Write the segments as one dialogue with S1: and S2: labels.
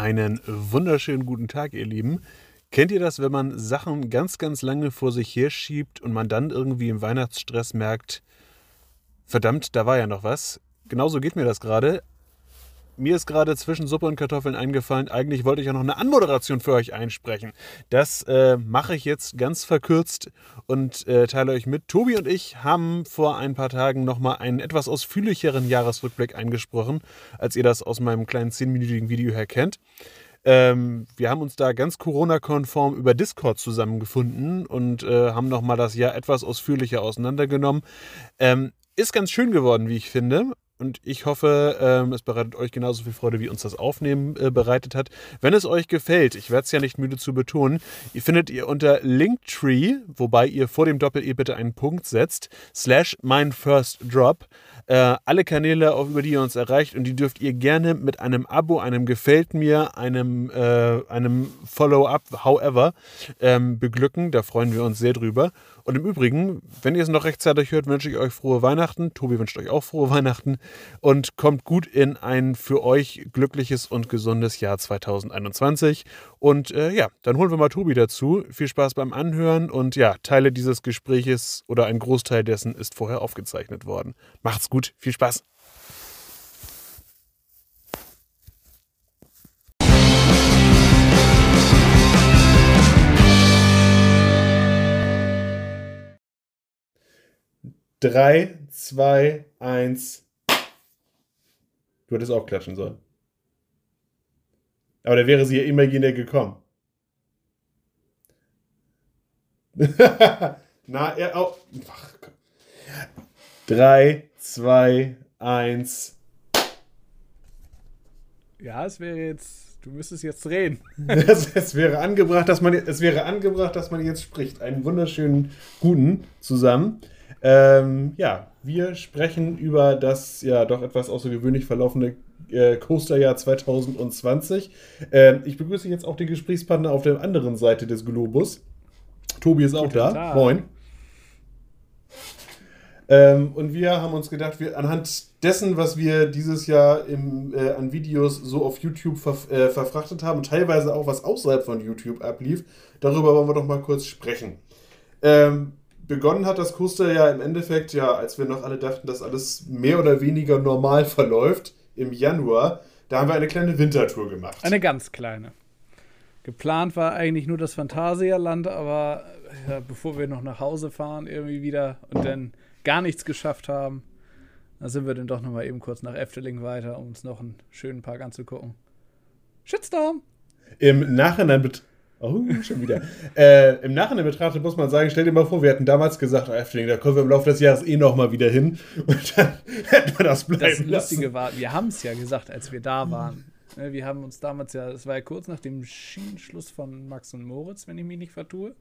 S1: Einen wunderschönen guten Tag, ihr Lieben. Kennt ihr das, wenn man Sachen ganz, ganz lange vor sich her schiebt und man dann irgendwie im Weihnachtsstress merkt, verdammt, da war ja noch was? Genauso geht mir das gerade. Mir ist gerade zwischen Suppe und Kartoffeln eingefallen, eigentlich wollte ich ja noch eine Anmoderation für euch einsprechen. Das äh, mache ich jetzt ganz verkürzt und äh, teile euch mit. Tobi und ich haben vor ein paar Tagen nochmal einen etwas ausführlicheren Jahresrückblick eingesprochen, als ihr das aus meinem kleinen 10-minütigen Video her kennt. Ähm, wir haben uns da ganz Corona-konform über Discord zusammengefunden und äh, haben nochmal das Jahr etwas ausführlicher auseinandergenommen. Ähm, ist ganz schön geworden, wie ich finde. Und ich hoffe, ähm, es bereitet euch genauso viel Freude, wie uns das Aufnehmen äh, bereitet hat. Wenn es euch gefällt, ich werde es ja nicht müde zu betonen, ihr findet ihr unter Linktree, wobei ihr vor dem Doppel-E bitte einen Punkt setzt, slash mein first drop, äh, alle Kanäle, über die ihr uns erreicht und die dürft ihr gerne mit einem Abo, einem Gefällt mir, einem, äh, einem Follow-up, however, ähm, beglücken. Da freuen wir uns sehr drüber. Und im Übrigen, wenn ihr es noch rechtzeitig hört, wünsche ich euch frohe Weihnachten. Tobi wünscht euch auch frohe Weihnachten und kommt gut in ein für euch glückliches und gesundes Jahr 2021. Und äh, ja, dann holen wir mal Tobi dazu. Viel Spaß beim Anhören und ja, Teile dieses Gespräches oder ein Großteil dessen ist vorher aufgezeichnet worden. Macht's gut, viel Spaß. Drei, zwei, eins. Du hättest auch klatschen sollen. Aber da wäre sie ja imaginär gekommen. Na, er auch. Ach, Gott. Drei, zwei, eins.
S2: Ja, es wäre jetzt. Du müsstest jetzt drehen.
S1: es, es, wäre angebracht, dass man, es wäre angebracht, dass man jetzt spricht. Einen wunderschönen guten zusammen. Ähm, ja, wir sprechen über das ja doch etwas außergewöhnlich verlaufende äh, Coasterjahr 2020. Ähm, ich begrüße jetzt auch den Gesprächspartner auf der anderen Seite des Globus. Tobi ist auch Guten da. Tag. Moin. Ähm, und wir haben uns gedacht, wir anhand dessen, was wir dieses Jahr im, äh, an Videos so auf YouTube ver, äh, verfrachtet haben und teilweise auch was außerhalb von YouTube ablief, darüber wollen wir doch mal kurz sprechen. Ähm, begonnen hat das Coaster ja im Endeffekt, ja, als wir noch alle dachten, dass alles mehr oder weniger normal verläuft, im Januar. Da haben wir eine kleine Wintertour gemacht.
S2: Eine ganz kleine. Geplant war eigentlich nur das Phantasialand, aber ja, bevor wir noch nach Hause fahren, irgendwie wieder und dann gar nichts geschafft haben, da sind wir dann doch nochmal eben kurz nach Efteling weiter, um uns noch einen schönen Park anzugucken. Shitstorm!
S1: Im Nachhinein Oh, schon wieder. äh, Im Nachhinein betrachtet muss man sagen, stell dir mal vor, wir hatten damals gesagt, oh, Efteling, da kommen wir im Laufe des Jahres eh nochmal wieder hin. Und dann hätten wir das bleiben
S2: Das Lustige lassen. war, wir haben es ja gesagt, als wir da waren. Ne, wir haben uns damals ja, es war ja kurz nach dem Schienenschluss von Max und Moritz, wenn ich mich nicht vertue.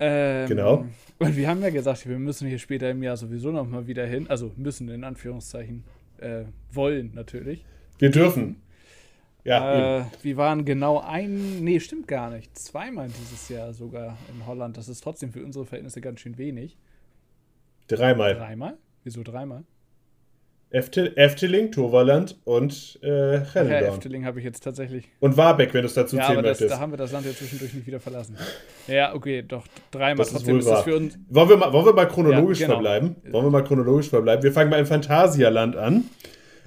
S2: Ähm,
S1: genau.
S2: Und wir haben ja gesagt, wir müssen hier später im Jahr sowieso nochmal wieder hin. Also müssen in Anführungszeichen. Äh, wollen natürlich.
S1: Wir dürfen.
S2: Ja, äh, wir waren genau ein, nee, stimmt gar nicht. Zweimal dieses Jahr sogar in Holland. Das ist trotzdem für unsere Verhältnisse ganz schön wenig.
S1: Dreimal.
S2: Dreimal? Wieso dreimal?
S1: Efteling, Toverland und äh.
S2: Ja, Efteling habe ich jetzt tatsächlich.
S1: Und Warbeck, wenn du es dazu
S2: ja,
S1: zählen
S2: aber
S1: das, möchtest.
S2: Da haben wir das Land ja zwischendurch nicht wieder verlassen. Ja, okay, doch, dreimal.
S1: Das trotzdem ist, ist das für uns. Wollen wir mal, wollen wir mal chronologisch ja, genau. verbleiben? Wollen wir mal chronologisch verbleiben? Wir fangen mal im Phantasialand an.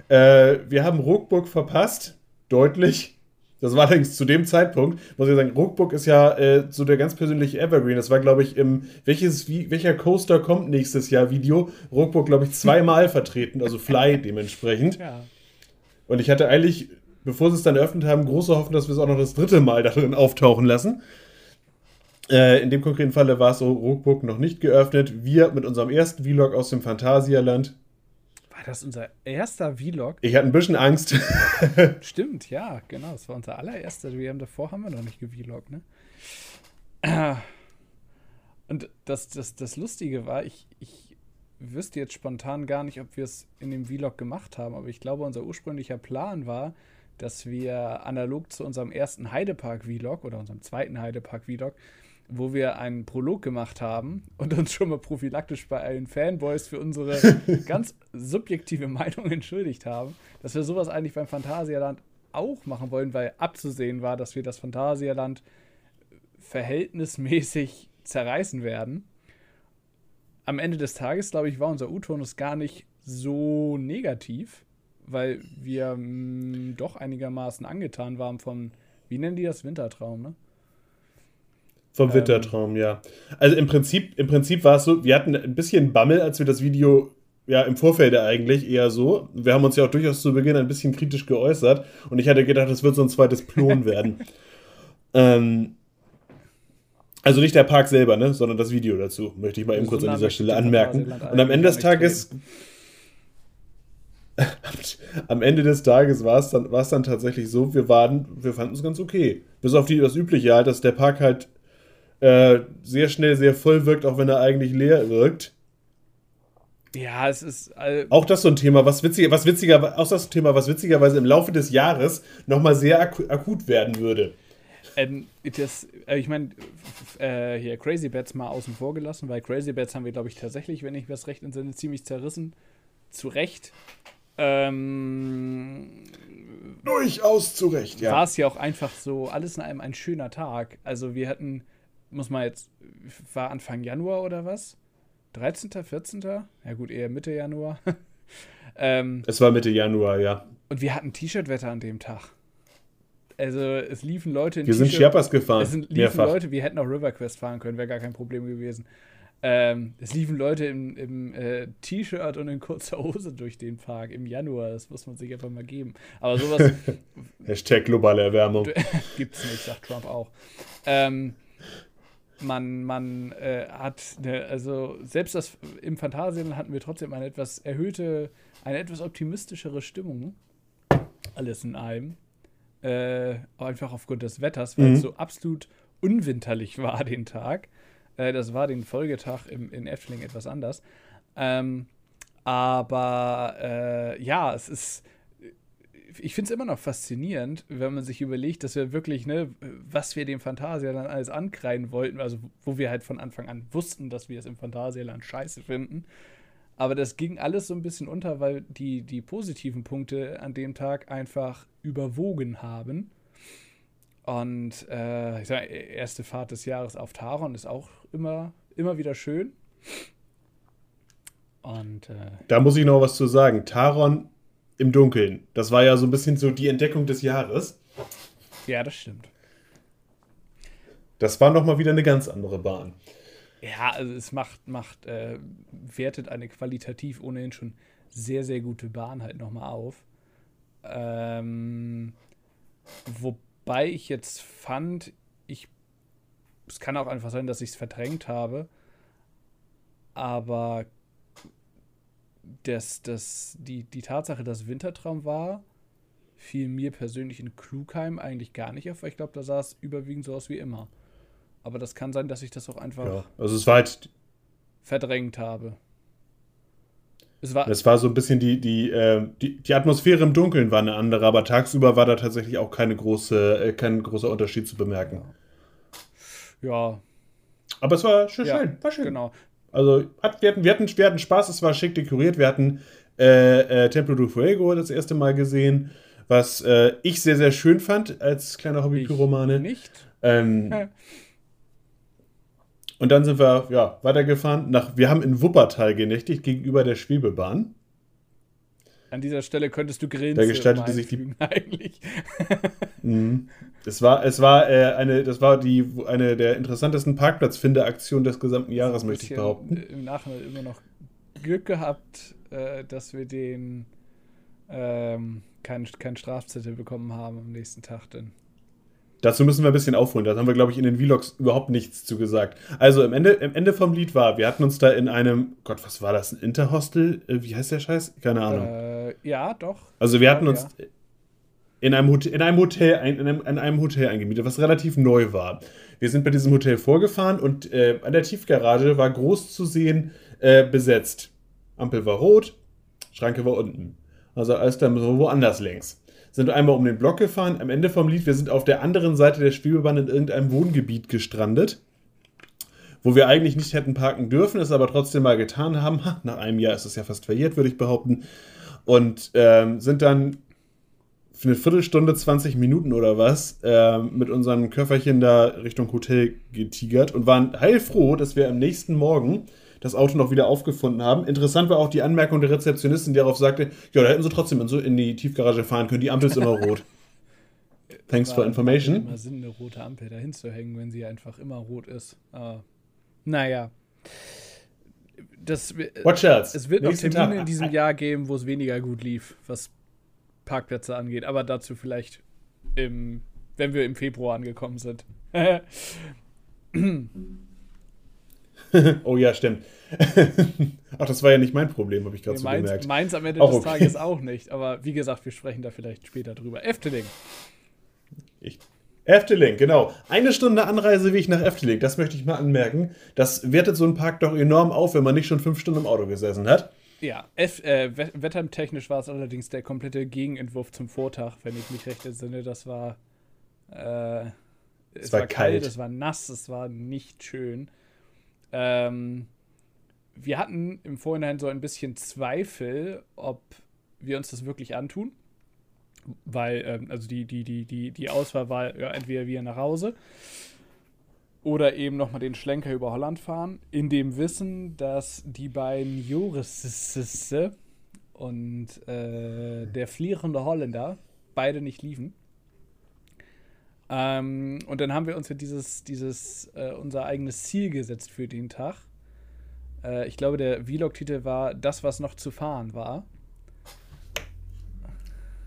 S1: Äh, wir haben Ruckburg verpasst deutlich. Das war allerdings zu dem Zeitpunkt, muss ich sagen, Ruckburg ist ja äh, so der ganz persönliche Evergreen. Das war, glaube ich, im welches, wie, welcher Coaster kommt nächstes Jahr Video. Ruckburg, glaube ich, zweimal vertreten, also Fly dementsprechend. Ja. Und ich hatte eigentlich, bevor sie es dann eröffnet haben, große Hoffnung, dass wir es auch noch das dritte Mal darin auftauchen lassen. Äh, in dem konkreten Falle war es so, Ruckburg noch nicht geöffnet. Wir mit unserem ersten Vlog aus dem Phantasialand
S2: war das unser erster Vlog?
S1: Ich hatte ein bisschen Angst.
S2: Stimmt, ja, genau. Das war unser allererster. Wir haben davor haben wir noch nicht gevloggt, ne? Und das, das, das Lustige war, ich, ich wüsste jetzt spontan gar nicht, ob wir es in dem Vlog gemacht haben, aber ich glaube, unser ursprünglicher Plan war, dass wir analog zu unserem ersten Heidepark-Vlog oder unserem zweiten Heidepark-Vlog wo wir einen Prolog gemacht haben und uns schon mal prophylaktisch bei allen Fanboys für unsere ganz subjektive Meinung entschuldigt haben, dass wir sowas eigentlich beim Phantasialand auch machen wollen, weil abzusehen war, dass wir das Phantasialand verhältnismäßig zerreißen werden. Am Ende des Tages, glaube ich, war unser U-Tonus gar nicht so negativ, weil wir mh, doch einigermaßen angetan waren von, wie nennen die das, Wintertraum, ne?
S1: Vom ähm, Wintertraum, ja. Also im Prinzip, im Prinzip war es so, wir hatten ein bisschen Bammel, als wir das Video ja im Vorfeld eigentlich eher so. Wir haben uns ja auch durchaus zu Beginn ein bisschen kritisch geäußert und ich hatte gedacht, es wird so ein zweites Klon werden. ähm, also nicht der Park selber, ne, sondern das Video dazu, möchte ich mal eben kurz an dieser Stelle anmerken. Und am Ende des Tages. am Ende des Tages war es dann, dann tatsächlich so, wir waren, wir fanden es ganz okay. Bis auf die, das Übliche halt, dass der Park halt äh, sehr schnell sehr voll wirkt, auch wenn er eigentlich leer wirkt.
S2: Ja, es ist. Äh,
S1: auch das so ein Thema, was witziger, was witziger, auch das Thema, was witzigerweise im Laufe des Jahres nochmal sehr ak akut werden würde.
S2: Ähm, das, äh, ich meine, äh, hier Crazy Bats mal außen vor gelassen, weil Crazy Bats haben wir, glaube ich, tatsächlich, wenn ich was recht entsinne, ziemlich zerrissen. Zu Recht. Ähm,
S1: Durchaus zu Recht, ja.
S2: War es ja auch einfach so, alles in einem ein schöner Tag. Also wir hatten, muss man jetzt, war Anfang Januar oder was? 13., 14.? Ja gut, eher Mitte Januar.
S1: ähm, es war Mitte Januar, ja.
S2: Und wir hatten T-Shirt-Wetter an dem Tag. Also es liefen Leute
S1: in Wir sind Sherpas gefahren. Es
S2: liefen mehrfach. Leute, wir hätten auch River Quest fahren können, wäre gar kein Problem gewesen. Ähm, es liefen Leute im, im äh, T-Shirt und in kurzer Hose durch den Park im Januar. Das muss man sich einfach mal geben. Aber sowas.
S1: Hashtag globale Erwärmung.
S2: Gibt's nicht, sagt Trump auch. Ähm, man, man äh, hat, ne, also selbst das im Phantasialand hatten wir trotzdem eine etwas erhöhte, eine etwas optimistischere Stimmung. Alles in einem. Äh, einfach aufgrund des Wetters, weil mhm. es so absolut unwinterlich war den Tag. Äh, das war den Folgetag im, in Efteling etwas anders. Ähm, aber äh, ja, es ist ich finde es immer noch faszinierend, wenn man sich überlegt, dass wir wirklich, ne, was wir dem Phantasialand alles ankreiden wollten, also wo wir halt von Anfang an wussten, dass wir es im Phantasialand scheiße finden. Aber das ging alles so ein bisschen unter, weil die, die positiven Punkte an dem Tag einfach überwogen haben. Und äh, ich sag, erste Fahrt des Jahres auf Taron ist auch immer, immer wieder schön. Und äh,
S1: da muss ich noch was zu sagen. Taron im Dunkeln. Das war ja so ein bisschen so die Entdeckung des Jahres.
S2: Ja, das stimmt.
S1: Das war nochmal wieder eine ganz andere Bahn.
S2: Ja, also es macht, macht, äh, wertet eine qualitativ ohnehin schon sehr, sehr gute Bahn halt nochmal auf. Ähm, wobei ich jetzt fand, ich, es kann auch einfach sein, dass ich es verdrängt habe, aber dass das, die, die Tatsache, dass Wintertraum war, fiel mir persönlich in Klugheim eigentlich gar nicht auf, weil ich glaube, da sah es überwiegend so aus wie immer. Aber das kann sein, dass ich das auch einfach
S1: ja, also es war halt
S2: verdrängt habe.
S1: Es war, es war so ein bisschen die, die, äh, die, die Atmosphäre im Dunkeln war eine andere, aber tagsüber war da tatsächlich auch keine große, äh, kein großer Unterschied zu bemerken.
S2: Ja.
S1: Aber es war schön, ja, schön, war schön.
S2: Genau.
S1: Also hat, wir, hatten, wir, hatten, wir hatten Spaß, es war schick dekoriert. Wir hatten äh, äh, Templo do Fuego das erste Mal gesehen, was äh, ich sehr, sehr schön fand als kleiner Hobby-Pyromane.
S2: Nicht.
S1: Ähm, und dann sind wir ja, weitergefahren. Nach, wir haben in Wuppertal genächtigt, gegenüber der Schwebebahn.
S2: An dieser Stelle könntest du grinsen.
S1: Da gestaltete sich die. Eigentlich. mhm. Es war, es war äh, eine, das war die eine der interessantesten Parkplatzfindeaktionen des gesamten Jahres, möchte ich behaupten.
S2: Äh, Im Nachhinein immer noch Glück gehabt, äh, dass wir den ähm, keinen kein Strafzettel bekommen haben am nächsten Tag denn.
S1: Dazu müssen wir ein bisschen aufholen. Da haben wir, glaube ich, in den Vlogs überhaupt nichts zu gesagt. Also im Ende, im Ende vom Lied war, wir hatten uns da in einem, Gott, was war das, ein Interhostel? Äh, wie heißt der Scheiß? Keine Ahnung.
S2: Äh, ja, doch.
S1: Also wir hatten uns ja. in, einem Hotel, in einem Hotel, in einem, in einem Hotel eingemietet, was relativ neu war. Wir sind bei diesem Hotel vorgefahren und äh, an der Tiefgarage war groß zu sehen äh, besetzt. Ampel war rot, Schranke war unten. Also alles dann so woanders längs sind einmal um den Block gefahren. Am Ende vom Lied, wir sind auf der anderen Seite der Spielbahn in irgendeinem Wohngebiet gestrandet, wo wir eigentlich nicht hätten parken dürfen, es aber trotzdem mal getan haben. nach einem Jahr ist es ja fast verjährt, würde ich behaupten. Und ähm, sind dann für eine Viertelstunde, 20 Minuten oder was äh, mit unseren Köfferchen da Richtung Hotel getigert und waren heilfroh, dass wir am nächsten Morgen das Auto noch wieder aufgefunden haben. Interessant war auch die Anmerkung der Rezeptionistin, die darauf sagte, ja, da hätten sie trotzdem in die Tiefgarage fahren können, die Ampel ist immer rot. Thanks for information.
S2: Immer Sinn, eine rote Ampel dahin zu hängen, wenn sie einfach immer rot ist. Aber, naja. Das,
S1: Watch out.
S2: Es wird noch Termine in diesem Jahr geben, wo es weniger gut lief, was Parkplätze angeht. Aber dazu vielleicht, im, wenn wir im Februar angekommen sind.
S1: oh ja, stimmt. Ach, das war ja nicht mein Problem, habe ich gerade nee, so
S2: meins,
S1: gemerkt.
S2: Meins am Ende auch des okay. Tages auch nicht. Aber wie gesagt, wir sprechen da vielleicht später drüber. Efteling.
S1: Ich, Efteling, genau. Eine Stunde Anreiseweg nach Efteling, das möchte ich mal anmerken. Das wertet so einen Park doch enorm auf, wenn man nicht schon fünf Stunden im Auto gesessen hat.
S2: Ja, F äh, wettertechnisch war es allerdings der komplette Gegenentwurf zum Vortag, wenn ich mich recht entsinne. Das war. Äh, es, es war, war kalt, kalt, es war nass, es war nicht schön. Ähm, wir hatten im Vorhinein so ein bisschen Zweifel, ob wir uns das wirklich antun. Weil, ähm, also die, die, die, die, die Auswahl war ja, entweder wir nach Hause oder eben nochmal den Schlenker über Holland fahren, in dem Wissen, dass die beiden Joris und äh, der flierende Holländer beide nicht liefen. Ähm, und dann haben wir uns ja dieses, dieses äh, unser eigenes Ziel gesetzt für den Tag. Äh, ich glaube, der Vlog-Titel war Das, was noch zu fahren war.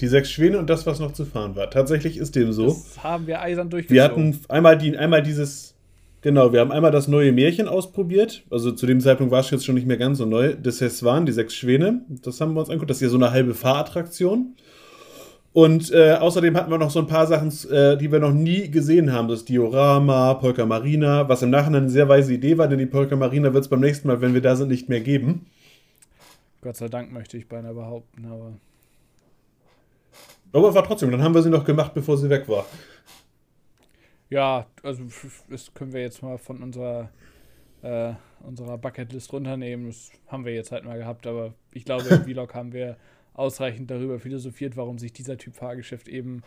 S1: Die sechs Schwäne und das, was noch zu fahren war. Tatsächlich ist dem so.
S2: Das haben wir eisern durchgezogen.
S1: Wir hatten einmal, die, einmal dieses, genau, wir haben einmal das neue Märchen ausprobiert. Also zu dem Zeitpunkt war es jetzt schon nicht mehr ganz so neu. Das waren die sechs Schwäne. Das haben wir uns angeguckt. Das ist ja so eine halbe Fahrattraktion. Und äh, außerdem hatten wir noch so ein paar Sachen, äh, die wir noch nie gesehen haben. Das Diorama, Polka Marina, was im Nachhinein eine sehr weise Idee war, denn die Polka Marina wird es beim nächsten Mal, wenn wir da sind, nicht mehr geben.
S2: Gott sei Dank möchte ich beinahe behaupten, aber.
S1: Aber war trotzdem, dann haben wir sie noch gemacht, bevor sie weg war.
S2: Ja, also das können wir jetzt mal von unserer, äh, unserer Bucketlist runternehmen. Das haben wir jetzt halt mal gehabt, aber ich glaube, im Vlog haben wir ausreichend darüber philosophiert, warum sich dieser Typ Fahrgeschäft eben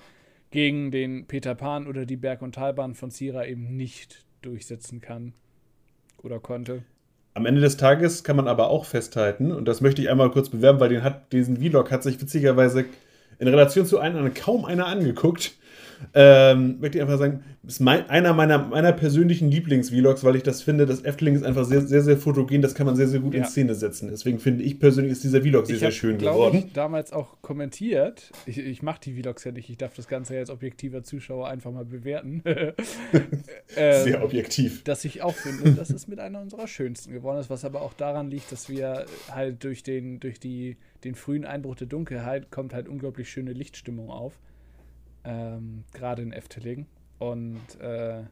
S2: gegen den Peter Pan oder die Berg- und Talbahn von Sira eben nicht durchsetzen kann oder konnte.
S1: Am Ende des Tages kann man aber auch festhalten, und das möchte ich einmal kurz bewerben, weil den hat, diesen Vlog hat sich witzigerweise in Relation zu einem kaum einer angeguckt. Ähm, möchte ich einfach sagen, ist mein, einer meiner, meiner persönlichen Lieblings-Vlogs, weil ich das finde, das Efteling ist einfach sehr, sehr, sehr fotogen, das kann man sehr, sehr gut ja. in Szene setzen. Deswegen finde ich persönlich, ist dieser Vlog sehr, ich sehr schön geworden.
S2: Ich damals auch kommentiert, ich, ich mache die Vlogs ja nicht, ich darf das Ganze ja als objektiver Zuschauer einfach mal bewerten.
S1: ähm, sehr objektiv.
S2: Dass ich auch finde, dass es mit einer unserer schönsten geworden ist, was aber auch daran liegt, dass wir halt durch den, durch die, den frühen Einbruch der Dunkelheit kommt halt unglaublich schöne Lichtstimmung auf ähm, gerade in Efteling. Und äh,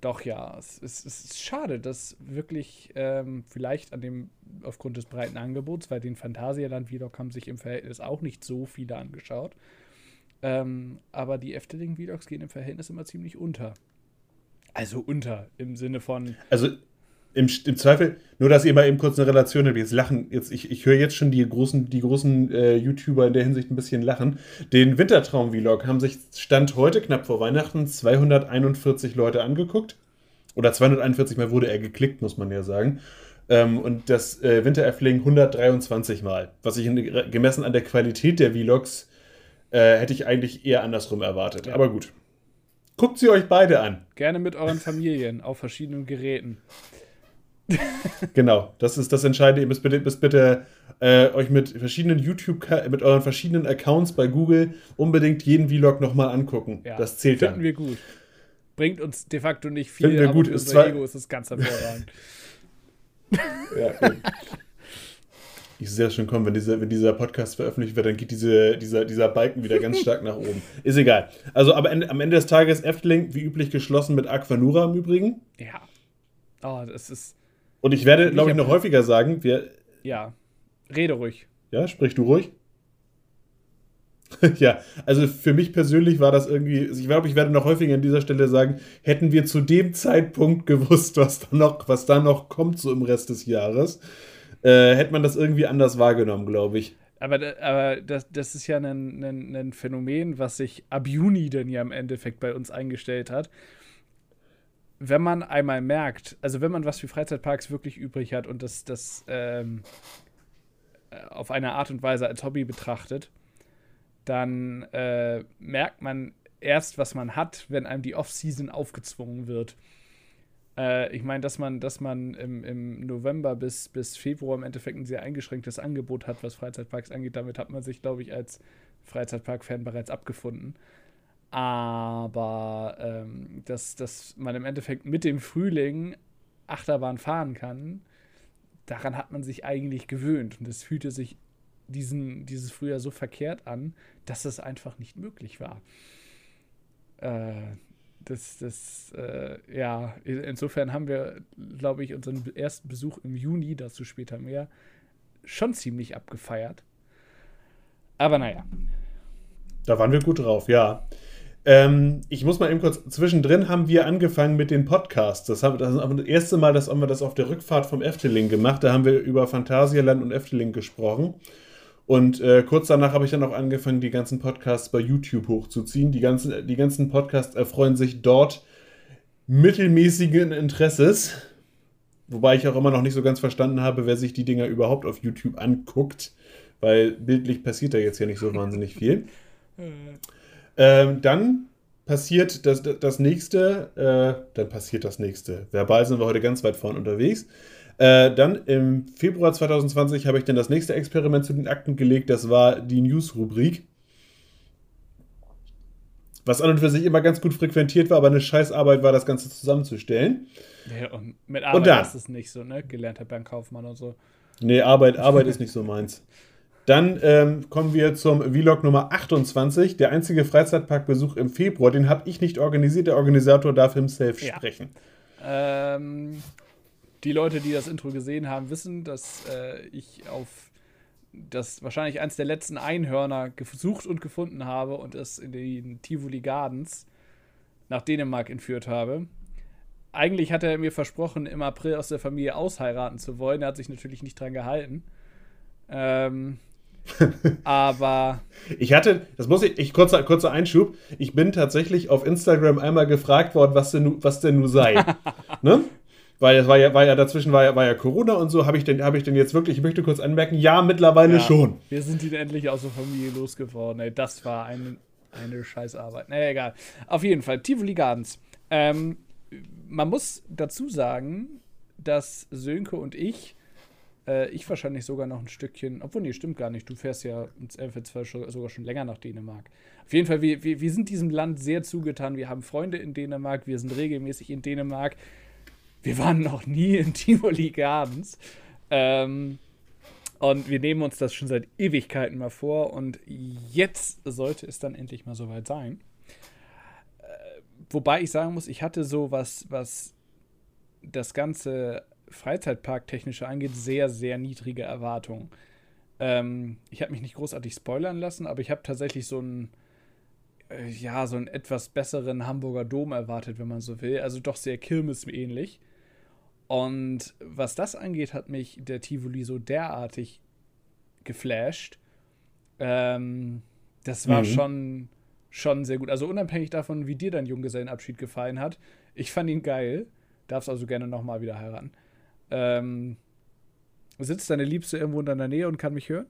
S2: doch ja, es, es, es, ist schade, dass wirklich ähm, vielleicht an dem, aufgrund des breiten Angebots, weil den Phantasialand-Vlog haben sich im Verhältnis auch nicht so viele angeschaut. Ähm, aber die Efteling-Vlogs gehen im Verhältnis immer ziemlich unter. Also unter, im Sinne von.
S1: Also im, im Zweifel, nur dass ihr mal eben kurz eine Relation habt. Jetzt lachen, jetzt, ich, ich höre jetzt schon die großen, die großen äh, YouTuber in der Hinsicht ein bisschen lachen. Den Wintertraum-Vlog haben sich Stand heute, knapp vor Weihnachten, 241 Leute angeguckt. Oder 241 Mal wurde er geklickt, muss man ja sagen. Ähm, und das äh, Wintereffling 123 Mal. Was ich in, gemessen an der Qualität der Vlogs äh, hätte ich eigentlich eher andersrum erwartet. Ja. Aber gut. Guckt sie euch beide an.
S2: Gerne mit euren Familien auf verschiedenen Geräten.
S1: genau, das ist das Entscheidende. Ihr müsst bitte, müsst bitte äh, euch mit verschiedenen YouTube, mit euren verschiedenen Accounts bei Google unbedingt jeden Vlog nochmal angucken. Ja, das zählt
S2: finden
S1: dann.
S2: wir gut. Bringt uns de facto nicht viel,
S1: finden wir gut. ist unser
S2: Ego ist es ganz hervorragend.
S1: ja, gut. Ich sehe das schon kommen, wenn dieser, wenn dieser Podcast veröffentlicht wird, dann geht diese, dieser, dieser Balken wieder ganz stark nach oben. Ist egal. Also aber am Ende des Tages Efteling, wie üblich, geschlossen mit Aquanura im Übrigen.
S2: Ja. Oh, das ist.
S1: Und ich werde, glaube ich, noch häufiger sagen, wir.
S2: Ja, rede ruhig.
S1: Ja, sprich du ruhig. ja, also für mich persönlich war das irgendwie, ich glaube, ich werde noch häufiger an dieser Stelle sagen, hätten wir zu dem Zeitpunkt gewusst, was da noch, was da noch kommt, so im Rest des Jahres, äh, hätte man das irgendwie anders wahrgenommen, glaube ich.
S2: aber, aber das, das ist ja ein, ein, ein Phänomen, was sich ab Juni dann ja im Endeffekt bei uns eingestellt hat. Wenn man einmal merkt, also wenn man was für Freizeitparks wirklich übrig hat und das, das ähm, auf eine Art und Weise als Hobby betrachtet, dann äh, merkt man erst, was man hat, wenn einem die Off-Season aufgezwungen wird. Äh, ich meine, dass man, dass man im, im November bis, bis Februar im Endeffekt ein sehr eingeschränktes Angebot hat, was Freizeitparks angeht. Damit hat man sich, glaube ich, als Freizeitpark-Fan bereits abgefunden. Aber ähm, dass, dass man im Endeffekt mit dem Frühling Achterbahn fahren kann, daran hat man sich eigentlich gewöhnt. Und es fühlte sich diesen, dieses Frühjahr so verkehrt an, dass es einfach nicht möglich war. Äh, das, das, äh, ja, insofern haben wir, glaube ich, unseren ersten Besuch im Juni, dazu später mehr, schon ziemlich abgefeiert. Aber naja.
S1: Da waren wir gut drauf, ja. Ähm, ich muss mal eben kurz, zwischendrin haben wir angefangen mit den Podcasts. Das, haben, das ist das erste Mal, dass haben wir das auf der Rückfahrt vom Efteling gemacht. Da haben wir über Phantasialand und Efteling gesprochen. Und äh, kurz danach habe ich dann auch angefangen, die ganzen Podcasts bei YouTube hochzuziehen. Die ganzen, die ganzen Podcasts erfreuen sich dort mittelmäßigen Interesses. Wobei ich auch immer noch nicht so ganz verstanden habe, wer sich die Dinger überhaupt auf YouTube anguckt. Weil bildlich passiert da jetzt ja nicht so wahnsinnig viel. Ähm, dann passiert das, das nächste, äh, dann passiert das nächste. Verbal sind wir heute ganz weit vorne unterwegs. Äh, dann im Februar 2020 habe ich dann das nächste Experiment zu den Akten gelegt. Das war die News-Rubrik. Was an und für sich immer ganz gut frequentiert war, aber eine Scheißarbeit war, das Ganze zusammenzustellen.
S2: Ja, und mit Arbeit und dann, ist es nicht so, ne? Gelernter Bankkaufmann und so.
S1: Nee, Arbeit, Arbeit ist nicht so meins. Dann ähm, kommen wir zum Vlog Nummer 28, der einzige Freizeitparkbesuch im Februar. Den habe ich nicht organisiert, der Organisator darf himself ja. sprechen.
S2: Ähm, die Leute, die das Intro gesehen haben, wissen, dass äh, ich auf das wahrscheinlich eins der letzten Einhörner gesucht und gefunden habe und es in den Tivoli Gardens nach Dänemark entführt habe. Eigentlich hat er mir versprochen, im April aus der Familie ausheiraten zu wollen. Er hat sich natürlich nicht dran gehalten. Ähm, aber.
S1: Ich hatte, das muss ich, ich kurzer, kurzer Einschub. Ich bin tatsächlich auf Instagram einmal gefragt worden, was denn, was denn nun sei. ne? weil es war ja, war ja dazwischen war ja, war ja Corona und so, habe ich, denn, hab ich denn jetzt wirklich, ich möchte kurz anmerken, ja, mittlerweile ja, schon.
S2: Wir sind ihn endlich aus der Familie losgeworden. Ey, das war eine, eine Scheißarbeit. Naja, egal. Auf jeden Fall, Tivoli Gardens. Ähm, man muss dazu sagen, dass Sönke und ich, äh, ich wahrscheinlich sogar noch ein Stückchen, obwohl, nee, stimmt gar nicht, du fährst ja ins Elfelsfall sogar schon länger nach Dänemark. Auf jeden Fall, wir, wir, wir sind diesem Land sehr zugetan. Wir haben Freunde in Dänemark, wir sind regelmäßig in Dänemark wir waren noch nie in Tivoli Gardens. Ähm, und wir nehmen uns das schon seit Ewigkeiten mal vor. Und jetzt sollte es dann endlich mal soweit sein. Äh, wobei ich sagen muss, ich hatte so was, was das ganze Freizeitpark-technische angeht, sehr, sehr niedrige Erwartungen. Ähm, ich habe mich nicht großartig spoilern lassen, aber ich habe tatsächlich so einen, äh, ja, so einen etwas besseren Hamburger Dom erwartet, wenn man so will. Also doch sehr Kirmes-ähnlich. Und was das angeht, hat mich der Tivoli so derartig geflasht. Ähm, das war mhm. schon, schon sehr gut. Also unabhängig davon, wie dir dein Junggesellenabschied gefallen hat, ich fand ihn geil. Darfst also gerne nochmal wieder heran. Ähm, sitzt deine Liebste irgendwo in deiner Nähe und kann mich hören?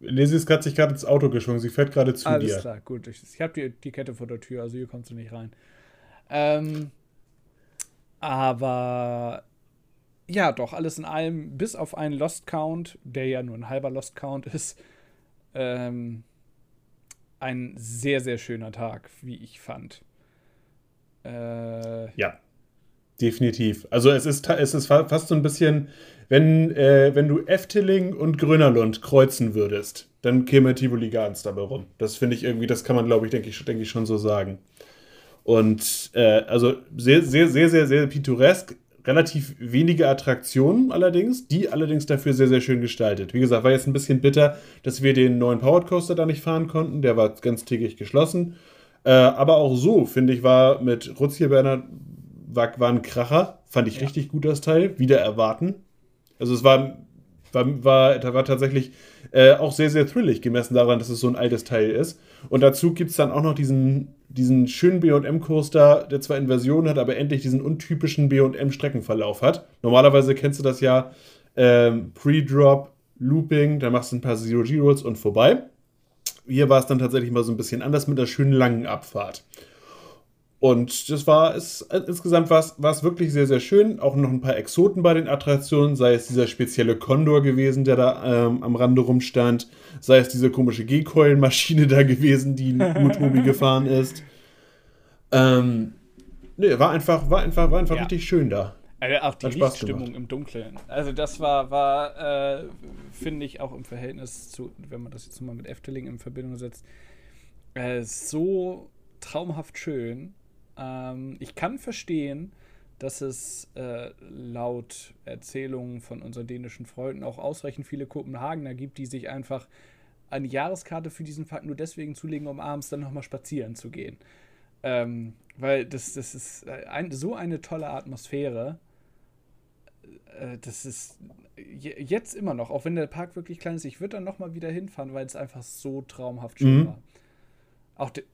S1: Ist gerade sich gerade ins Auto geschwungen. Sie fährt gerade zu
S2: Alles
S1: dir.
S2: Alles klar, gut. Ich, ich habe die, die Kette vor der Tür, also hier kommst du nicht rein. Ähm, aber ja, doch, alles in allem, bis auf einen Lost Count, der ja nur ein halber Lost Count ist, ähm, ein sehr, sehr schöner Tag, wie ich fand.
S1: Äh, ja, definitiv. Also es ist, es ist fast so ein bisschen, wenn, äh, wenn du Efteling und Grönerlund kreuzen würdest, dann käme Tivoli Gardens dabei rum. Das finde ich irgendwie, das kann man, glaube ich, denke ich, denk ich, schon so sagen. Und äh, also sehr, sehr, sehr, sehr, sehr pittoresk. Relativ wenige Attraktionen allerdings, die allerdings dafür sehr, sehr schön gestaltet. Wie gesagt, war jetzt ein bisschen bitter, dass wir den neuen Powered Coaster da nicht fahren konnten. Der war ganz täglich geschlossen. Äh, aber auch so, finde ich, war mit Rutzierberner war, war ein Kracher. Fand ich ja. richtig gut, das Teil. Wieder erwarten. Also es war war, war, war tatsächlich äh, auch sehr, sehr thrillig, gemessen daran, dass es so ein altes Teil ist. Und dazu gibt es dann auch noch diesen, diesen schönen BM-Coaster, der zwar Inversion hat, aber endlich diesen untypischen BM-Streckenverlauf hat. Normalerweise kennst du das ja ähm, Pre-Drop, Looping, dann machst du ein paar Zero G-Rolls und vorbei. Hier war es dann tatsächlich mal so ein bisschen anders mit einer schönen langen Abfahrt. Und das war es, insgesamt war es, war es wirklich sehr, sehr schön. Auch noch ein paar Exoten bei den Attraktionen, sei es dieser spezielle Kondor gewesen, der da ähm, am Rande rumstand, sei es diese komische G-Coil-Maschine da gewesen, die nur Tobi gefahren ist. Ähm, nee, war einfach, war einfach, war einfach ja. richtig schön da.
S2: Also auch die Lichtstimmung im Dunkeln. Also das war, war äh, finde ich, auch im Verhältnis zu, wenn man das jetzt mal mit Efteling in Verbindung setzt, äh, so traumhaft schön ähm, ich kann verstehen, dass es äh, laut Erzählungen von unseren dänischen Freunden auch ausreichend viele Kopenhagener gibt, die sich einfach eine Jahreskarte für diesen Fakt nur deswegen zulegen, um abends dann nochmal spazieren zu gehen. Ähm, weil das, das ist ein, so eine tolle Atmosphäre. Äh, das ist jetzt immer noch, auch wenn der Park wirklich klein ist, ich würde dann nochmal wieder hinfahren, weil es einfach so traumhaft schön mhm. war. Auch de,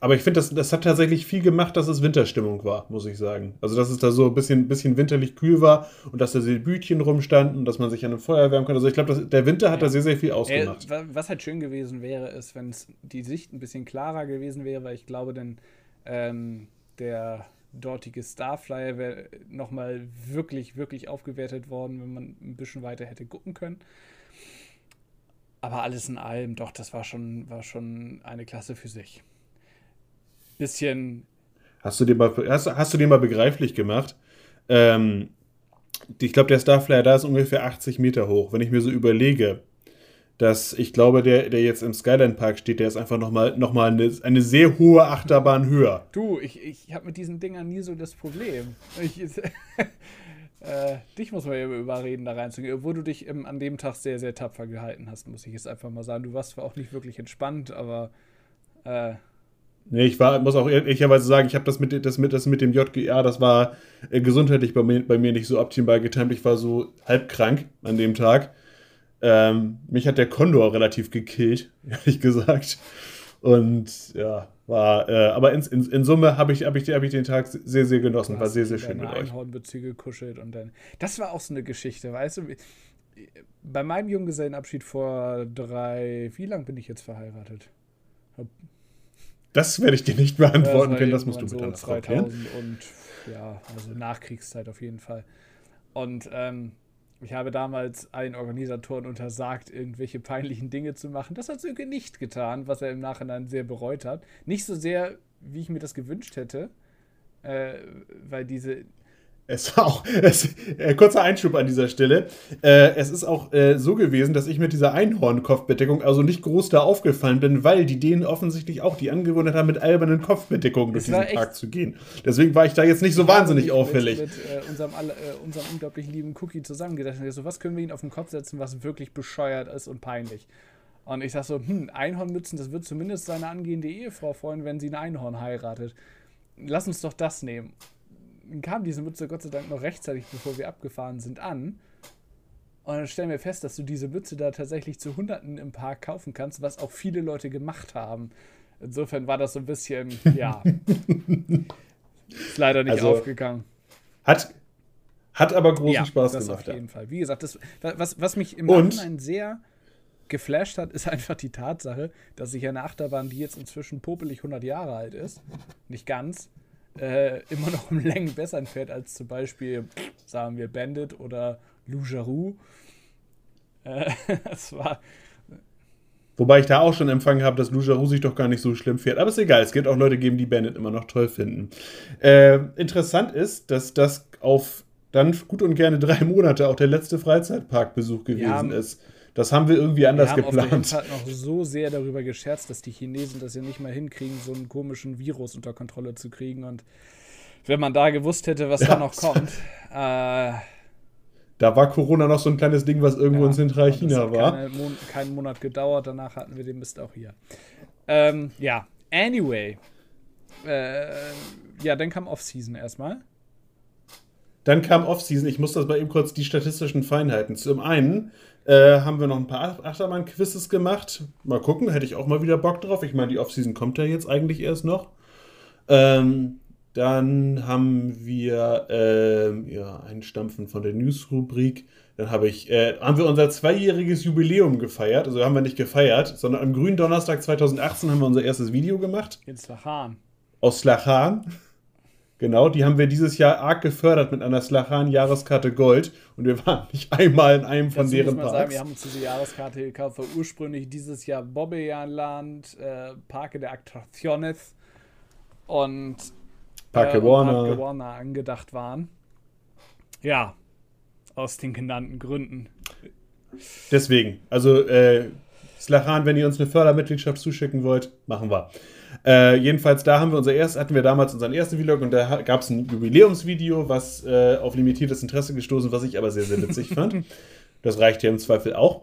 S1: aber ich finde, das, das hat tatsächlich viel gemacht, dass es Winterstimmung war, muss ich sagen. Also, dass es da so ein bisschen, bisschen winterlich kühl war und dass da diese Bütchen rumstanden und dass man sich an einem Feuer wärmen konnte. Also, ich glaube, der Winter hat ja. da sehr, sehr viel ausgemacht.
S2: Äh, was halt schön gewesen wäre, ist, wenn es die Sicht ein bisschen klarer gewesen wäre, weil ich glaube, denn ähm, der dortige Starflyer wäre nochmal wirklich, wirklich aufgewertet worden, wenn man ein bisschen weiter hätte gucken können. Aber alles in allem, doch, das war schon, war schon eine Klasse für sich bisschen.
S1: Hast du dir mal, hast, hast du dir mal begreiflich gemacht? Ähm, ich glaube, der Starflyer da ist ungefähr 80 Meter hoch. Wenn ich mir so überlege, dass ich glaube, der, der jetzt im Skyline Park steht, der ist einfach nochmal noch mal eine, eine sehr hohe Achterbahn höher.
S2: Du, ich, ich habe mit diesen Dingern nie so das Problem. Ich, äh, dich muss man ja überreden, da reinzugehen, obwohl du dich ähm, an dem Tag sehr, sehr tapfer gehalten hast, muss ich jetzt einfach mal sagen. Du warst zwar auch nicht wirklich entspannt, aber äh,
S1: Nee, ich war, muss auch ehrlicherweise sagen, ich habe das mit, das, mit, das mit dem JGA, das war äh, gesundheitlich bei mir, bei mir nicht so optimal getimt. Ich war so halb krank an dem Tag. Ähm, mich hat der Kondor relativ gekillt, ehrlich gesagt. Und ja, war, äh, aber in, in, in Summe habe ich, hab ich, hab ich den Tag sehr, sehr genossen. War sehr, sehr schön mit euch.
S2: Einhornbezüge kuschelt und dann. Das war auch so eine Geschichte, weißt du? Bei meinem Junggesellenabschied vor drei, wie lang bin ich jetzt verheiratet?
S1: Das werde ich dir nicht beantworten ja, können, das musst du
S2: mit so Frau klären. Und ja, also Nachkriegszeit auf jeden Fall. Und ähm, ich habe damals allen Organisatoren untersagt, irgendwelche peinlichen Dinge zu machen. Das hat Söke nicht getan, was er im Nachhinein sehr bereut hat. Nicht so sehr, wie ich mir das gewünscht hätte, äh, weil diese
S1: es war auch, es, äh, kurzer Einschub an dieser Stelle. Äh, es ist auch äh, so gewesen, dass ich mit dieser Einhorn-Kopfbedeckung also nicht groß da aufgefallen bin, weil die denen offensichtlich auch die Angewohnheit haben, mit albernen Kopfbedeckungen durch diesen Park zu gehen. Deswegen war ich da jetzt nicht so wahnsinnig auffällig.
S2: Mit, mit äh, unserem, äh, unserem unglaublich lieben Cookie zusammengedacht. So, was können wir ihnen auf den Kopf setzen, was wirklich bescheuert ist und peinlich? Und ich sag so, hm, Einhornmützen, das wird zumindest seine angehende Ehefrau freuen, wenn sie ein Einhorn heiratet. Lass uns doch das nehmen kam diese Mütze Gott sei Dank noch rechtzeitig, bevor wir abgefahren sind, an. Und dann stellen wir fest, dass du diese Mütze da tatsächlich zu Hunderten im Park kaufen kannst, was auch viele Leute gemacht haben. Insofern war das so ein bisschen, ja, ist leider nicht also, aufgegangen.
S1: Hat, hat aber großen ja, Spaß
S2: das
S1: gemacht.
S2: Auf jeden ja. Fall. Wie gesagt, das, was, was mich im Nachhinein sehr geflasht hat, ist einfach die Tatsache, dass ich eine Achterbahn, die jetzt inzwischen popelig 100 Jahre alt ist, nicht ganz, äh, immer noch um Längen besser entfernt als zum Beispiel, sagen wir, Bandit oder Loujarou. Äh, das war.
S1: Wobei ich da auch schon empfangen habe, dass Loujarou sich doch gar nicht so schlimm fährt. Aber ist egal, es wird auch Leute geben, die Bandit immer noch toll finden. Äh, interessant ist, dass das auf dann gut und gerne drei Monate auch der letzte Freizeitparkbesuch gewesen ja, ist. Das haben wir irgendwie anders wir haben geplant.
S2: Wir haben noch so sehr darüber gescherzt, dass die Chinesen das ja nicht mal hinkriegen, so einen komischen Virus unter Kontrolle zu kriegen. Und wenn man da gewusst hätte, was ja. da noch kommt. Äh,
S1: da war Corona noch so ein kleines Ding, was irgendwo ja, in Zentralchina war.
S2: Keine, Mon keinen Monat gedauert, danach hatten wir den Mist auch hier. Ähm, ja, anyway. Äh, ja, dann kam Off-Season erstmal.
S1: Dann kam Offseason. Ich muss das mal eben kurz die statistischen Feinheiten. Zum einen äh, haben wir noch ein paar Achtermann-Quizzes gemacht. Mal gucken, hätte ich auch mal wieder Bock drauf. Ich meine, die Offseason kommt ja jetzt eigentlich erst noch. Ähm, dann haben wir äh, ja, Einstampfen von der News-Rubrik. Dann habe ich, äh, haben wir unser zweijähriges Jubiläum gefeiert. Also haben wir nicht gefeiert, sondern am grünen Donnerstag 2018 haben wir unser erstes Video gemacht.
S2: In Slachan.
S1: Aus Slachan. Genau, die haben wir dieses Jahr arg gefördert mit einer Slachan-Jahreskarte Gold. Und wir waren nicht einmal in einem von
S2: Dazu
S1: deren
S2: muss man
S1: Parks.
S2: sagen, wir haben uns diese Jahreskarte gekauft, weil ursprünglich dieses Jahr Bobbejaanland, äh, Parque de Atracciones und
S1: Parque
S2: äh,
S1: Warner.
S2: Warner angedacht waren. Ja, aus den genannten Gründen.
S1: Deswegen, also äh, Slachan, wenn ihr uns eine Fördermitgliedschaft zuschicken wollt, machen wir. Äh, jedenfalls, da haben wir unser erst, hatten wir damals unseren ersten Vlog und da gab es ein Jubiläumsvideo, was äh, auf limitiertes Interesse gestoßen, was ich aber sehr, sehr witzig fand. Das reicht ja im Zweifel auch.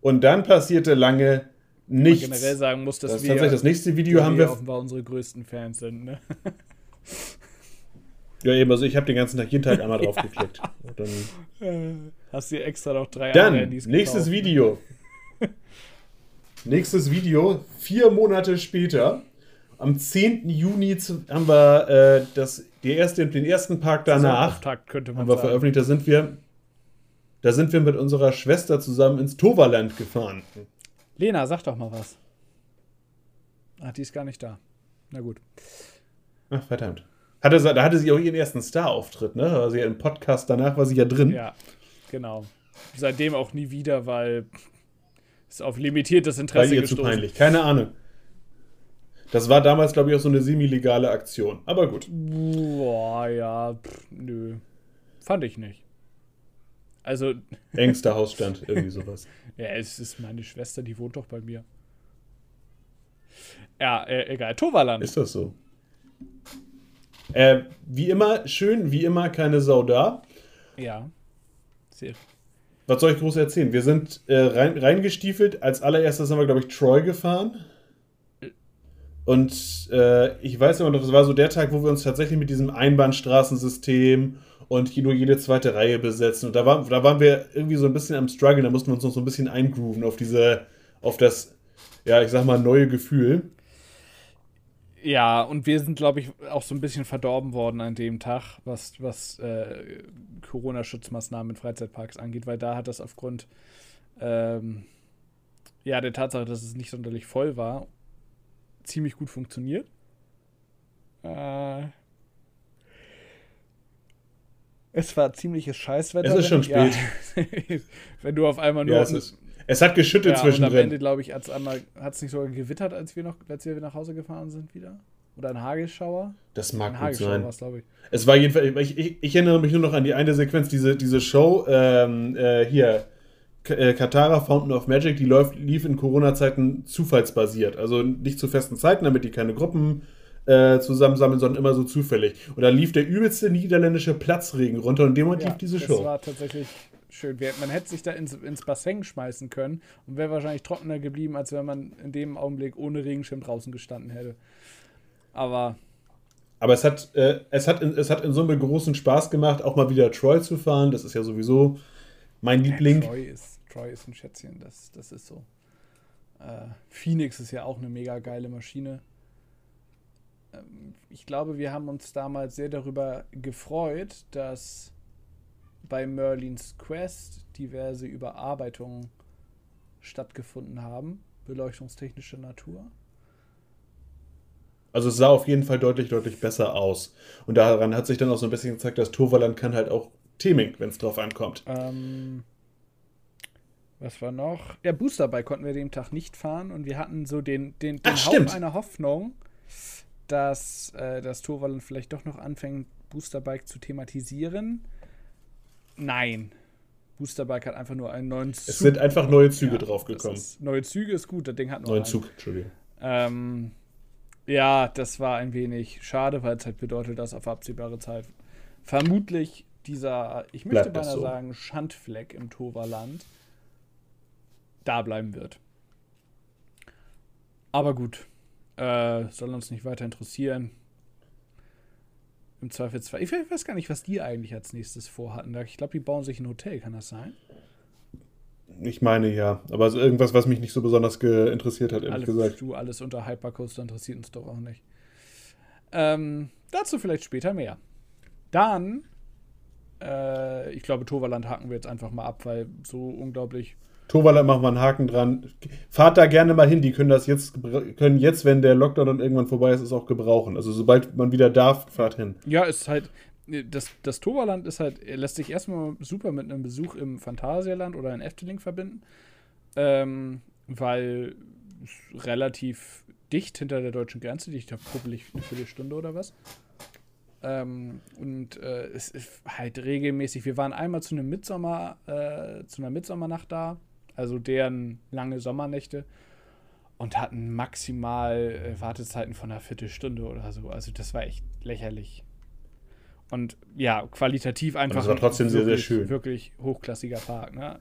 S1: Und dann passierte lange nichts.
S2: generell sagen muss, dass
S1: das
S2: wir,
S1: tatsächlich das nächste Video haben wir.
S2: offenbar unsere größten Fans sind. Ne?
S1: Ja, eben, also ich habe den ganzen Tag jeden Tag einmal drauf geklickt. Und dann
S2: Hast du extra noch drei
S1: Dann, nächstes
S2: gekauft?
S1: Video. Nächstes Video, vier Monate später. Am 10. Juni haben wir äh, das, die erste, den ersten Park danach
S2: Saisonauftakt, könnte man
S1: haben wir
S2: sagen.
S1: veröffentlicht. Da sind wir, da sind wir mit unserer Schwester zusammen ins Toverland gefahren.
S2: Lena, sag doch mal was. Ach, die ist gar nicht da. Na gut.
S1: Ach, verdammt. Hatte, da hatte sie auch ihren ersten Star-Auftritt, ne? Da war sie ja im Podcast danach, war sie ja drin.
S2: Ja, genau. Seitdem auch nie wieder, weil es auf limitiertes
S1: War
S2: Interesse
S1: ihr zu peinlich. Keine Ahnung. Das war damals, glaube ich, auch so eine semi-legale Aktion. Aber gut.
S2: Boah, ja, pff, nö. Fand ich nicht. Also,
S1: Engster Hausstand, irgendwie sowas.
S2: ja, es ist meine Schwester, die wohnt doch bei mir. Ja, äh, egal. Toverland.
S1: Ist das so? Äh, wie immer, schön, wie immer, keine Sau da.
S2: ja. Sehr.
S1: Was soll ich groß erzählen? Wir sind äh, rein, reingestiefelt. Als allererstes haben wir, glaube ich, Troy gefahren. Und äh, ich weiß immer noch, das war so der Tag, wo wir uns tatsächlich mit diesem Einbahnstraßensystem und nur jede zweite Reihe besetzen. Und da, war, da waren wir irgendwie so ein bisschen am Struggle. Da mussten wir uns noch so ein bisschen eingrooven auf diese, auf das, ja, ich sag mal, neue Gefühl.
S2: Ja, und wir sind, glaube ich, auch so ein bisschen verdorben worden an dem Tag, was, was äh, Corona-Schutzmaßnahmen in Freizeitparks angeht, weil da hat das aufgrund ähm, ja, der Tatsache, dass es nicht sonderlich voll war, ziemlich gut funktioniert. Äh, es war ziemliches Scheißwetter.
S1: Es ist schon
S2: wenn- Ja, wenn du auf einmal nur
S1: Ja, ist, es hat geschüttet
S2: ja, und am Ende,
S1: zwischendrin.
S2: glaube ich, hat es einmal, hat es nicht sogar gewittert, als wir noch, als wir nach Hause gefahren sind wieder? Oder ein Hagelschauer?
S1: Das
S2: Ein
S1: mag gut
S2: Hagelschauer
S1: sein.
S2: war es, glaube ich.
S1: Es war jedenfalls, ich, ich, ich erinnere mich nur noch an die eine Sequenz, diese, diese Show, ähm, äh, hier, K äh, Katara Fountain of Magic, die läuft, lief in Corona-Zeiten zufallsbasiert. Also nicht zu festen Zeiten, damit die keine Gruppen äh, zusammensammeln, sondern immer so zufällig. Und da lief der übelste niederländische Platzregen runter und in dem Moment lief diese
S2: Das
S1: Show.
S2: war tatsächlich schön. Wir- Man hätte sich da ins, ins Bassin schmeißen können und wäre wahrscheinlich trockener geblieben, als wenn man in dem Augenblick ohne Regenschirm draußen gestanden hätte. Aber
S1: Aber es hat, äh, es, hat in, es hat in Summe großen Spaß gemacht, auch mal wieder Troy zu fahren. Das ist ja sowieso mein Liebling.
S2: Troy ist, Troy ist ein Schätzchen, das, das ist so. Äh, Phoenix ist ja auch eine mega geile Maschine. Ähm, ich glaube, wir haben uns damals sehr darüber gefreut, dass bei Merlins Quest diverse Überarbeitungen stattgefunden haben, beleuchtungstechnischer Natur.
S1: Also es sah auf jeden Fall deutlich, deutlich besser aus. Und daran hat sich dann auch so ein bisschen gezeigt, dass Toverland kann halt auch Theming, wenn es drauf ankommt.
S2: Ähm, was war noch? Ja, Boosterbike konnten wir dem Tag nicht fahren und wir hatten so den, den, den
S1: Ach, stimmt.
S2: einer Hoffnung, dass äh, das Torwallen vielleicht doch noch anfängt, Boosterbike zu thematisieren. Nein. Boosterbike hat einfach nur einen neuen Zug.
S1: Es sind einfach neue Züge
S2: Ja,
S1: draufgekommen.
S2: Neue Züge ist gut, das Ding hat noch
S1: Neuen
S2: einen.
S1: Zug, Entschuldigung.
S2: Ähm, ja, das war ein wenig schade, weil es halt bedeutet, dass auf absehbare Zeit vermutlich dieser, ich möchte beinahe
S1: so.
S2: sagen, Schandfleck im Toverland da bleiben wird. Aber gut, äh, soll uns nicht weiter interessieren. Im Zweifelsfall. Ich weiß gar nicht, was die eigentlich als nächstes vorhatten. Ich glaube, die bauen sich ein Hotel, kann das sein?
S1: Ich meine ja, aber so irgendwas, was mich nicht so besonders interessiert hat, ehrlich
S2: alles,
S1: gesagt.
S2: Du, alles unter Hypercoaster interessiert uns doch auch nicht. Ähm, dazu vielleicht später mehr. Dann, äh, ich glaube, Toverland haken wir jetzt einfach mal ab, weil so unglaublich.
S1: Toverland machen wir einen Haken dran. Fahrt da gerne mal hin, die können das jetzt, können jetzt, wenn der Lockdown dann irgendwann vorbei ist, es auch gebrauchen. Also sobald man wieder darf, fahrt hin.
S2: Ja, ist halt, das, das Toverland ist halt, lässt sich erstmal super mit einem Besuch im Phantasialand oder in Efteling verbinden, ähm, weil relativ dicht hinter der deutschen Grenze, die ich glaube, kuppelig eine Viertelstunde oder was. Ähm, und äh, es ist halt regelmäßig. Wir waren einmal zu einem Mitsommer, äh, zu einer Mitsommernacht da, also deren lange Sommernächte und hatten maximal äh, Wartezeiten von einer Viertelstunde oder so. Also das war echt lächerlich. Und ja, qualitativ einfach. Und
S1: das war trotzdem
S2: wirklich,
S1: sehr, sehr schön.
S2: Wirklich hochklassiger Park, ne?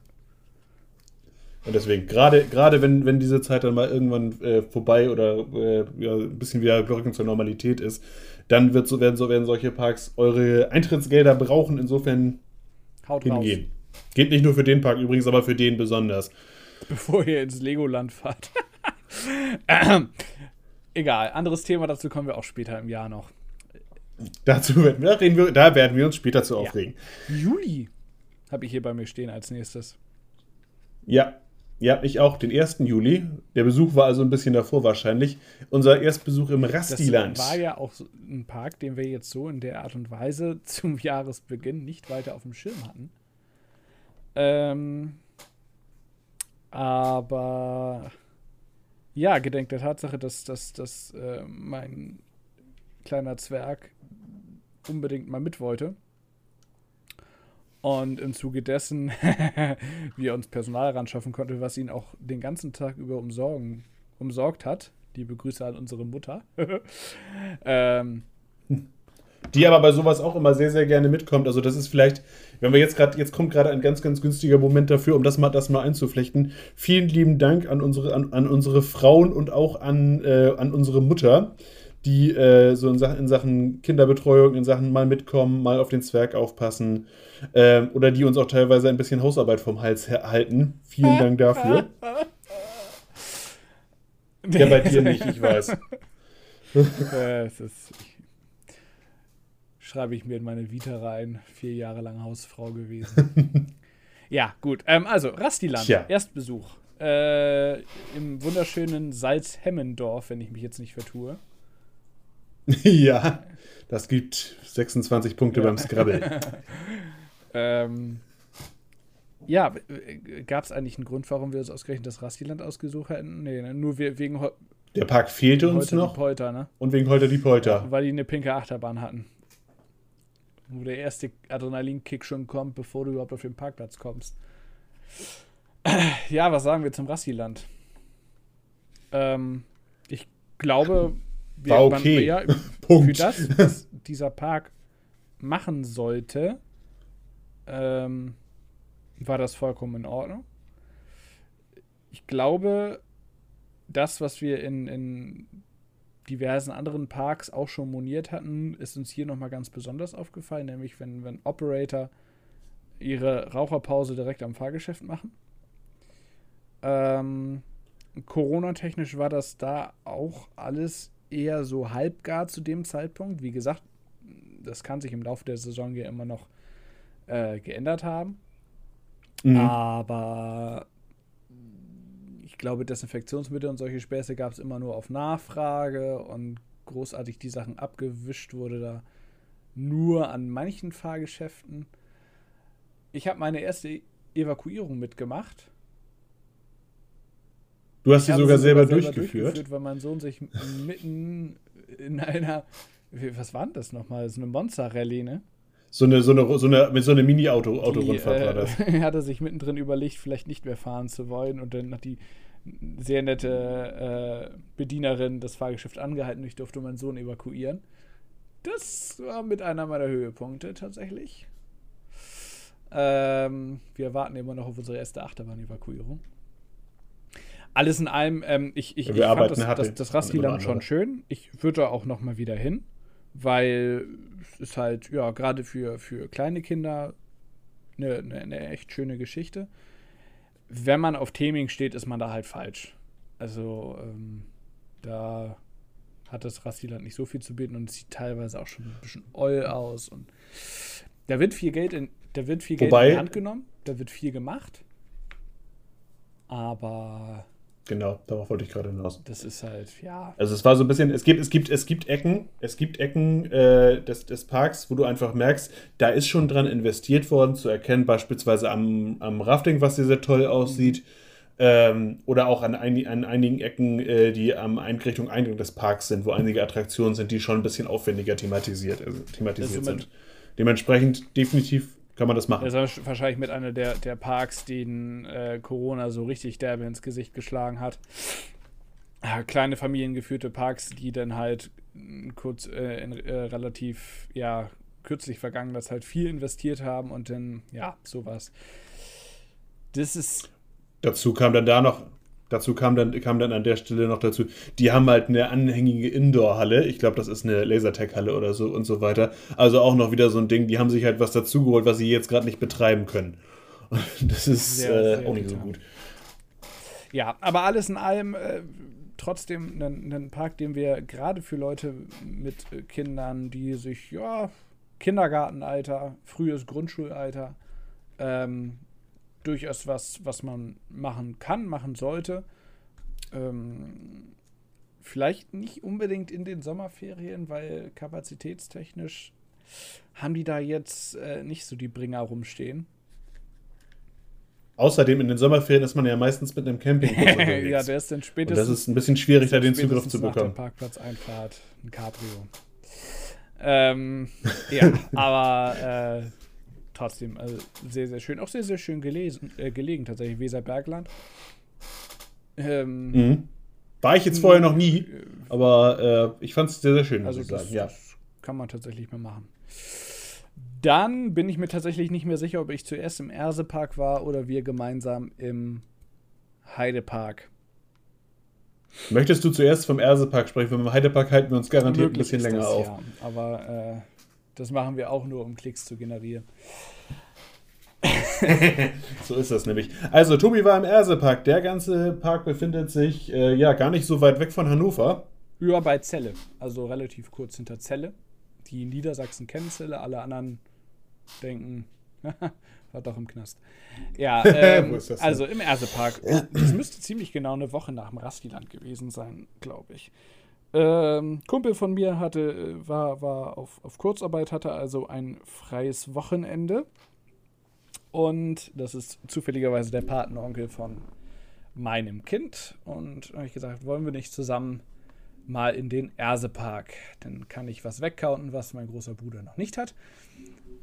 S1: Und deswegen, gerade, gerade wenn, wenn diese Zeit dann mal irgendwann äh, vorbei oder äh, ja, ein bisschen wieder Rücken zur Normalität ist, dann wird so, werden, so, werden solche Parks eure Eintrittsgelder brauchen. Insofern
S2: Haut
S1: hingehen.
S2: Raus.
S1: Geht nicht nur für den Park übrigens, aber für den besonders.
S2: Bevor ihr ins Legoland fahrt. ähm, egal, anderes Thema, dazu kommen wir auch später im Jahr noch.
S1: Dazu werden wir, reden wir, da werden wir uns später zu aufregen.
S2: Ja. Juli habe ich hier bei mir stehen als nächstes.
S1: Ja, ja, ich auch, den 1. Juli. Der Besuch war also ein bisschen davor wahrscheinlich. Unser Erstbesuch im Rastiland.
S2: Das war ja auch ein Park, den wir jetzt so in der Art und Weise zum Jahresbeginn nicht weiter auf dem Schirm hatten. Ähm, aber ja, gedenkt der Tatsache, dass, dass, dass äh, mein kleiner Zwerg unbedingt mal mit wollte. Und im Zuge dessen wir uns Personal ranschaffen konnten, was ihn auch den ganzen Tag über umsorgen, umsorgt hat. Liebe Grüße an unsere Mutter. ähm,
S1: die aber bei sowas auch immer sehr, sehr gerne mitkommt. Also das ist vielleicht, wenn wir jetzt gerade, jetzt kommt gerade ein ganz, ganz günstiger Moment dafür, um das mal, das mal einzuflechten. Vielen lieben Dank an unsere, an, an unsere Frauen und auch an, äh, an unsere Mutter, die äh, so in Sachen, in Sachen, Kinderbetreuung, in Sachen mal mitkommen, mal auf den Zwerg aufpassen äh, oder die uns auch teilweise ein bisschen Hausarbeit vom Hals halten. Vielen Dank dafür. ja, bei dir nicht, ich weiß.
S2: das ist, schreibe ich mir in meine Vita rein. Vier Jahre lang Hausfrau gewesen. ja, gut. Ähm, also, Rastiland, Tja. Erstbesuch. Äh, Im wunderschönen Salzhemmendorf, wenn ich mich jetzt nicht vertue.
S1: ja, das gibt 26 Punkte ja. beim Scrabble.
S2: ähm, ja, gab es eigentlich einen Grund, warum wir uns ausgerechnet das Rastiland ausgesucht hätten? Nee, ne? nur wegen. Ho
S1: Der Park fehlte uns noch.
S2: Polter, ne?
S1: Und wegen Holter die Polter.
S2: Ja, weil die eine pinke Achterbahn hatten. Wo der erste Adrenalinkick schon kommt, bevor du überhaupt auf den Parkplatz kommst. Ja, was sagen wir zum Rastiland? Ähm, ich glaube,
S1: wir, war okay.
S2: Ja, für das, was dieser Park machen sollte, ähm, war das vollkommen in Ordnung. Ich glaube, das, was wir in, in diversen anderen Parks auch schon moniert hatten, ist uns hier nochmal ganz besonders aufgefallen, nämlich wenn, wenn Operator ihre Raucherpause direkt am Fahrgeschäft machen. Ähm, Corona-technisch war das da auch alles eher so halbgar zu dem Zeitpunkt. Wie gesagt, das kann sich im Laufe der Saison ja immer noch äh, geändert haben. Mhm. Aber ich glaube, Desinfektionsmittel und solche Späße gab es immer nur auf Nachfrage und großartig die Sachen abgewischt wurde da nur an manchen Fahrgeschäften. Ich habe meine erste Evakuierung mitgemacht.
S1: Du hast sie sogar, selber, selber durchgeführt. durchgeführt.
S2: Weil mein Sohn sich mitten in einer, was war denn das nochmal? So eine Monster-Rallye, ne?
S1: So eine, so eine, so eine, so eine Mini-Auto-Rundfahrt
S2: äh,
S1: war das.
S2: Er hatte sich mittendrin überlegt, vielleicht nicht mehr fahren zu wollen und dann hat die sehr nette äh, Bedienerin das Fahrgeschäft angehalten ich durfte meinen Sohn evakuieren. Das war mit einer meiner Höhepunkte tatsächlich. Ähm, wir warten immer noch auf unsere erste Achterbahn-Evakuierung alles in allem, ähm, ich, ich, ich fand das, das, das Rastiland schon schön. Ich würde da auch noch mal wieder hin. weil es ist halt, ja, gerade für, für kleine Kinder eine, eine, eine echt schöne Geschichte. Wenn man auf Theming steht, ist man da halt falsch. Also, ähm, da hat das Rassiland nicht so viel zu bieten und es sieht teilweise auch schon ein bisschen oll aus. Und da wird viel Geld in, da wird viel
S1: Wobei,
S2: Geld in die Hand genommen, da wird viel gemacht. Aber
S1: Genau, darauf wollte ich gerade hinaus.
S2: das ist halt, ja.
S1: Also es war so ein bisschen, es gibt, es gibt, es gibt Ecken, es gibt Ecken äh, des, des Parks, wo du einfach merkst, da ist schon dran investiert worden, zu erkennen, beispielsweise am, am Rafting, was sehr, sehr toll aussieht, ähm, oder auch an, ein, an einigen Ecken, äh, die am Einrichtung Eingang des Parks sind, wo einige Attraktionen sind, die schon ein bisschen aufwendiger thematisiert, also thematisiert sind. Dementsprechend definitiv kann man das machen.
S2: Das ist wahrscheinlich mit einer der, der Parks, den äh, Corona so richtig derbe ins Gesicht geschlagen hat. Ja, kleine familiengeführte Parks, die dann halt kurz äh, in äh, relativ, ja, kürzlich vergangen, das halt viel investiert haben und dann, ja, sowas. Das ist,
S1: Dazu kam dann da noch, dazu kam dann, kam dann an der Stelle noch dazu, die haben halt eine anhängige Indoor-Halle. Ich glaube, das ist eine Lasertag-Halle oder so und so weiter. Also auch noch wieder so ein Ding, die haben sich halt was dazugeholt, was sie jetzt gerade nicht betreiben können. Und das ist
S2: Sehr,
S1: äh,
S2: sehr
S1: auch nicht so gut.
S2: ja, aber alles in allem äh, trotzdem ein, ein Park, den wir gerade für Leute mit äh, Kindern, die sich, ja, Kindergartenalter, frühes Grundschulalter, ähm, durchaus was, was man machen kann, machen sollte. Ähm, vielleicht nicht unbedingt in den Sommerferien, weil kapazitätstechnisch haben die da jetzt äh, nicht so die Bringer rumstehen.
S1: Außerdem in den Sommerferien ist man ja meistens mit einem Campingbus unterwegs.
S2: ja, der ist dann
S1: und
S2: spätestens.
S1: das ist ein bisschen schwierig, da den Zugriff zu
S2: nach der
S1: bekommen.
S2: Parkplatzeinfahrt ein Cabrio. Ähm, ja, aber äh, trotzdem also sehr, sehr schön. Auch sehr, sehr schön gelesen, äh, gelegen, tatsächlich, Weserbergland. Ähm,
S1: Mhm. War ich jetzt vorher noch nie, aber äh, ich fand es sehr, sehr schön, muss
S2: Also
S1: ich sagen.
S2: das,
S1: Ja.
S2: kann man tatsächlich mal machen. Dann bin ich mir tatsächlich nicht mehr sicher, ob ich zuerst im Ersepark war oder wir gemeinsam im Heidepark.
S1: Möchtest du zuerst vom Ersepark sprechen? Im Heidepark halten wir uns garantiert ein bisschen länger
S2: das,
S1: auf.
S2: Ja, aber äh, das machen wir auch nur, um Klicks zu generieren.
S1: So ist das nämlich. Also, Tobi war im Ersepark. Der ganze Park befindet sich äh, ja gar nicht so weit weg von Hannover.
S2: Ja, bei Celle, also relativ kurz hinter Celle. Die in Niedersachsen kennen Celle, alle anderen denken, war doch im Knast. Ja, ähm,
S1: Wo ist das denn?
S2: also im Ersepark. Das müsste ziemlich genau eine Woche nach dem Rastiland gewesen sein, glaube ich. Ähm, Kumpel von mir hatte, äh, war, war auf, auf Kurzarbeit, hatte also ein freies Wochenende. Und das ist zufälligerweise der Patenonkel von meinem Kind. Und da habe ich gesagt, wollen wir nicht zusammen mal in den Ersepark? Dann kann ich was wegcounten, was mein großer Bruder noch nicht hat.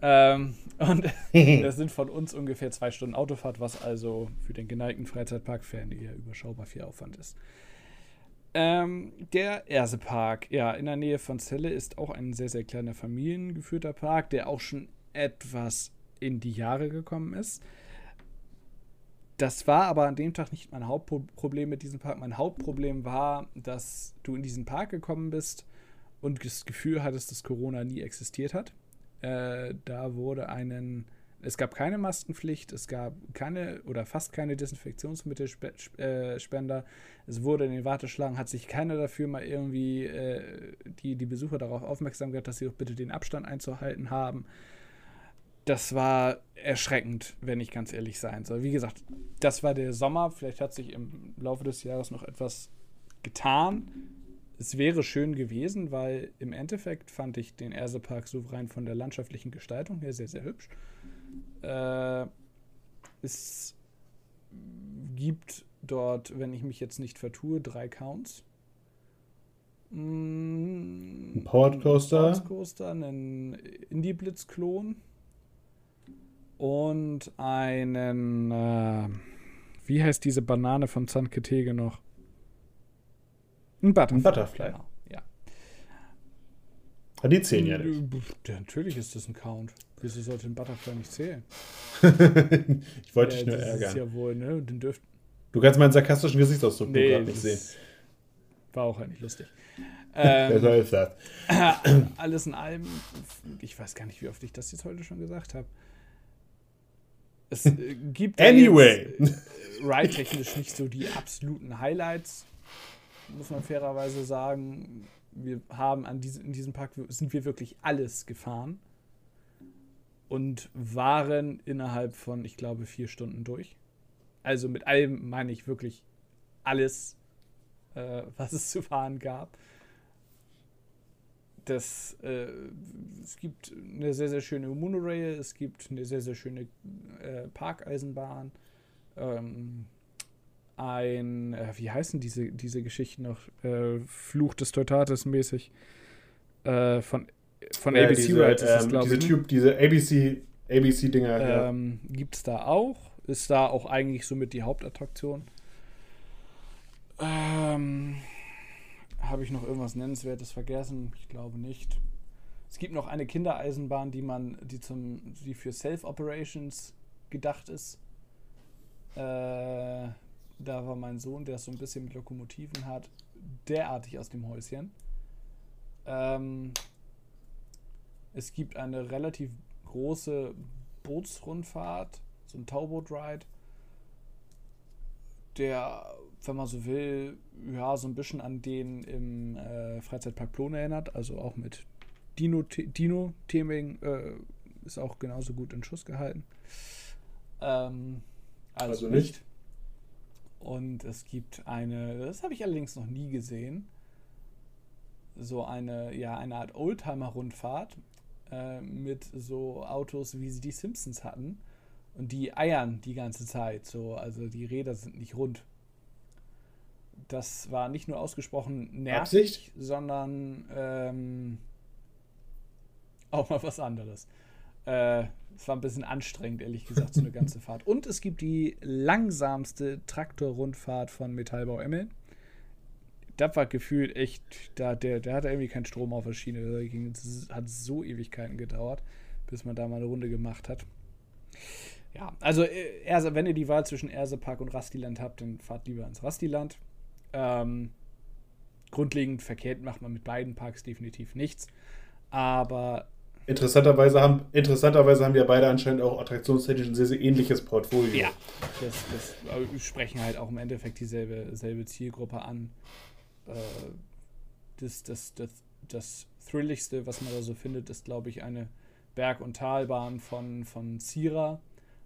S2: Ähm, und das sind von uns ungefähr zwei Stunden Autofahrt, was also für den geneigten Freizeitpark-Fan eher überschaubar viel Aufwand ist. Ähm, der Ersepark, ja, in der Nähe von Celle ist auch ein sehr, sehr kleiner familiengeführter Park, der auch schon etwas in die Jahre gekommen ist. Das war aber an dem Tag nicht mein Hauptproblem mit diesem Park. Mein Hauptproblem war, dass du in diesen Park gekommen bist und das Gefühl hattest, dass Corona nie existiert hat. Äh, da wurde einen, es gab keine Maskenpflicht, es gab keine oder fast keine Desinfektionsmittelspender. Es wurde in den Warteschlangen, hat sich keiner dafür mal irgendwie äh, die, die Besucher darauf aufmerksam gemacht, dass sie doch bitte den Abstand einzuhalten haben das war erschreckend, wenn ich ganz ehrlich sein soll. Wie gesagt, das war der Sommer. Vielleicht hat sich im Laufe des Jahres noch etwas getan. Es wäre schön gewesen, weil im Endeffekt fand ich den Ersepark so rein von der landschaftlichen Gestaltung her sehr, sehr hübsch. Äh, es gibt dort, wenn ich mich jetzt nicht vertue, drei Counts. Mm,
S1: Ein Powered Coaster.
S2: Powered Coaster, einen Indie-Blitz-Klon und einen, äh, wie heißt diese Banane von Zanketege noch? Ein Butterfly.
S1: Ein Butterfly.
S2: Genau, ja.
S1: Ah, Die zählen ja nicht.
S2: Ja, natürlich ist das ein Count. Wieso sollte ein Butterfly nicht zählen?
S1: ich wollte dich nur
S2: das ist
S1: ärgern.
S2: ja wohl, ne? Den dürft
S1: Du kannst meinen sarkastischen Gesichtsausdruck
S2: Nee,
S1: gerade nicht sehen.
S2: ist- war auch eigentlich lustig.
S1: Ähm, ist das.
S2: alles in allem, ich weiß gar nicht, wie oft ich das jetzt heute schon gesagt habe. Es äh, gibt
S1: anyway.
S2: äh, ride-technisch nicht so die absoluten Highlights, muss man fairerweise sagen. Wir haben an diese, in diesem Park sind wir wirklich alles gefahren und waren innerhalb von, ich glaube, vier Stunden durch. Also mit allem meine ich wirklich alles, äh, was es zu fahren gab. Das, äh, es gibt eine sehr, sehr schöne Monorail, es gibt eine sehr, sehr schöne äh, Parkeisenbahn. Ähm, ein, äh, wie heißen diese, diese Geschichten noch? Äh, Fluch des Teutates mäßig. Äh, von von
S1: Ja,
S2: ABC
S1: diese,
S2: Rides ist das,
S1: ähm,
S2: glaube
S1: diese
S2: ich.
S1: Typ, diese ABC, ABC-Dinger. ja.
S2: Ähm, Gibt es da auch. Ist da auch eigentlich somit die Hauptattraktion. Ähm, Habe ich noch irgendwas Nennenswertes vergessen? Ich glaube nicht. Es gibt noch eine Kindereisenbahn, die man, die zum, die für Self-Operations gedacht ist. Äh, da war mein Sohn, der es so ein bisschen mit Lokomotiven hat, derartig aus dem Häuschen. Ähm, es gibt eine relativ große Bootsrundfahrt, so ein Tauboot-Ride, der, wenn man so will, ja, so ein bisschen an den im äh, Freizeitpark Plone erinnert, also auch mit Dino- Dino-Theming äh, ist auch genauso gut in Schuss gehalten. Ähm, also,
S1: Also
S2: nicht.
S1: nicht.
S2: Und es gibt eine, das habe ich allerdings noch nie gesehen, so eine, ja, eine Art Oldtimer-Rundfahrt äh, mit so Autos, wie sie die Simpsons hatten. Und die eiern die ganze Zeit. So, also die Räder sind nicht rund. Das war nicht nur ausgesprochen nervig,
S1: Absicht?
S2: sondern ähm, auch mal was anderes. Äh, es war ein bisschen anstrengend, ehrlich gesagt, so eine ganze Fahrt. Und es gibt die langsamste Traktorrundfahrt von Metallbau Emmeln. Das war gefühlt echt, da, der, der hatte irgendwie keinen Strom auf der Schiene. Das hat so Ewigkeiten gedauert, bis man da mal eine Runde gemacht hat. Ja, also äh, wenn ihr die Wahl zwischen Ersepark und Rastiland habt, dann fahrt lieber ins Rastiland. Ähm, grundlegend verkehrt macht man mit beiden Parks definitiv nichts. Aber
S1: Interessanterweise haben, interessanterweise haben wir beide anscheinend auch attraktionstechnisch ein sehr, sehr ähnliches Portfolio.
S2: Ja, das, das äh, sprechen halt auch im Endeffekt dieselbe selbe Zielgruppe an. Äh, das, das, das, das Thrilligste, was man da so findet, ist, glaube ich, eine Berg- und Talbahn von, von Sira.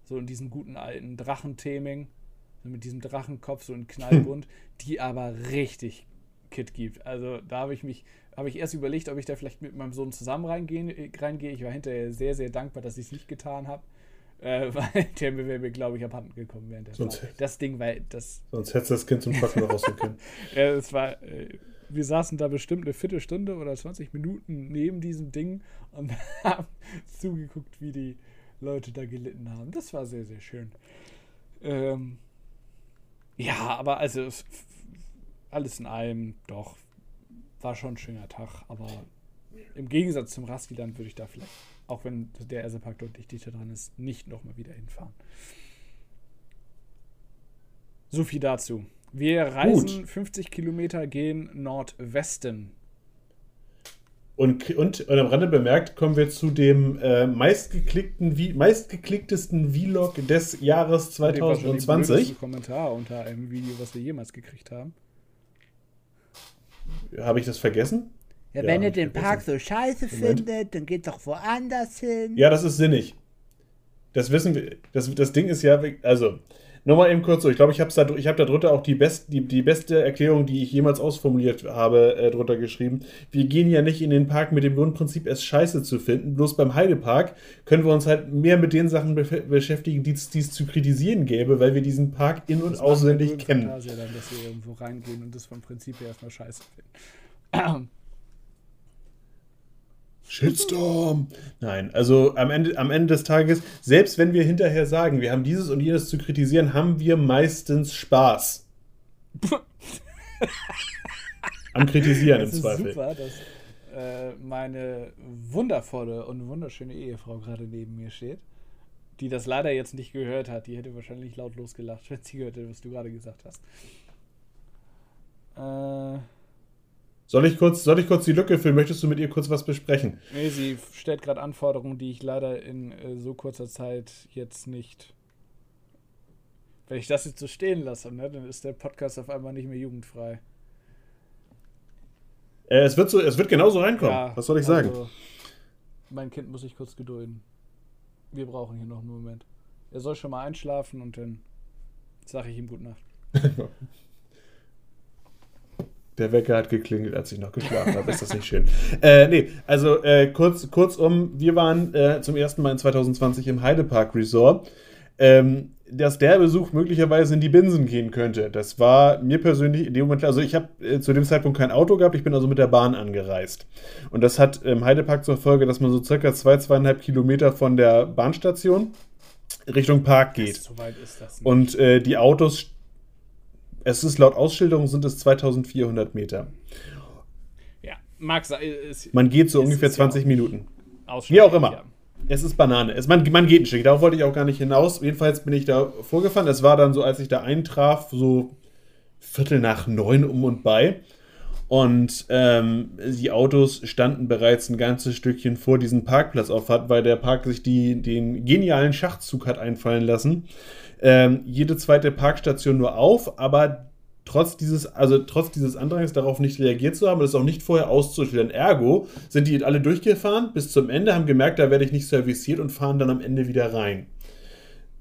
S2: So in diesem guten alten Drachentheming. Mit diesem Drachenkopf, so in Knallbunt, die aber richtig Kit gibt. Also da habe ich mich, habe ich erst überlegt, ob ich da vielleicht mit meinem Sohn zusammen reingehen, äh, reingehe. Ich war hinterher sehr, sehr dankbar, dass ich es nicht getan habe. Äh, weil der wäre mir, glaube ich, abhanden gekommen während der
S1: Sonst-
S2: Fahrt. Das Ding war, das,
S1: Sonst hättest du das Kind zum Trocknen rausholen können.
S2: ja, es war, äh, wir saßen da bestimmt eine Viertelstunde oder 20 Minuten neben diesem Ding und haben zugeguckt, wie die Leute da gelitten haben. Das war sehr, sehr schön. Ähm, ja, aber also es- alles in allem doch war schon ein schöner Tag, aber im Gegensatz zum Rastiland würde ich da vielleicht, auch wenn der Ersepark deutlich dichter dran ist, nicht nochmal wieder hinfahren. So viel dazu. Wir reisen 50 Kilometer, gehen Nordwesten.
S1: Und, und, und am Rande bemerkt, kommen wir zu dem äh, meistgeklickten, Vi- meistgeklicktesten Vlog des Jahres
S2: Dem wahrscheinlich blödesten
S1: 2020.
S2: Kommentar unter einem Video, was wir jemals gekriegt haben.
S1: Habe ich das vergessen?
S3: Ja,
S1: Ja,
S3: wenn ihr den Park so scheiße
S1: Moment.
S3: findet, dann geht doch woanders hin.
S1: Ja, das ist sinnig. Das wissen wir. Das, das Ding ist ja, also, nochmal eben kurz so. Ich glaube, ich habe da, ich hab da drunter auch die, best, die, die beste Erklärung, die ich jemals ausformuliert habe, äh, drunter geschrieben. Wir gehen ja nicht in den Park mit dem Grundprinzip, es scheiße zu finden. Bloß beim Heidepark können wir uns halt mehr mit den Sachen beschäftigen, die es zu kritisieren gäbe, weil wir diesen Park in- und
S2: Das
S1: auswendig kennen.
S2: Fantasia Dann, dass wir irgendwo reingehen und das vom Prinzip her erstmal scheiße finden.
S1: Shitstorm. Nein, also am Ende, am Ende des Tages, selbst wenn wir hinterher sagen, wir haben dieses und jenes zu kritisieren, haben wir meistens Spaß. am Kritisieren im
S2: Es ist
S1: Zweifel.
S2: super, dass äh, meine wundervolle und wunderschöne Ehefrau gerade neben mir steht, die das leider jetzt nicht gehört hat. Die hätte wahrscheinlich laut losgelacht, wenn sie gehört hätte, was du gerade gesagt hast. Äh,
S1: Soll ich, kurz, soll ich kurz die Lücke füllen? Möchtest du mit ihr kurz was besprechen?
S2: Nee, sie stellt gerade Anforderungen, die ich leider in äh, so kurzer Zeit jetzt nicht. Wenn ich das jetzt so stehen lasse, ne, dann ist der Podcast auf einmal nicht mehr jugendfrei.
S1: Äh, es, wird so, es wird genauso reinkommen.
S2: Ja,
S1: was soll ich sagen?
S2: also, Mein Kind muss sich kurz gedulden. Wir brauchen hier noch einen Moment. Er soll schon mal einschlafen und dann sage ich ihm Gute Nacht.
S1: Der Wecker hat geklingelt, als ich noch geschlafen habe. Ist das nicht schön? Äh, nee, also äh, kurz, kurzum, wir waren äh, zum ersten Mal in 2020 im Heidepark Resort. Ähm, dass der Besuch möglicherweise in die Binsen gehen könnte. Das war mir persönlich in dem Moment, also ich habe äh, zu dem Zeitpunkt kein Auto gehabt, ich bin also mit der Bahn angereist. Und das hat im Heidepark zur Folge, dass man so circa zwei, zweieinhalb Kilometer von der Bahnstation Richtung Park geht.
S2: So weit ist das nicht.
S1: Und äh, die Autos, es ist laut Ausschilderung sind es 2400 Meter.
S2: ja, mag sein.
S1: Man geht so ungefähr
S2: ist ja
S1: 20
S2: auch
S1: Minuten. Wie auch immer.
S2: ja.
S1: Es ist Banane. Es, man, man geht ein Stück. Darauf wollte ich auch gar nicht hinaus. Jedenfalls bin ich da vorgefahren. Es war dann so, als ich da eintraf, so Viertel nach neun um und bei. Und ähm, die Autos standen bereits ein ganzes Stückchen vor diesem Parkplatz auffahrt, weil der Park sich die, den genialen Schachzug hat einfallen lassen. Ähm, jede zweite Parkstation nur auf, aber trotz dieses, also trotz dieses Andrangs darauf nicht reagiert zu haben und es auch nicht vorher auszuschildern. Ergo sind die alle durchgefahren bis zum Ende, haben gemerkt, da werde ich nicht serviciert und fahren dann am Ende wieder rein.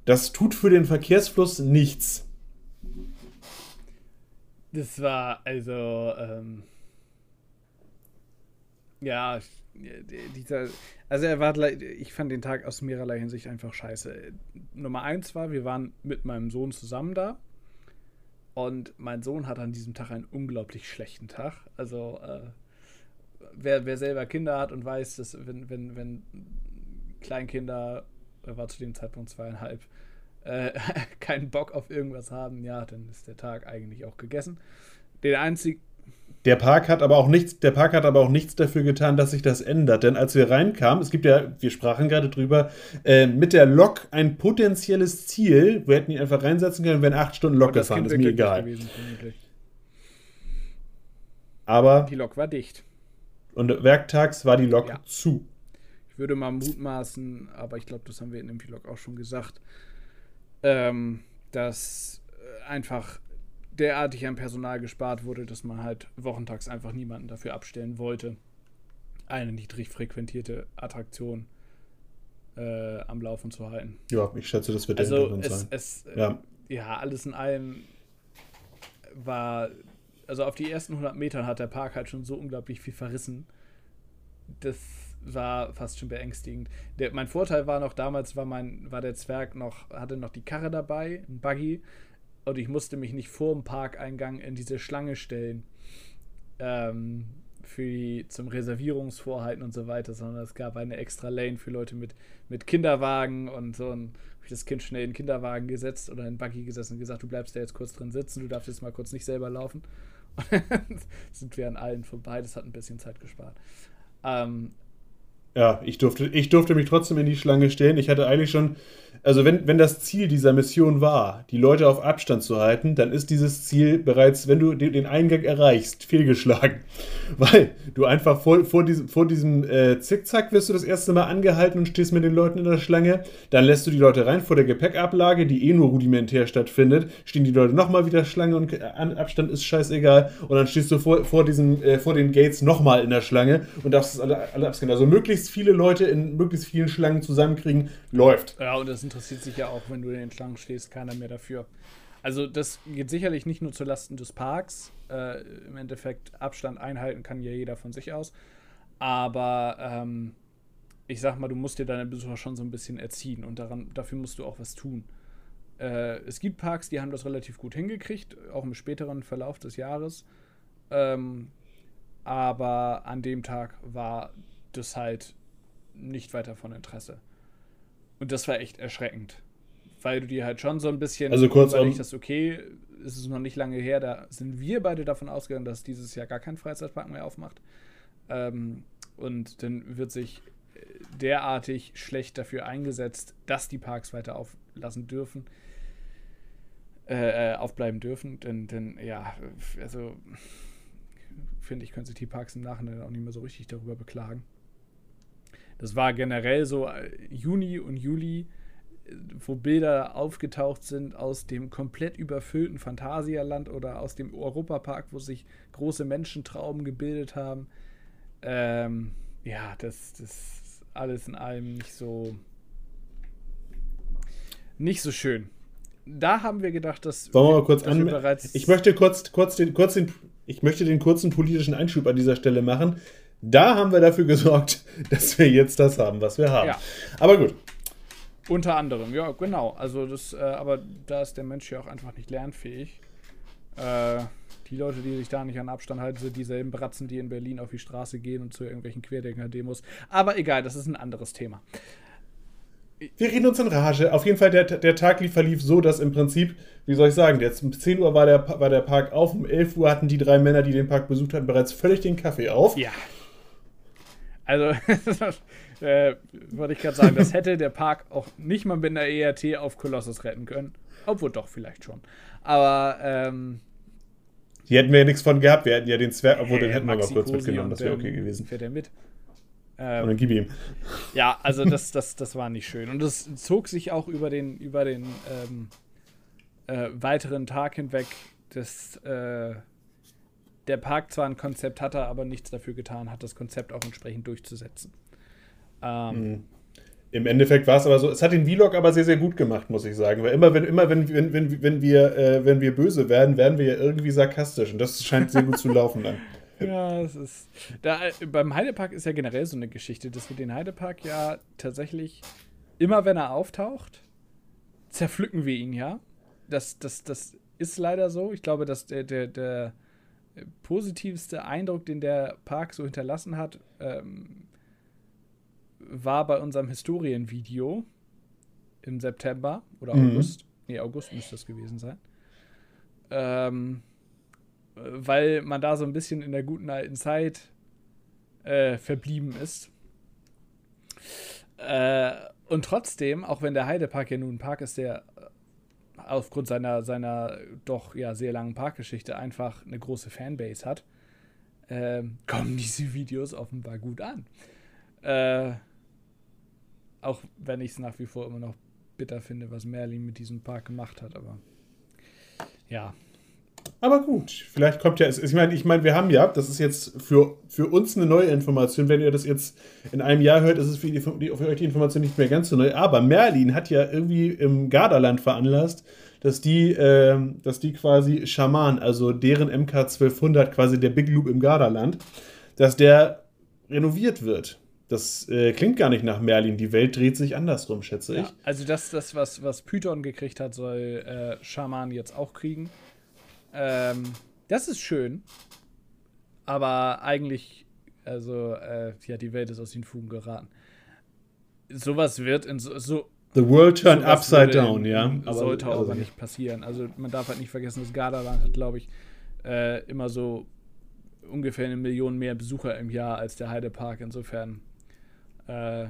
S1: Das tut für den Verkehrsfluss nichts.
S2: Das war also, ähm, ja, dieser, also er war, ich fand den Tag aus mehrerlei Hinsicht einfach scheiße. Nummer eins war, wir waren mit meinem Sohn zusammen da und mein Sohn hat an diesem Tag einen unglaublich schlechten Tag. Also, äh, wer, wer selber Kinder hat und weiß, dass wenn, wenn, wenn Kleinkinder, er war zu dem Zeitpunkt zweieinhalb, äh, keinen Bock auf irgendwas haben, ja, dann ist der Tag eigentlich auch gegessen. Den einzig,
S1: Der Park hat aber auch nichts, der Park hat aber auch nichts dafür getan, dass sich das ändert. Denn als wir reinkamen, es gibt ja, wir sprachen gerade drüber, äh, mit der Lok ein potenzielles Ziel. Wir hätten ihn einfach reinsetzen können, wären acht Stunden Lok gefahren,
S2: Kind
S1: ist
S2: wäre
S1: mir egal.
S2: gewesen.
S1: Aber
S2: Die Lok war dicht.
S1: und werktags war die Lok
S2: Ja.
S1: zu.
S2: Ich würde mal mutmaßen, aber ich glaube, das haben wir in dem Vlog auch schon gesagt, ähm, dass äh, einfach derartig an Personal gespart wurde, dass man halt wochentags einfach niemanden dafür abstellen wollte, eine niedrig frequentierte Attraktion äh, am Laufen zu halten.
S1: Ja, ich schätze, das wird der
S2: Also
S1: Hintergrund
S2: es,
S1: sein.
S2: es äh,
S1: Ja.
S2: ja. alles in allem war, also auf die ersten 100 Metern hat der Park halt schon so unglaublich viel verrissen. Das war fast schon beängstigend. Der, mein Vorteil war noch, damals war mein, war der Zwerg noch, hatte noch die Karre dabei, ein Buggy, und ich musste mich nicht vor dem Parkeingang in diese Schlange stellen. Ähm, für die, zum Reservierungsvorhalten und so weiter, sondern es gab eine extra Lane für Leute mit, mit Kinderwagen und so ein habe ich das Kind schnell in den Kinderwagen gesetzt oder in den Buggy gesessen und gesagt, du bleibst da jetzt kurz drin sitzen, du darfst jetzt mal kurz nicht selber laufen. Und dann sind wir an allen vorbei, das hat ein bisschen Zeit gespart. Ähm,
S1: Ja, ich durfte, ich durfte mich trotzdem in die Schlange stellen. Ich hatte eigentlich schon, also wenn, wenn das Ziel dieser Mission war, die Leute auf Abstand zu halten, dann ist dieses Ziel bereits, wenn du den, Eingang erreichst, fehlgeschlagen. Weil du einfach vor, vor diesem, vor diesem äh, Zickzack wirst du das erste Mal angehalten und stehst mit den Leuten in der Schlange. Dann lässt du die Leute rein vor der Gepäckablage, die eh nur rudimentär stattfindet. Stehen die Leute nochmal wieder Schlange und äh, Abstand ist scheißegal. Und dann stehst du vor, vor, diesen, äh, vor den Gates nochmal in der Schlange und darfst es alle, alle abscannen. Also möglichst viele Leute in möglichst vielen Schlangen zusammenkriegen, läuft.
S2: Ja, und das interessiert sich ja auch, wenn du den Schlangen stehst, keiner mehr dafür. Also das geht sicherlich nicht nur zu Lasten des Parks. Äh, Im Endeffekt Abstand einhalten kann ja jeder von sich aus. Aber ähm, ich sag mal, du musst dir deine Besucher schon so ein bisschen erziehen und daran, dafür musst du auch was tun. Äh, es gibt Parks, die haben das relativ gut hingekriegt, auch im späteren Verlauf des Jahres. Ähm, aber an dem Tag war das halt nicht weiter von Interesse. Und das war echt erschreckend. Weil du dir halt schon so ein bisschen
S1: Also kurzum-
S2: überlegt hast, okay, es ist noch nicht lange her, da sind wir beide davon ausgegangen, dass dieses Jahr gar kein Freizeitpark mehr aufmacht. Ähm, und dann wird sich äh, derartig schlecht dafür eingesetzt, dass die Parks weiter auflassen dürfen, äh, äh, aufbleiben dürfen. Denn, denn ja, also finde ich, können sich die Parks im Nachhinein auch nicht mehr so richtig darüber beklagen. Das war generell so äh, Juni und Juli, äh, wo Bilder aufgetaucht sind aus dem komplett überfüllten Phantasialand oder aus dem Europapark, wo sich große Menschentrauben gebildet haben. Ähm, ja, das, das alles in allem nicht so nicht so schön. Da haben wir gedacht, dass
S1: Wollen wir mal kurz an. Ich möchte kurz, kurz, den, kurz den, ich möchte den kurzen politischen Einschub an dieser Stelle machen. Da haben wir dafür gesorgt, dass wir jetzt das haben, was wir haben.
S2: Ja.
S1: Aber gut.
S2: Unter anderem, ja, genau. Also das, äh, aber da ist der Mensch ja auch einfach nicht lernfähig. Äh, die Leute, die sich da nicht an Abstand halten, sind dieselben Bratzen, die in Berlin auf die Straße gehen und zu irgendwelchen Querdenker-Demos. Aber egal, das ist ein anderes Thema.
S1: Wir reden uns in Rage. Auf jeden Fall, der, der Tag lief, verlief so, dass im Prinzip, wie soll ich sagen, jetzt um 10 Uhr war der, war der Park auf, um 11 Uhr hatten die drei Männer, die den Park besucht hatten, bereits völlig den Kaffee auf.
S2: Ja. Also, äh, wollte ich gerade sagen, das hätte der Park auch nicht mal mit einer ERT auf Kolossus retten können. Obwohl doch, vielleicht schon. Aber, ähm,
S1: Hier hätten wir ja nichts von gehabt. Wir hätten ja den Zwerg, obwohl den
S2: äh,
S1: hätten wir
S2: Maxi
S1: kurz
S2: Cosi
S1: mitgenommen,
S2: und,
S1: das wäre okay gewesen.
S2: Fährt er mit?
S1: Und
S2: Ähm,
S1: dann gib ihm.
S2: Ja, also das, das, das war nicht schön. Und es zog sich auch über den, über den ähm, äh, weiteren Tag hinweg, dass äh, der Park zwar ein Konzept hatte, aber nichts dafür getan hat, das Konzept auch entsprechend durchzusetzen. Ähm,
S1: Im Endeffekt war es aber so, es hat den Vlog aber sehr, sehr gut gemacht, muss ich sagen. Weil immer, wenn, immer wenn, wenn, wenn, wenn, wir, äh, wenn wir böse werden, werden wir ja irgendwie sarkastisch. Und das scheint sehr gut zu laufen dann.
S2: Ja, es ist. Da, beim Heidepark ist ja generell so eine Geschichte, dass wir den Heidepark ja tatsächlich, immer wenn er auftaucht, zerpflücken wir ihn ja. Das, das, das ist leider so. Ich glaube, dass der, der, der positivste Eindruck, den der Park so hinterlassen hat, ähm, war bei unserem Historienvideo im September oder
S1: Mhm.
S2: August. Nee, August müsste das gewesen sein. Ähm, weil man da so ein bisschen in der guten alten Zeit äh, verblieben ist. Äh, und trotzdem, auch wenn der Heidepark ja nun ein Park ist, der aufgrund seiner, seiner doch ja sehr langen Parkgeschichte einfach eine große Fanbase hat, ähm, kommen diese Videos offenbar gut an. Äh, auch wenn ich es nach wie vor immer noch bitter finde, was Merlin mit diesem Park gemacht hat, aber ja.
S1: Aber gut, vielleicht kommt ja, ich meine, ich meine, wir haben ja, das ist jetzt für, für uns eine neue Information. Wenn ihr das jetzt in einem Jahr hört, ist es für, die, für euch die Information nicht mehr ganz so neu. Aber Merlin hat ja irgendwie im Gardaland veranlasst, dass die, ähm, dass die quasi Schaman, also deren MK 1200, quasi der Big Loop im Gardaland, dass der renoviert wird. Das äh, klingt gar nicht nach Merlin. Die Welt dreht sich andersrum, schätze ich.
S2: ja. Also das, das was, was Python gekriegt hat, soll äh, Schaman jetzt auch kriegen. Ähm, das ist schön. Aber eigentlich, also, äh, ja, die Welt ist aus den Fugen geraten. Sowas wird in so, so
S1: The world turned upside down, ja.
S2: in- sollte
S1: aber-
S2: aber nicht passieren. Also man darf halt nicht vergessen, das Gardaland hat, glaube ich, äh, immer so ungefähr eine Million mehr Besucher im Jahr als der Heidepark. Insofern. Äh,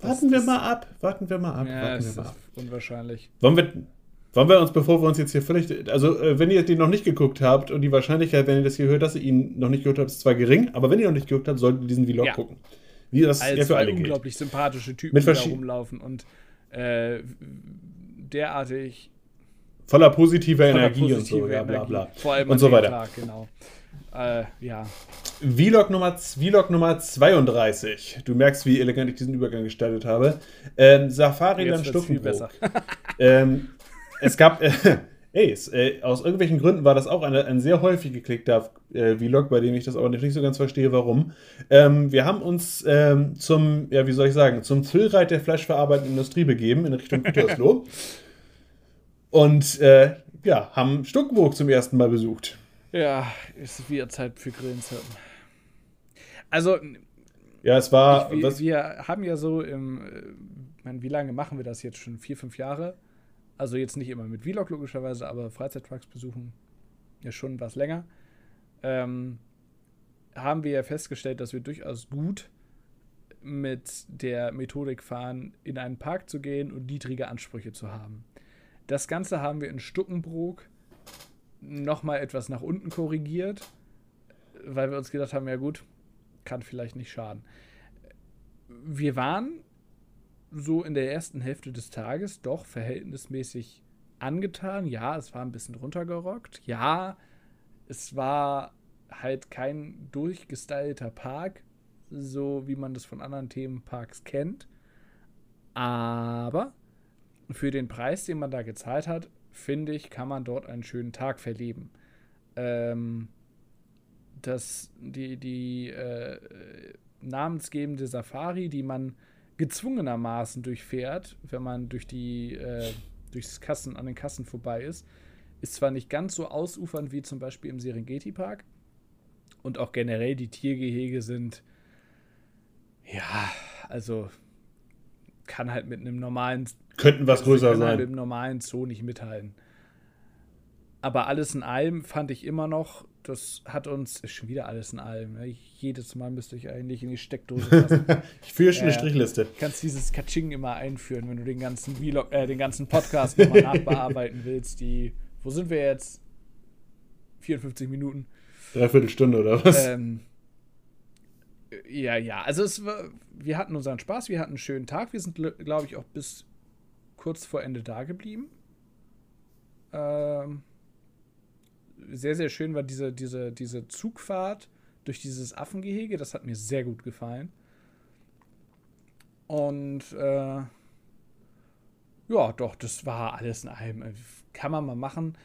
S1: Warten wir mal ab, warten wir mal ab,
S2: ja,
S1: warten
S2: es
S1: wir
S2: ist
S1: mal ab.
S2: unwahrscheinlich.
S1: Wollen wir, wollen wir uns, bevor wir uns jetzt hier völlig. Also, äh, wenn ihr den noch nicht geguckt habt und die Wahrscheinlichkeit, wenn ihr das hier hört, dass ihr ihn noch nicht gehört habt, ist zwar gering, aber wenn ihr noch nicht geguckt habt, solltet ihr diesen Vlog
S2: Ja.
S1: gucken. Wie das
S2: Als
S1: ja für alle
S2: unglaublich sympathische Typen, die da rumlaufen und äh, derartig
S1: Voller positiver
S2: voller
S1: Energie und so, ja, bla bla.
S2: Vor allem
S1: Und so weiter.
S2: Tag, genau. Äh, ja.
S1: Vlog Nummer, Vlog Nummer 32. Du merkst, wie elegant ich diesen Übergang gestaltet habe. Ähm,
S2: viel
S1: Stuckenbrook.
S2: besser.
S1: ähm, es gab, äh, ey, es, äh, aus irgendwelchen Gründen war das auch eine, ein sehr häufig geklickter äh, Vlog, bei dem ich das aber nicht so ganz verstehe, warum. Ähm, wir haben uns ähm, zum, ja, wie soll ich sagen, zum Thrillreit der fleischverarbeitenden Industrie begeben in Richtung Gütersloh. Und äh, ja, haben Stuckenburg zum ersten Mal besucht.
S2: Ja, ist wieder Zeit für Grillenzirpen. Also,
S1: Ja, es war.
S2: ich, wir, wir haben ja so im, äh, ich meine, wie lange machen wir das jetzt schon? Vier, fünf Jahre? Also jetzt nicht immer mit Vlog logischerweise, aber Freizeitparks besuchen ja schon was länger. Ähm, haben wir ja festgestellt, dass wir durchaus gut mit der Methodik fahren, in einen Park zu gehen und niedrige Ansprüche zu haben. Das Ganze haben wir in Stuckenbrook nochmal etwas nach unten korrigiert. weil wir uns gedacht haben, ja gut, kann vielleicht nicht schaden. Wir waren so in der ersten Hälfte des Tages doch verhältnismäßig angetan. Ja, es war ein bisschen runtergerockt. Ja, es war halt kein durchgestylter Park, so wie man das von anderen Themenparks kennt. Aber für den Preis, den man da gezahlt hat, finde ich, kann man dort einen schönen Tag verleben. Ähm, das, die, die äh, namensgebende Safari, die man gezwungenermaßen durchfährt, wenn man durch die äh, durchs Kassen an den Kassen vorbei ist, ist zwar nicht ganz so ausufernd wie zum Beispiel im Serengeti Park und auch generell die Tiergehege sind ja also kann halt mit einem normalen
S1: Könnten was größer
S2: kann halt
S1: sein.
S2: mit einem normalen Zoo nicht mithalten. Aber alles in allem fand ich immer noch, das hat uns ist schon wieder alles in allem. Ne? Jedes Mal müsste ich eigentlich in die Steckdose passen.
S1: Ich führe schon eine
S2: Ja.
S1: Strichliste.
S2: kannst dieses Kaching immer einführen, wenn du den ganzen Vlog, äh, den ganzen Podcast nochmal nachbearbeiten willst. Die, wo sind wir jetzt? 54 Minuten.
S1: Dreiviertel Stunde oder was?
S2: Ähm, ja, ja, also es war, wir hatten unseren Spaß, wir hatten einen schönen Tag. Wir sind, glaube ich, auch bis kurz vor Ende da geblieben. Ähm, sehr, sehr schön war diese, diese, diese Zugfahrt durch dieses Affengehege. Das hat mir sehr gut gefallen. Und äh, ja, doch, das war alles in allem. Äh, Kann man mal machen.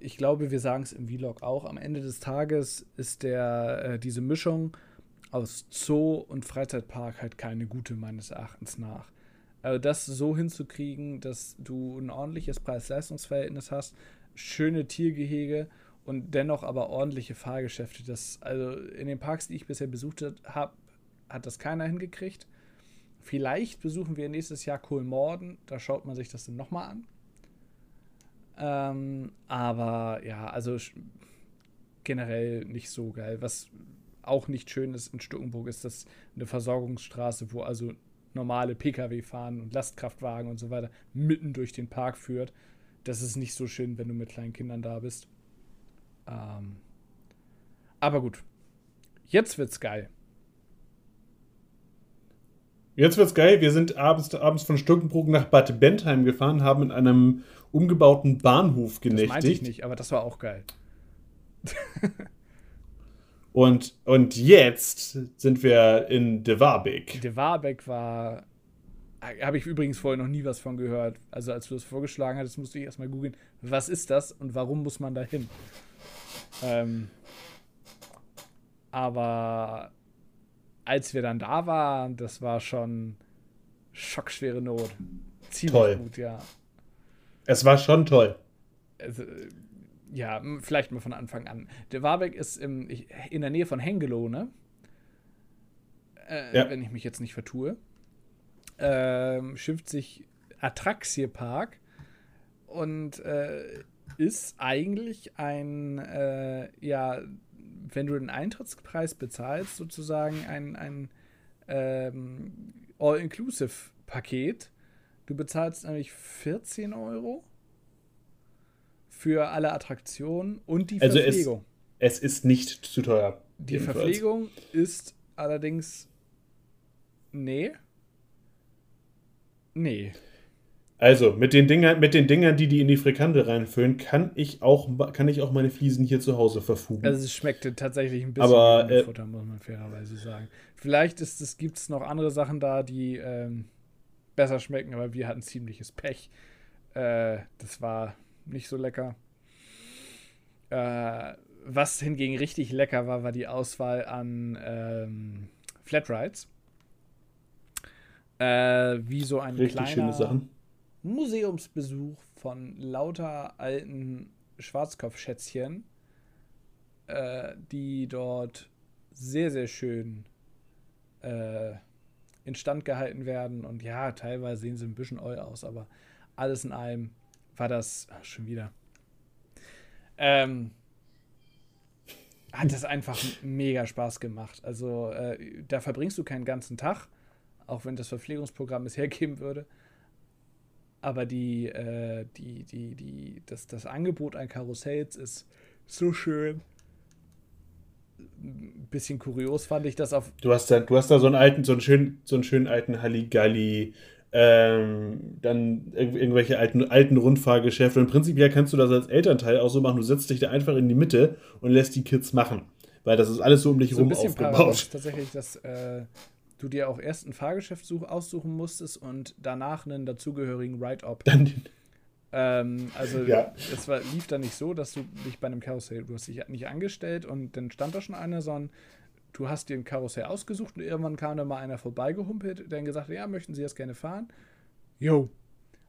S2: Ich glaube, wir sagen es im Vlog auch. Am Ende des Tages ist der, äh, diese Mischung aus Zoo und Freizeitpark halt keine gute, meines Erachtens nach. Also das so hinzukriegen, dass du ein ordentliches Preis-Leistungs-Verhältnis hast, schöne Tiergehege und dennoch aber ordentliche Fahrgeschäfte. Das, also in den Parks, die ich bisher besucht habe, hat das keiner hingekriegt. Vielleicht besuchen wir nächstes Jahr Kolmorden, da schaut man sich das dann nochmal an. Ähm, aber ja, also generell nicht so geil. Was auch nicht schön ist in Stuckenburg, ist das eine Versorgungsstraße, wo also normale Pkw fahren und Lastkraftwagen und so weiter mitten durch den Park führt. Das ist nicht so schön, wenn du mit kleinen Kindern da bist. Ähm, aber gut. Jetzt wird's geil.
S1: Jetzt wird's geil. Wir sind abends, abends von Stuckenbrook nach Bad Bentheim gefahren, haben in einem umgebauten Bahnhof
S2: Das meinte ich
S1: genächtigt.
S2: nicht, aber das war auch geil.
S1: Und, und jetzt sind wir in De Warbeek.
S2: De Warbeck war. Habe ich übrigens vorher noch nie was von gehört. Also, als du das vorgeschlagen hattest, musste ich erstmal googeln, was ist das und warum muss man da hin? Ähm, aber als wir dann da waren, das war schon schockschwere Not. Ziemlich
S1: Toll.
S2: gut, ja.
S1: Es war schon toll.
S2: Also, äh, ja, vielleicht mal von Anfang an. Der Warbeck ist im, in der Nähe von Hengelo, ne? Äh,
S1: Ja.
S2: Wenn ich mich jetzt nicht vertue. Ähm, schimpft sich Atraxie Park und äh, ist eigentlich ein, äh, ja, wenn du den Eintrittspreis bezahlst, sozusagen ein, ein ähm, All-Inclusive-Paket. Du bezahlst nämlich 14 Euro für alle Attraktionen und die
S1: Also es-
S2: Verpflegung.
S1: Es ist nicht zu teuer.
S2: die
S1: jedenfalls.
S2: Verpflegung ist allerdings. Nee. Nee.
S1: Also, mit den, Dingern, mit den Dingern, die die in die Frikandel reinfüllen, kann ich auch, kann ich auch meine Fliesen hier zu Hause verfugen.
S2: Also es schmeckte tatsächlich ein bisschen
S1: Aber,
S2: wie
S1: äh,
S2: Futter, muss man fairerweise sagen. Vielleicht gibt es noch andere Sachen da, die ähm, besser schmecken, aber wir hatten ziemliches Pech. Äh, das war nicht so lecker. Äh, was hingegen richtig lecker war, war die Auswahl an ähm, Flatrides. Äh, wie so ein
S1: Richtig
S2: kleiner. Museumsbesuch von lauter alten Schwarzkopfschätzchen, äh, die dort sehr, sehr schön äh, instand gehalten werden. Und ja, teilweise sehen sie ein bisschen oll aus, aber alles in allem war das ach, schon wieder. Ähm, hat das einfach mega Spaß gemacht. Also äh, da verbringst du keinen ganzen Tag, auch wenn das Verpflegungsprogramm es hergeben würde. Aber die, äh, die, die, die, das, das Angebot an Karussells ist so schön. ein bisschen kurios fand ich das auf.
S1: Du hast da, du hast da so einen alten, so einen schönen, so einen schönen alten Halligalli, ähm, dann irg irgendwelche alten, alten Rundfahrgeschäfte. Und prinzipiell kannst du das als Elternteil auch so machen. Du setzt dich da einfach in die Mitte und lässt die Kids machen. Weil das ist alles so um dich
S2: so ein
S1: rum
S2: bisschen
S1: aufgebaut.
S2: paradox tatsächlich, dass äh, du dir auch erst ein Fahrgeschäft such, aussuchen musstest und danach einen dazugehörigen.
S1: Dann,
S2: Ähm, also
S1: Ja.
S2: es war, lief dann nicht so, dass du dich bei einem Karussell, du hast dich nicht angestellt und dann stand da schon einer, sondern du hast dir ein Karussell ausgesucht und irgendwann kam da mal einer vorbeigehumpelt, der dann gesagt hat, ja, möchten Sie das gerne fahren? Jo.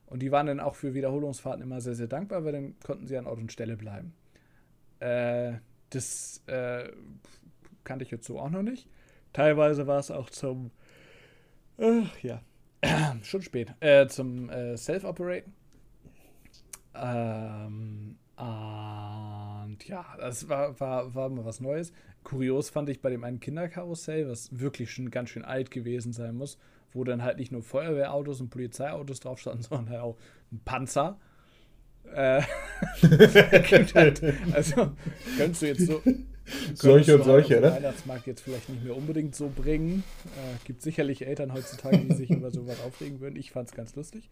S2: Und die waren dann auch für Wiederholungsfahrten immer sehr, sehr dankbar, weil dann konnten sie an Ort und Stelle bleiben. Äh, das äh, kannte ich jetzt so auch noch nicht. Teilweise war es auch zum, ach ja, schon spät, äh, zum äh, Self-Operaten. Ähm, und ja, das war, war, war mal was Neues. Kurios fand ich bei dem einen Kinderkarussell, was wirklich schon ganz schön alt gewesen sein muss, wo dann halt nicht nur Feuerwehrautos und Polizeiautos drauf standen, sondern halt auch ein Panzer. Äh, halt, also, könntest du jetzt so.
S1: Solche und solche,
S2: halt dem
S1: ne?
S2: Weihnachtsmarkt jetzt vielleicht nicht mehr unbedingt so bringen. Äh, gibt sicherlich Eltern heutzutage, die sich über sowas aufregen würden. Ich fand es ganz lustig.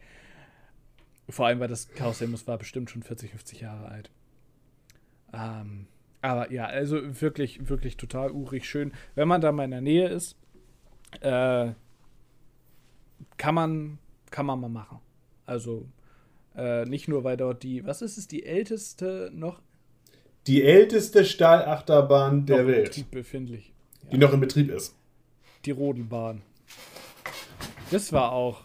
S2: Vor allem, weil das Karussell muss war bestimmt schon 40, 50 Jahre alt. Ähm, aber ja, also wirklich, wirklich total urig schön. Wenn man da mal in der Nähe ist, äh, kann man, kann man mal machen. Also äh, nicht nur, weil dort die, was ist es, die älteste noch,
S1: die älteste Stahlachterbahn der
S2: noch
S1: Welt,
S2: Betrieb befindlich.
S1: die noch in Betrieb ist.
S2: Die Rodenbahn. Das war auch,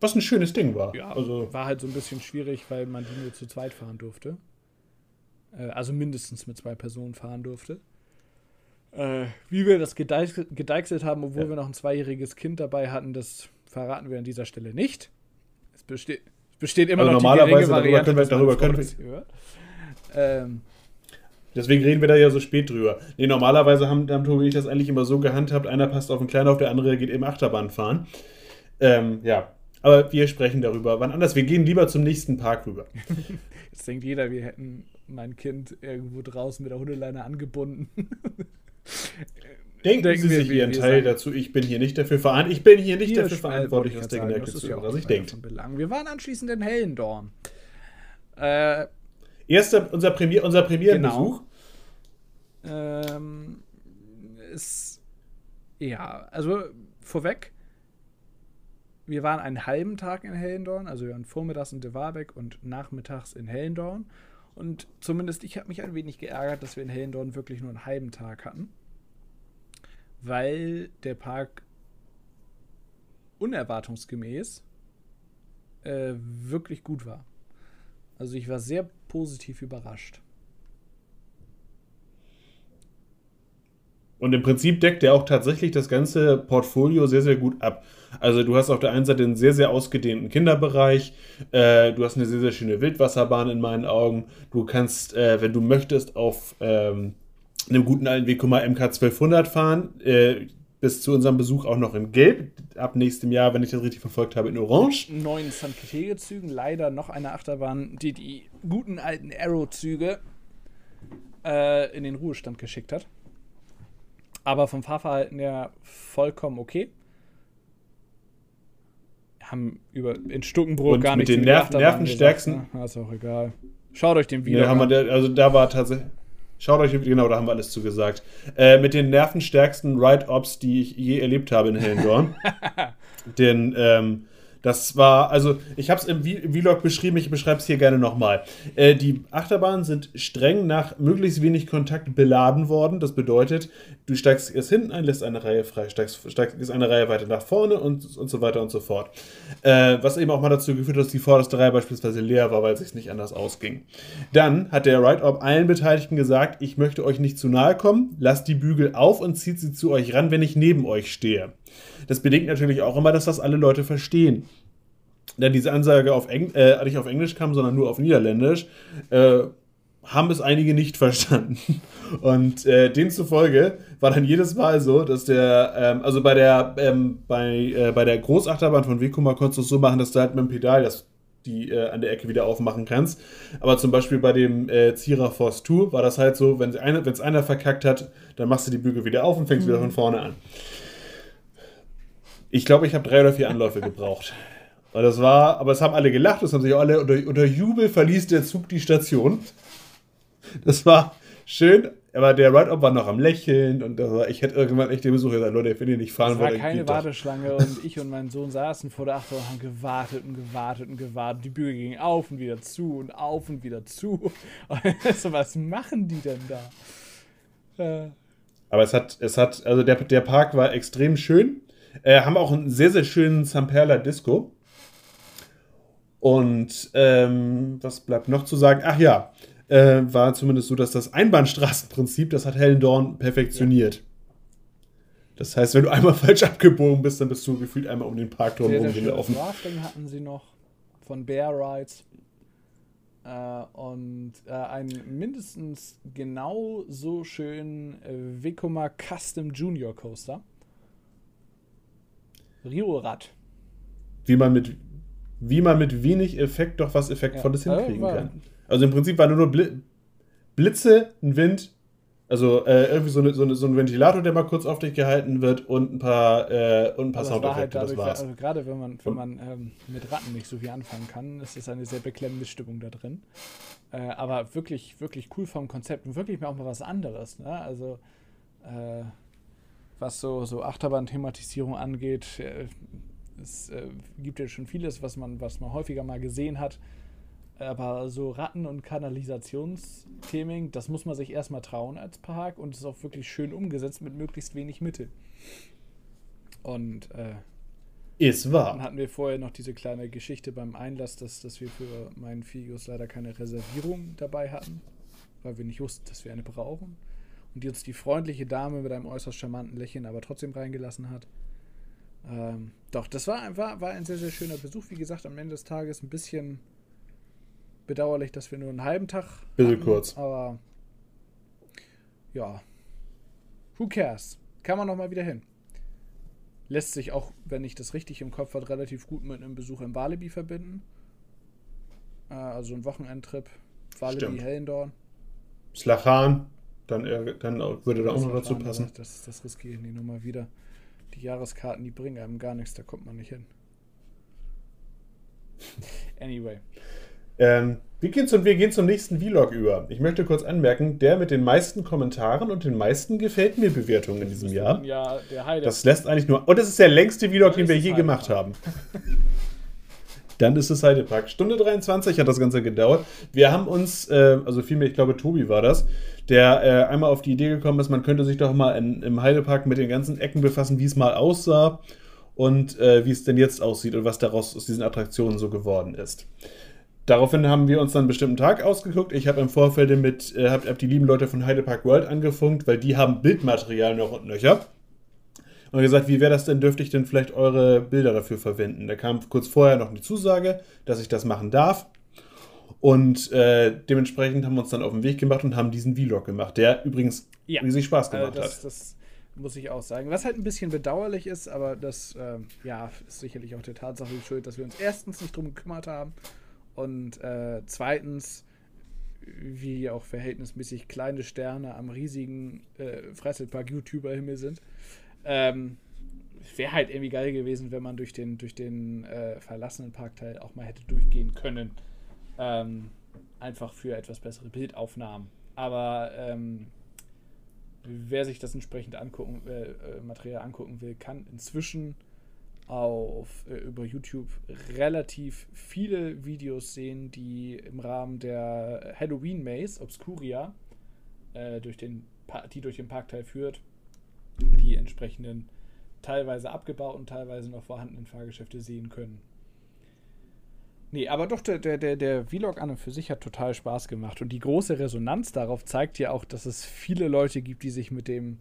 S1: Was ein schönes Ding war.
S2: ja,
S1: Also,
S2: war halt so ein bisschen schwierig, weil man die nur zu zweit fahren durfte. Äh, also mindestens mit zwei Personen fahren durfte. Äh, wie wir das gedeichselt, haben, obwohl
S1: Ja.
S2: wir noch ein zweijähriges Kind dabei hatten, das verraten wir an dieser Stelle nicht. Es besteht, es besteht immer
S1: Also
S2: noch
S1: normalerweise,
S2: die
S1: darüber
S2: geringe Variante,
S1: können wir- darüber können wir-.
S2: Ähm,
S1: deswegen reden wir da ja so spät drüber. Nee, normalerweise haben, haben Tobi und ich das eigentlich immer so gehandhabt, einer passt auf den Kleinen auf, der andere geht eben Achterbahn fahren. Ähm, ja, aber wir sprechen darüber. Wann anders? Wir gehen lieber zum nächsten Park rüber.
S2: jetzt denkt jeder, wir hätten mein Kind irgendwo draußen mit der Hundeleine angebunden.
S1: Denken,
S2: Denken
S1: Sie
S2: wir,
S1: sich Ihren Teil
S2: sagen-
S1: dazu. Ich bin hier nicht dafür verantwortlich. Ich bin hier nicht
S2: Hier
S1: dafür verantwortlich, was
S2: ich
S1: der
S2: das ist ja
S1: denkt.
S2: von Belang. Wir waren anschließend in Hellendorn. Äh,
S1: Erster, unser, Premier, unser Premierenbesuch.
S2: ähm, ist, ja, also vorweg, wir waren einen halben Tag in Hellendorn, also wir waren vormittags in De Warbeck und nachmittags in Hellendorn. Und zumindest ich habe mich ein wenig geärgert, dass wir in Hellendorn wirklich nur einen halben Tag hatten, weil der Park unerwartungsgemäß äh, wirklich gut war. Also ich war sehr positiv überrascht.
S1: Und im Prinzip deckt er auch tatsächlich das ganze Portfolio sehr, sehr gut ab. Also du hast auf der einen Seite einen sehr, sehr ausgedehnten Kinderbereich, äh, du hast eine sehr, sehr schöne Wildwasserbahn in meinen Augen. Du kannst, äh, wenn du möchtest, auf ähm, einem guten alten Weg mal MK 1200 fahren. Äh, bis zu unserem Besuch auch noch in Gelb. Ab nächstem Jahr, wenn ich das richtig verfolgt habe, in Orange.
S2: neuen San Zügen leider noch eine Achterbahn, die die guten alten Arrow-Züge äh, in den Ruhestand geschickt hat. Aber vom Fahrverhalten her vollkommen okay. Haben über in Stuckenbrook
S1: Und
S2: gar
S1: mit
S2: nicht
S1: den Nerv- nervenstärksten-
S2: gesagt, ne? ist auch egal. Schaut euch den Video
S1: wir
S2: an.
S1: der, also da war tatsächlich. Schaut euch, genau, da haben wir alles zugesagt. Äh, mit den nervenstärksten Ride-Ops, die ich je erlebt habe in Hellendorn. Denn ähm, das war, also ich habe es im Vlog beschrieben, ich beschreibe es hier gerne nochmal. Äh, die Achterbahnen sind streng nach möglichst wenig Kontakt beladen worden. Das bedeutet, du steigst erst hinten ein, lässt eine Reihe frei, steigst, steigst eine Reihe weiter nach vorne und, und so weiter und so fort. Äh, was eben auch mal dazu geführt hat, dass die vorderste Reihe beispielsweise leer war, weil es sich nicht anders ausging. Dann hat der Ride-Op allen Beteiligten gesagt, ich möchte euch nicht zu nahe kommen, lasst die Bügel auf und zieht sie zu euch ran, wenn ich neben euch stehe. Das bedingt natürlich auch immer, dass das alle Leute verstehen. Denn diese Ansage auf Eng äh, nicht auf Englisch kam, sondern nur auf Niederländisch, äh, haben es einige nicht verstanden. Und äh, demzufolge war dann jedes Mal so, dass der, ähm, also bei der, ähm, bei, äh, bei der Großachterbahn von Wekuma konntest du es so machen, dass du halt mit dem Pedal das die äh, an der Ecke wieder aufmachen kannst. Aber zum Beispiel bei dem äh, Zierer Force 2 war das halt so, wenn es einer, einer verkackt hat, dann machst du die Bügel wieder auf und fängst wieder von vorne an. Ich glaube, ich habe drei oder vier Anläufe gebraucht. Und das war, aber es haben alle gelacht, es haben sich auch alle unter, unter Jubel verließ der Zug die Station. Das war schön, aber der Ride-Up war noch am Lächeln und das war, ich hätte irgendwann echt den Besuch gesagt, Leute, wenn ihr nicht fahren
S2: Es war
S1: wollt,
S2: keine. Warteschlange und ich und mein Sohn saßen vor der Achterbahn und haben gewartet und gewartet und gewartet. Die Bügel gingen auf und wieder zu und auf und wieder zu. Und so, was machen die denn da? Äh,
S1: Aber es hat, es hat, also der, der Park war extrem schön. Äh, haben auch einen sehr, sehr schönen Samperla Disco. Und ähm, was bleibt noch zu sagen? Ach ja, äh, war zumindest so, dass das Einbahnstraßenprinzip, das hat Hellendorn perfektioniert. Das heißt, wenn du einmal falsch abgebogen bist, dann bist du gefühlt einmal um den Park drum
S2: sehr, sehr schönes
S1: rumgelaufen.
S2: Rafting hatten sie noch von Bear Rides. Äh, und äh, einen mindestens genauso schönen äh, Vekoma Custom Junior Coaster. Rio-Rad.
S1: Wie man mit, wie man mit wenig Effekt doch was Effektvolles
S2: Ja,
S1: hinkriegen
S2: war-
S1: kann. Also im Prinzip war nur, nur Bli Blitze, ein Wind, also äh, irgendwie so, eine, so, eine, so ein Ventilator, der mal kurz auf dich gehalten wird und ein paar, äh, und ein paar
S2: es war halt
S1: Soundeffekte, das war's.
S2: also gerade wenn man, wenn man ähm, mit Ratten nicht so viel anfangen kann, ist es eine sehr beklemmende Stimmung da drin. Äh, aber wirklich, wirklich cool vom Konzept und wirklich mal auch mal was anderes. Ne? Also äh, was so, so Achterbahn-Thematisierung angeht, äh, es äh, gibt ja schon vieles, was man, was man häufiger mal gesehen hat. Aber so Ratten- und Kanalisationstheming, das muss man sich erstmal trauen als Park und ist auch wirklich schön umgesetzt mit möglichst wenig Mittel. Und äh,
S1: Ist
S2: dann
S1: wahr.
S2: hatten wir vorher noch diese kleine Geschichte beim Einlass, dass, dass wir für meinen Figus leider keine Reservierung dabei hatten, weil wir nicht wussten, dass wir eine brauchen. Und die uns die freundliche Dame mit einem äußerst charmanten Lächeln aber trotzdem reingelassen hat. Ähm, doch, das war, ein- war, war ein sehr, sehr schöner Besuch. Wie gesagt, am Ende des Tages ein bisschen bedauerlich, dass wir nur einen halben Tag.
S1: Bisschen kurz.
S2: Aber ja, who cares? Kann man noch mal wieder hin. Lässt sich auch, wenn ich das richtig im Kopf habe, relativ gut mit einem Besuch in Walibi verbinden. Äh, also ein Wochenendtrip. Walibi,
S1: Stimmt.
S2: Hellendorn.
S1: Slachan, dann, äh, dann würde da auch noch dazu passen.
S2: aber Das, das riskiere ich nicht nochmal wieder. Die Jahreskarten, die bringen einem gar nichts, da kommt man nicht hin. Anyway.
S1: Ähm, wir, gehen zum, wir gehen zum nächsten Vlog über. Ich möchte kurz anmerken, der mit den meisten Kommentaren und den meisten gefällt mir Bewertungen in diesem Jahr.
S2: Ja, der Heide.
S1: Das lässt eigentlich nur. Und das ist der längste Vlog, den wir je gemacht haben. Dann ist es Heidepark. Stunde 23 hat das Ganze gedauert. Wir haben uns, äh, also vielmehr, ich glaube, Tobi war das, der äh, einmal auf die Idee gekommen ist, man könnte sich doch mal in, im Heidepark mit den ganzen Ecken befassen, wie es mal aussah und äh, wie es denn jetzt aussieht und was daraus aus diesen Attraktionen so geworden ist. Daraufhin haben wir uns dann einen bestimmten Tag ausgeguckt. Ich habe im Vorfeld mit, äh, hab, hab die lieben Leute von Heidepark World angefunkt, weil die haben Bildmaterial noch und nöcher. Und gesagt, wie wäre das denn, dürfte ich denn vielleicht eure Bilder dafür verwenden? Da kam kurz vorher noch eine Zusage, dass ich das machen darf. Und äh, dementsprechend haben wir uns dann auf den Weg gemacht und haben diesen Vlog gemacht, der übrigens
S2: Ja.
S1: riesig Spaß
S2: Also
S1: gemacht
S2: das,
S1: hat.
S2: das muss ich auch sagen. Was halt ein bisschen bedauerlich ist, aber das ähm, ja, ist sicherlich auch der Tatsache schuld, dass wir uns erstens nicht drum gekümmert haben und äh, zweitens, wie auch verhältnismäßig kleine Sterne am riesigen äh, Freizeitpark-YouTuber-Himmel sind. Ähm, Wäre halt irgendwie geil gewesen, wenn man durch den, durch den äh, verlassenen Parkteil auch mal hätte durchgehen können. Ähm, einfach für etwas bessere Bildaufnahmen. Aber ähm, wer sich das entsprechend angucken, äh, äh, Material angucken will, kann inzwischen auf äh, über YouTube relativ viele Videos sehen, die im Rahmen der Halloween Maze Obscuria äh, durch den die durch den Parkteil führt, die entsprechenden teilweise abgebauten, teilweise noch vorhandenen Fahrgeschäfte sehen können. Nee, aber doch, der, der, der, Vlog an und für sich hat total Spaß gemacht. Und die große Resonanz darauf zeigt ja auch, dass es viele Leute gibt, die sich mit dem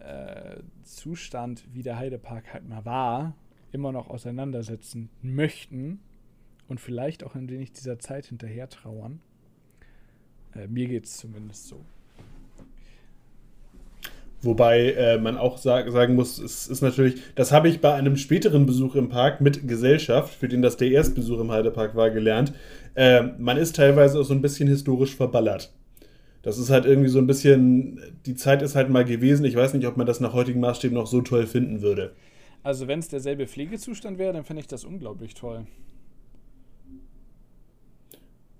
S2: äh, Zustand, wie der Heidepark halt mal war, immer noch auseinandersetzen möchten und vielleicht auch ein wenig dieser Zeit hinterher trauern. Äh, mir geht es zumindest so.
S1: Wobei äh, man auch sag, sagen muss, es ist natürlich, das habe ich bei einem späteren Besuch im Park mit Gesellschaft, für den das der Erstbesuch im Heidepark war, gelernt. Äh, man ist teilweise auch so ein bisschen historisch verballert. Das ist halt irgendwie so ein bisschen, die Zeit ist halt mal gewesen. Ich weiß nicht, ob man das nach heutigen Maßstäben noch so toll finden würde.
S2: Also wenn es derselbe Pflegezustand wäre, dann fände ich das unglaublich toll.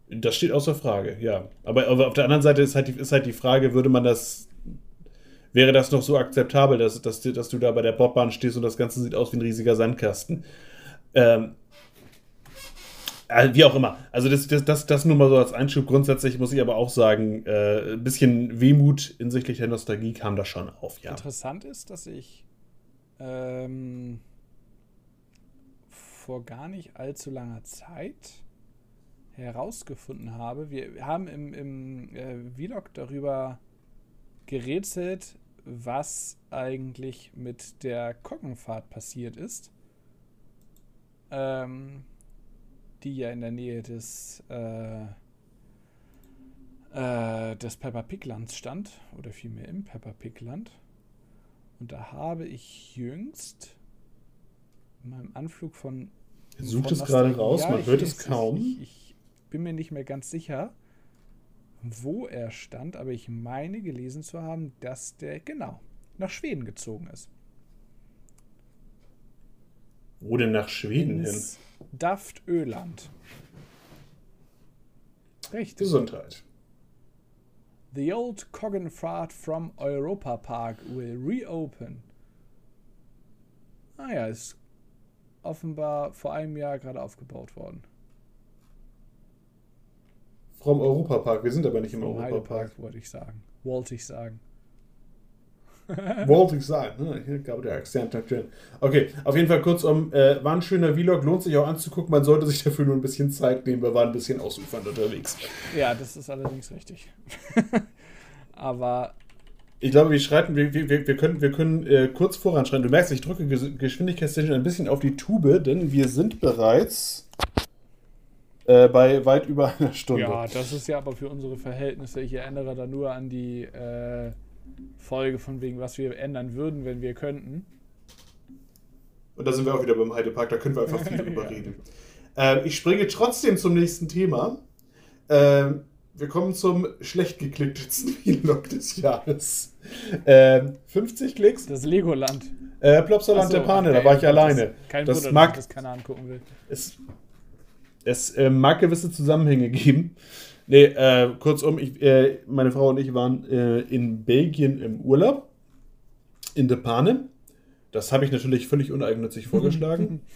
S1: Das steht außer Frage, ja. Aber, auf der anderen Seite ist halt, die, ist halt die Frage, würde man das, wäre das noch so akzeptabel, dass, dass, dass du da bei der Bobbahn stehst und das Ganze sieht aus wie ein riesiger Sandkasten? Ähm, äh, wie auch immer. Also das, das, das, das nur mal so als Einschub. Grundsätzlich muss ich aber auch sagen, äh, ein bisschen Wehmut hinsichtlich der Nostalgie kam da schon auf, ja.
S2: Interessant ist, dass ich ähm, vor gar nicht allzu langer Zeit herausgefunden habe, wir haben im, im äh, Vlog darüber gerätselt, was eigentlich mit der Koggenfahrt passiert ist. Ähm, die ja in der Nähe des, äh, äh, des Peppa Pig Lands stand, oder vielmehr im Peppa Pig Land. Und da habe ich jüngst in meinem Anflug von.
S1: Sucht es gerade raus,
S2: Ja,
S1: man hört es kaum.
S2: Ich, ich bin mir nicht mehr ganz sicher, wo er stand, aber ich meine gelesen zu haben, dass der genau nach Schweden gezogen ist.
S1: Wo denn nach Schweden hin?
S2: Ins Daftöland. Richtig.
S1: Gesundheit.
S2: The old Coggenfahrt from Europa Park will reopen. Ah ja, ist offenbar vor einem Jahr gerade aufgebaut worden.
S1: Vom Europapark. Wir sind aber nicht im Europapark.
S2: Wollte ich sagen. Wollte ich sagen.
S1: Wollte ich sagen. ne? Ich glaube, der Akzent. Okay, auf jeden Fall kurzum, äh, war ein schöner Vlog, lohnt sich auch anzugucken. Man sollte sich dafür nur ein bisschen Zeit nehmen. Wir waren ein bisschen ausufernd unterwegs.
S2: Ja, das ist allerdings richtig. Aber
S1: Ich glaube, wir schreiten, wir, wir, wir können, wir können äh, kurz voranschreiten. Du merkst, ich drücke Ges- geschwindigkeitstechnisch ein bisschen auf die Tube, denn wir sind bereits äh, bei weit über einer Stunde.
S2: ja, das ist ja aber für unsere Verhältnisse. Ich erinnere da nur an die äh, Folge von wegen, was wir ändern würden, wenn wir könnten.
S1: Und da sind wir auch wieder beim Heidepark, da können wir einfach viel drüber
S2: Ja.
S1: reden. Ähm, ich springe trotzdem zum nächsten Thema. Ähm, wir kommen zum schlecht geklicktesten Vlog des Jahres. Ähm, 50 Klicks.
S2: Das Legoland.
S1: Äh, Plopsaland
S2: so,
S1: der Pane, da
S2: okay,
S1: war ich
S2: das-
S1: alleine.
S2: Kein
S1: Das
S2: Wunder,
S1: mag-
S2: dass ich das keiner angucken will.
S1: Es, es äh, mag gewisse Zusammenhänge geben. Nee, äh, kurzum, ich, äh, meine Frau und ich waren äh, in Belgien im Urlaub. In De Pane. Das habe ich natürlich völlig uneigennützig vorgeschlagen.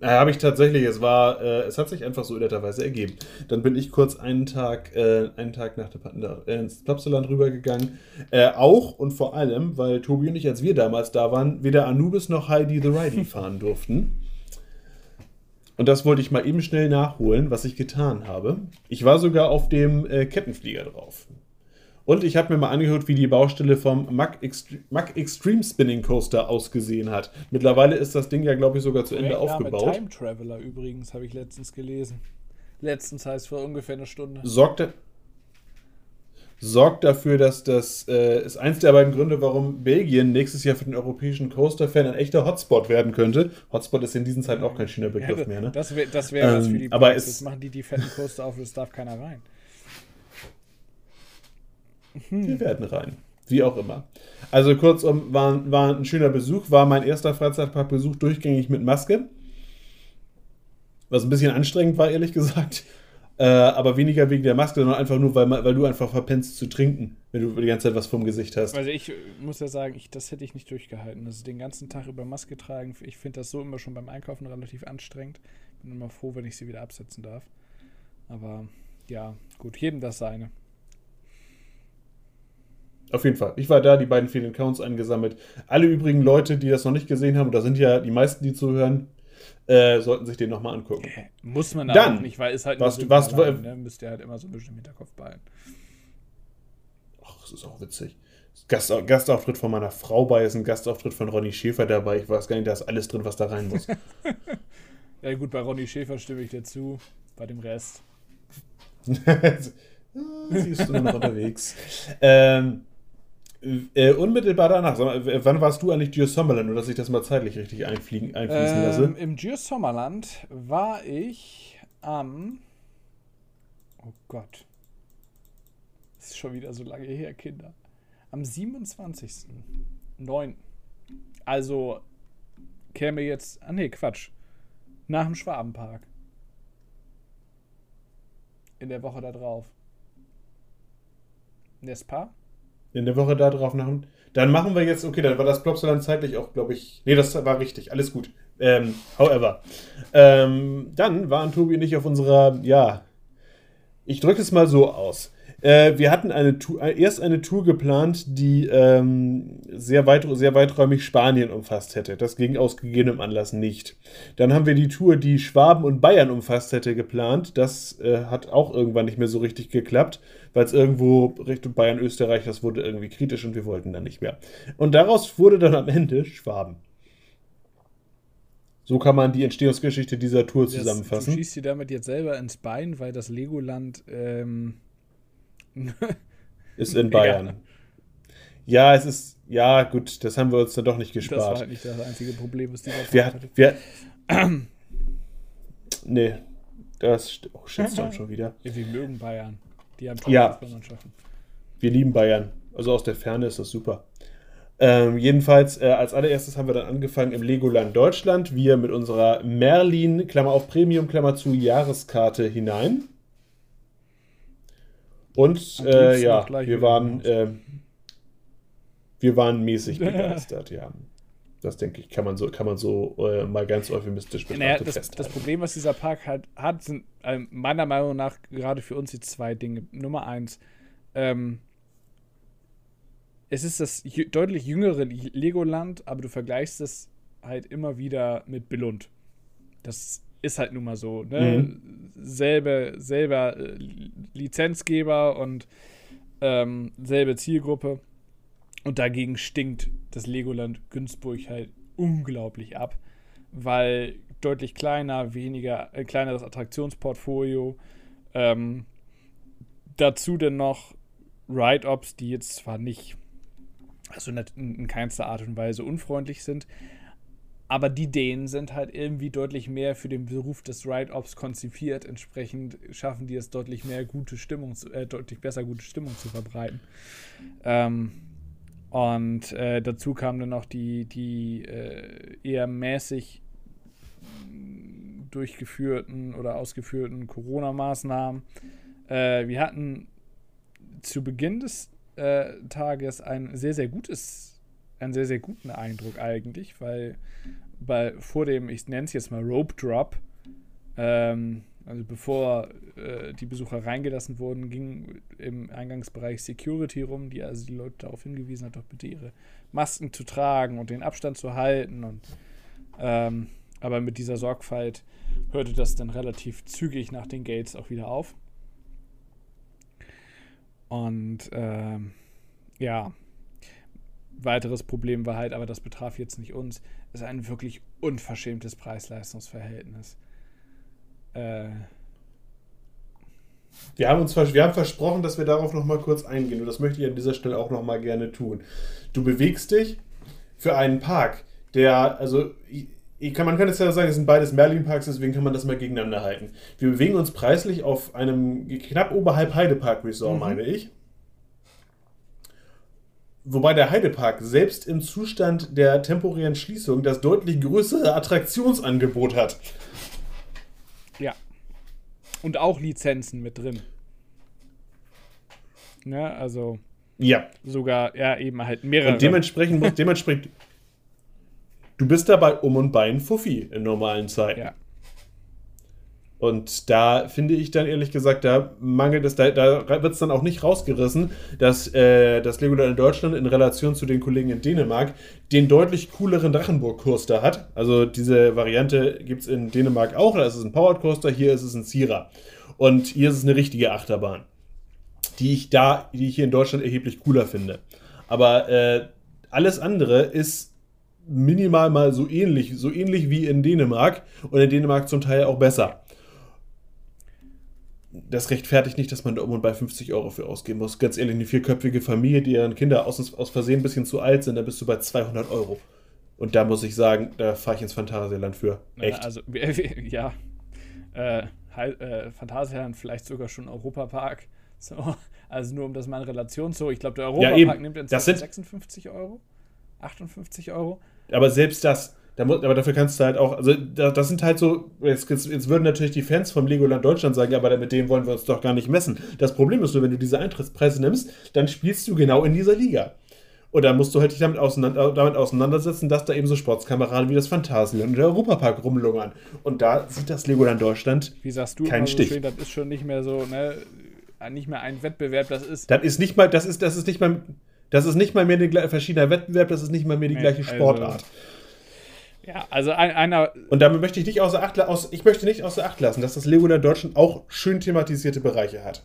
S1: Äh, habe ich tatsächlich. Es war, äh, es hat sich einfach so netterweise ergeben. Dann bin ich kurz einen Tag, äh, einen Tag nach der, äh, ins Plopsaland rübergegangen. Äh, auch und vor allem, weil Tobi und ich, als wir damals da waren, weder Anubis noch Heidi the Ridey fahren durften. Und das wollte ich mal eben schnell nachholen, was ich getan habe. Ich war sogar auf dem äh, Kettenflieger drauf. Und ich habe mir mal angehört, wie die Baustelle vom Mack, Extre Mack Extreme Spinning Coaster ausgesehen hat. Mittlerweile ist das Ding ja, glaube ich, sogar zu Ende aufgebaut.
S2: Time Traveler übrigens, habe ich letztens gelesen. Letztens heißt vor ungefähr eine Stunde.
S1: sorgt, da- sorgt dafür, dass das äh, ist eins der beiden Gründe, warum Belgien nächstes Jahr für den europäischen Coaster-Fan ein echter Hotspot werden könnte. Hotspot ist in diesen Zeiten auch kein schöner Begriff
S2: Ja,
S1: mehr, ne?
S2: Das wäre das wär was
S1: Ähm,
S2: für die
S1: aber
S2: Parks.
S1: es-
S2: Jetzt machen die die fetten Coaster auf und es darf keiner rein.
S1: Wir werden rein. Wie auch immer. Also kurzum, war, war ein schöner Besuch, war mein erster Freizeitparkbesuch durchgängig mit Maske. Was ein bisschen anstrengend war, ehrlich gesagt. Äh, aber weniger wegen der Maske, sondern einfach nur, weil, weil du einfach verpennst zu trinken, wenn du die ganze Zeit was vom Gesicht hast.
S2: Also ich äh, muss ja sagen, ich, das hätte ich nicht durchgehalten. Also den ganzen Tag über Maske tragen, ich finde das so immer schon beim Einkaufen relativ anstrengend. Bin immer froh, wenn ich sie wieder absetzen darf. Aber ja, gut, jedem das seine.
S1: Auf jeden Fall. Ich war da, die beiden vielen Accounts eingesammelt. Alle übrigen Leute, die das noch nicht gesehen haben, und da sind ja die meisten, die zuhören, äh, sollten sich den nochmal angucken.
S2: Muss man
S1: Dann,
S2: aber nicht, weil ist halt
S1: was- was-
S2: allein, ne? Müsst ihr halt immer so ein bisschen im Hinterkopf behalten.
S1: Ach, das ist auch witzig. Gast, Gastauftritt von meiner Frau bei, ist ein Gastauftritt von Ronny Schäfer dabei. Ich weiß gar nicht, da ist alles drin, was da rein muss.
S2: Ja gut, bei Ronny Schäfer stimme ich dir zu. Bei dem Rest.
S1: Siehst du nur noch unterwegs. Ähm, Äh, unmittelbar danach. Wann warst du eigentlich Geosummerland, nur dass ich das mal zeitlich richtig einfliegen, einfließen lasse?
S2: Ähm, Im Geosommerland war ich am. Oh Gott. Das ist schon wieder so lange her, Kinder. Am 27.09. Also käme jetzt. Ah, nee, Quatsch. Nach dem Schwabenpark. In der Woche da drauf. Nespa?
S1: In der Woche da drauf nach. Dann machen wir jetzt, okay, dann war das Plopsaland zeitlich auch, glaube ich. Nee, das war richtig, alles gut. Ähm, however. Ähm, dann waren Tobi und ich auf unserer, ja, ich drücke es mal so aus. Äh, wir hatten eine Tour, äh, erst eine Tour geplant, die ähm, sehr, weit, sehr weiträumig Spanien umfasst hätte. Das ging aus gegebenem Anlass nicht. Dann haben wir die Tour, die Schwaben und Bayern umfasst hätte, geplant. Das äh, hat auch irgendwann nicht mehr so richtig geklappt, weil es irgendwo Richtung Bayern, Österreich, das wurde irgendwie kritisch und wir wollten dann nicht mehr. Und daraus wurde dann am Ende Schwaben. So kann man die Entstehungsgeschichte dieser Tour
S2: Das-
S1: zusammenfassen.
S2: Du schießt dir damit jetzt selber ins Bein, weil das Legoland. Ähm,
S1: Ist in Bayern. Ja. es ist. Ja, gut, das haben wir uns dann doch nicht
S2: das war
S1: gespart.
S2: halt nicht das einzige Problem, was dieser
S1: Wir,
S2: Park hatte.
S1: wir, nee, das. Oh, Shitstorm schon wieder.
S2: Ja, wir mögen Bayern. Die haben
S1: Ja.
S2: Fußballmannschaften.
S1: Wir lieben Bayern. Also aus der Ferne ist das super. Ähm, jedenfalls, äh, als allererstes haben wir dann angefangen im Legoland Deutschland. Wir mit unserer Merlin, Klammer auf Premium, Klammer zu, Jahreskarte hinein. Und äh, ja, wir waren, äh, wir waren mäßig begeistert, ja. Das denke ich, kann man so, kann man so äh, mal ganz euphemistisch betrachtet
S2: Naja, das, das Problem, was dieser Park halt hat, sind ähm, meiner Meinung nach gerade für uns jetzt zwei Dinge. Nummer eins, ähm, es ist das deutlich jüngere Legoland, aber du vergleichst es halt immer wieder mit Billund. Das ist halt nun mal so. Ne? Selbe, selber äh, Li- Lizenzgeber und ähm, selbe Zielgruppe. Und dagegen stinkt das Legoland Günzburg halt unglaublich ab, weil deutlich kleiner, weniger, äh, kleineres Attraktionsportfolio. Ähm, dazu dann noch Ride-Ops, die jetzt zwar nicht, also in keinster Art und Weise unfreundlich sind, aber die Dänen sind halt irgendwie deutlich mehr für den Beruf des Ride-Ops konzipiert. Entsprechend schaffen die es deutlich mehr gute Stimmung, äh, deutlich besser gute Stimmung zu verbreiten. Ähm, und äh, dazu kamen dann noch die, die äh, eher mäßig durchgeführten oder ausgeführten Corona-Maßnahmen. Äh, wir hatten zu Beginn des äh, Tages ein sehr, sehr gutes, einen sehr, sehr guten Eindruck eigentlich, weil bei, vor dem, ich nenne es jetzt mal Rope Drop, ähm, also bevor äh, die Besucher reingelassen wurden, ging im Eingangsbereich Security rum, die also die Leute darauf hingewiesen hat, doch bitte ihre Masken zu tragen und den Abstand zu halten. Und, ähm, aber mit dieser Sorgfalt hörte das dann relativ zügig nach den Gates auch wieder auf. Und ähm, ja, weiteres Problem war halt, aber das betraf jetzt nicht uns, ist ein wirklich unverschämtes Preis-Leistungs-Verhältnis. Äh,
S1: Wir haben uns wir haben versprochen, dass wir darauf noch mal kurz eingehen und das möchte ich an dieser Stelle auch noch mal gerne tun. Du bewegst dich für einen Park, der also kann, man kann jetzt ja sagen, es sind beides Merlin-Parks, deswegen kann man das mal gegeneinander halten. Wir bewegen uns preislich auf einem knapp oberhalb Heidepark Resort,
S2: Mhm.
S1: meine ich. Wobei der Heidepark selbst im Zustand der temporären Schließung das deutlich größere Attraktionsangebot hat.
S2: ja. Und auch Lizenzen mit drin. Ne, also
S1: Ja.
S2: sogar, ja, eben halt mehrere.
S1: Und dementsprechend muss dementsprechend. Du bist dabei um und bei ein Fuffi in normalen Zeiten.
S2: ja.
S1: Und da finde ich dann ehrlich gesagt, da mangelt es, da, da wird es dann auch nicht rausgerissen, dass äh, das Legoland in Deutschland in Relation zu den Kollegen in Dänemark den deutlich cooleren Drachenburg-Coaster hat. Also diese Variante gibt es in Dänemark auch, da ist es ein Powered Coaster, hier ist es ein Zierer. Und hier ist es eine richtige Achterbahn, die ich da, die ich hier in Deutschland erheblich cooler finde. Aber äh, alles andere ist minimal mal so ähnlich, so ähnlich wie in Dänemark und in Dänemark zum Teil auch besser. Das rechtfertigt nicht, dass man da um und bei 50 Euro für ausgeben muss. Ganz ehrlich, eine vierköpfige Familie, deren Kinder aus, aus Versehen ein bisschen zu alt sind, da bist du bei 200 Euro. Und da muss ich sagen, da fahre ich ins Phantasialand für. Echt.
S2: Ja, also, ja. Äh, äh, Phantasialand, vielleicht sogar schon Europapark. So, also nur um das mal in Relation zu. Ich glaube, der Europapark
S1: ja,
S2: nimmt
S1: inzwischen sind,
S2: 56 Euro. 58 Euro.
S1: Aber selbst das, da muss, aber dafür kannst du halt auch, also das sind halt so, jetzt, jetzt, würden natürlich die Fans vom Legoland Deutschland sagen, ja, aber mit denen wollen wir uns doch gar nicht messen. Das Problem ist nur, wenn du diese Eintrittspreise nimmst, dann spielst du genau in dieser Liga. Und da musst du halt dich damit, auseinander, damit auseinandersetzen, dass da eben so Sportskameraden wie das Phantasialand und der Europapark rumlungern. Und da sieht das Legoland Deutschland
S2: Wie sagst du,
S1: keinen
S2: also
S1: Stich.
S2: Schön, das ist schon nicht mehr so, ne, nicht mehr ein Wettbewerb, das ist.
S1: Das ist nicht mal, das ist, das ist nicht mal, das ist nicht mal mehr ein verschiedener Wettbewerb, das ist nicht mal mehr die
S2: Nee,
S1: gleiche
S2: also-
S1: Sportart.
S2: Ja, also ein, einer,
S1: Und damit möchte ich nicht außer Acht, aus, ich möchte nicht außer Acht lassen, dass das Legoland Deutschland auch schön thematisierte Bereiche hat.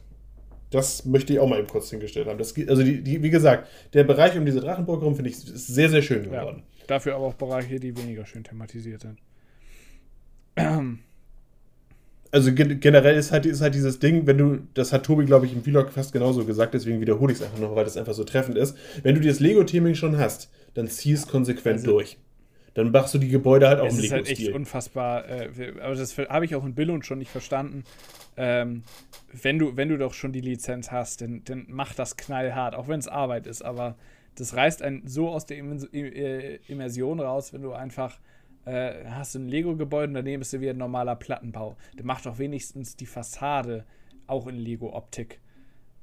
S1: Das möchte ich auch mal eben kurz hingestellt haben. Das, also die, die, wie gesagt, der Bereich um diese Drachenburg herum finde ich ist sehr, sehr schön
S2: ja,
S1: geworden.
S2: dafür aber auch Bereiche, die weniger schön thematisiert sind.
S1: Also gen generell ist halt, ist halt dieses Ding, wenn du, das hat Tobi, glaube ich, im Vlog fast genauso gesagt, deswegen wiederhole ich es einfach noch, weil das einfach so treffend ist. Wenn du dir das Lego-Theming schon hast, dann zieh es konsequent
S2: Also-
S1: durch. Dann machst du die Gebäude halt auch
S2: Es
S1: im
S2: ist halt echt
S1: Lego-Stil.
S2: unfassbar. Äh, aber das habe ich auch in Billund schon nicht verstanden. Ähm, wenn, du, wenn du doch schon die Lizenz hast, dann, dann mach das knallhart, auch wenn es Arbeit ist. Aber das reißt einen so aus der äh, Immersion raus, wenn du einfach äh, hast du ein Lego-Gebäude und daneben ist du wieder ein normaler Plattenbau. Dann mach doch wenigstens die Fassade auch in Lego-Optik.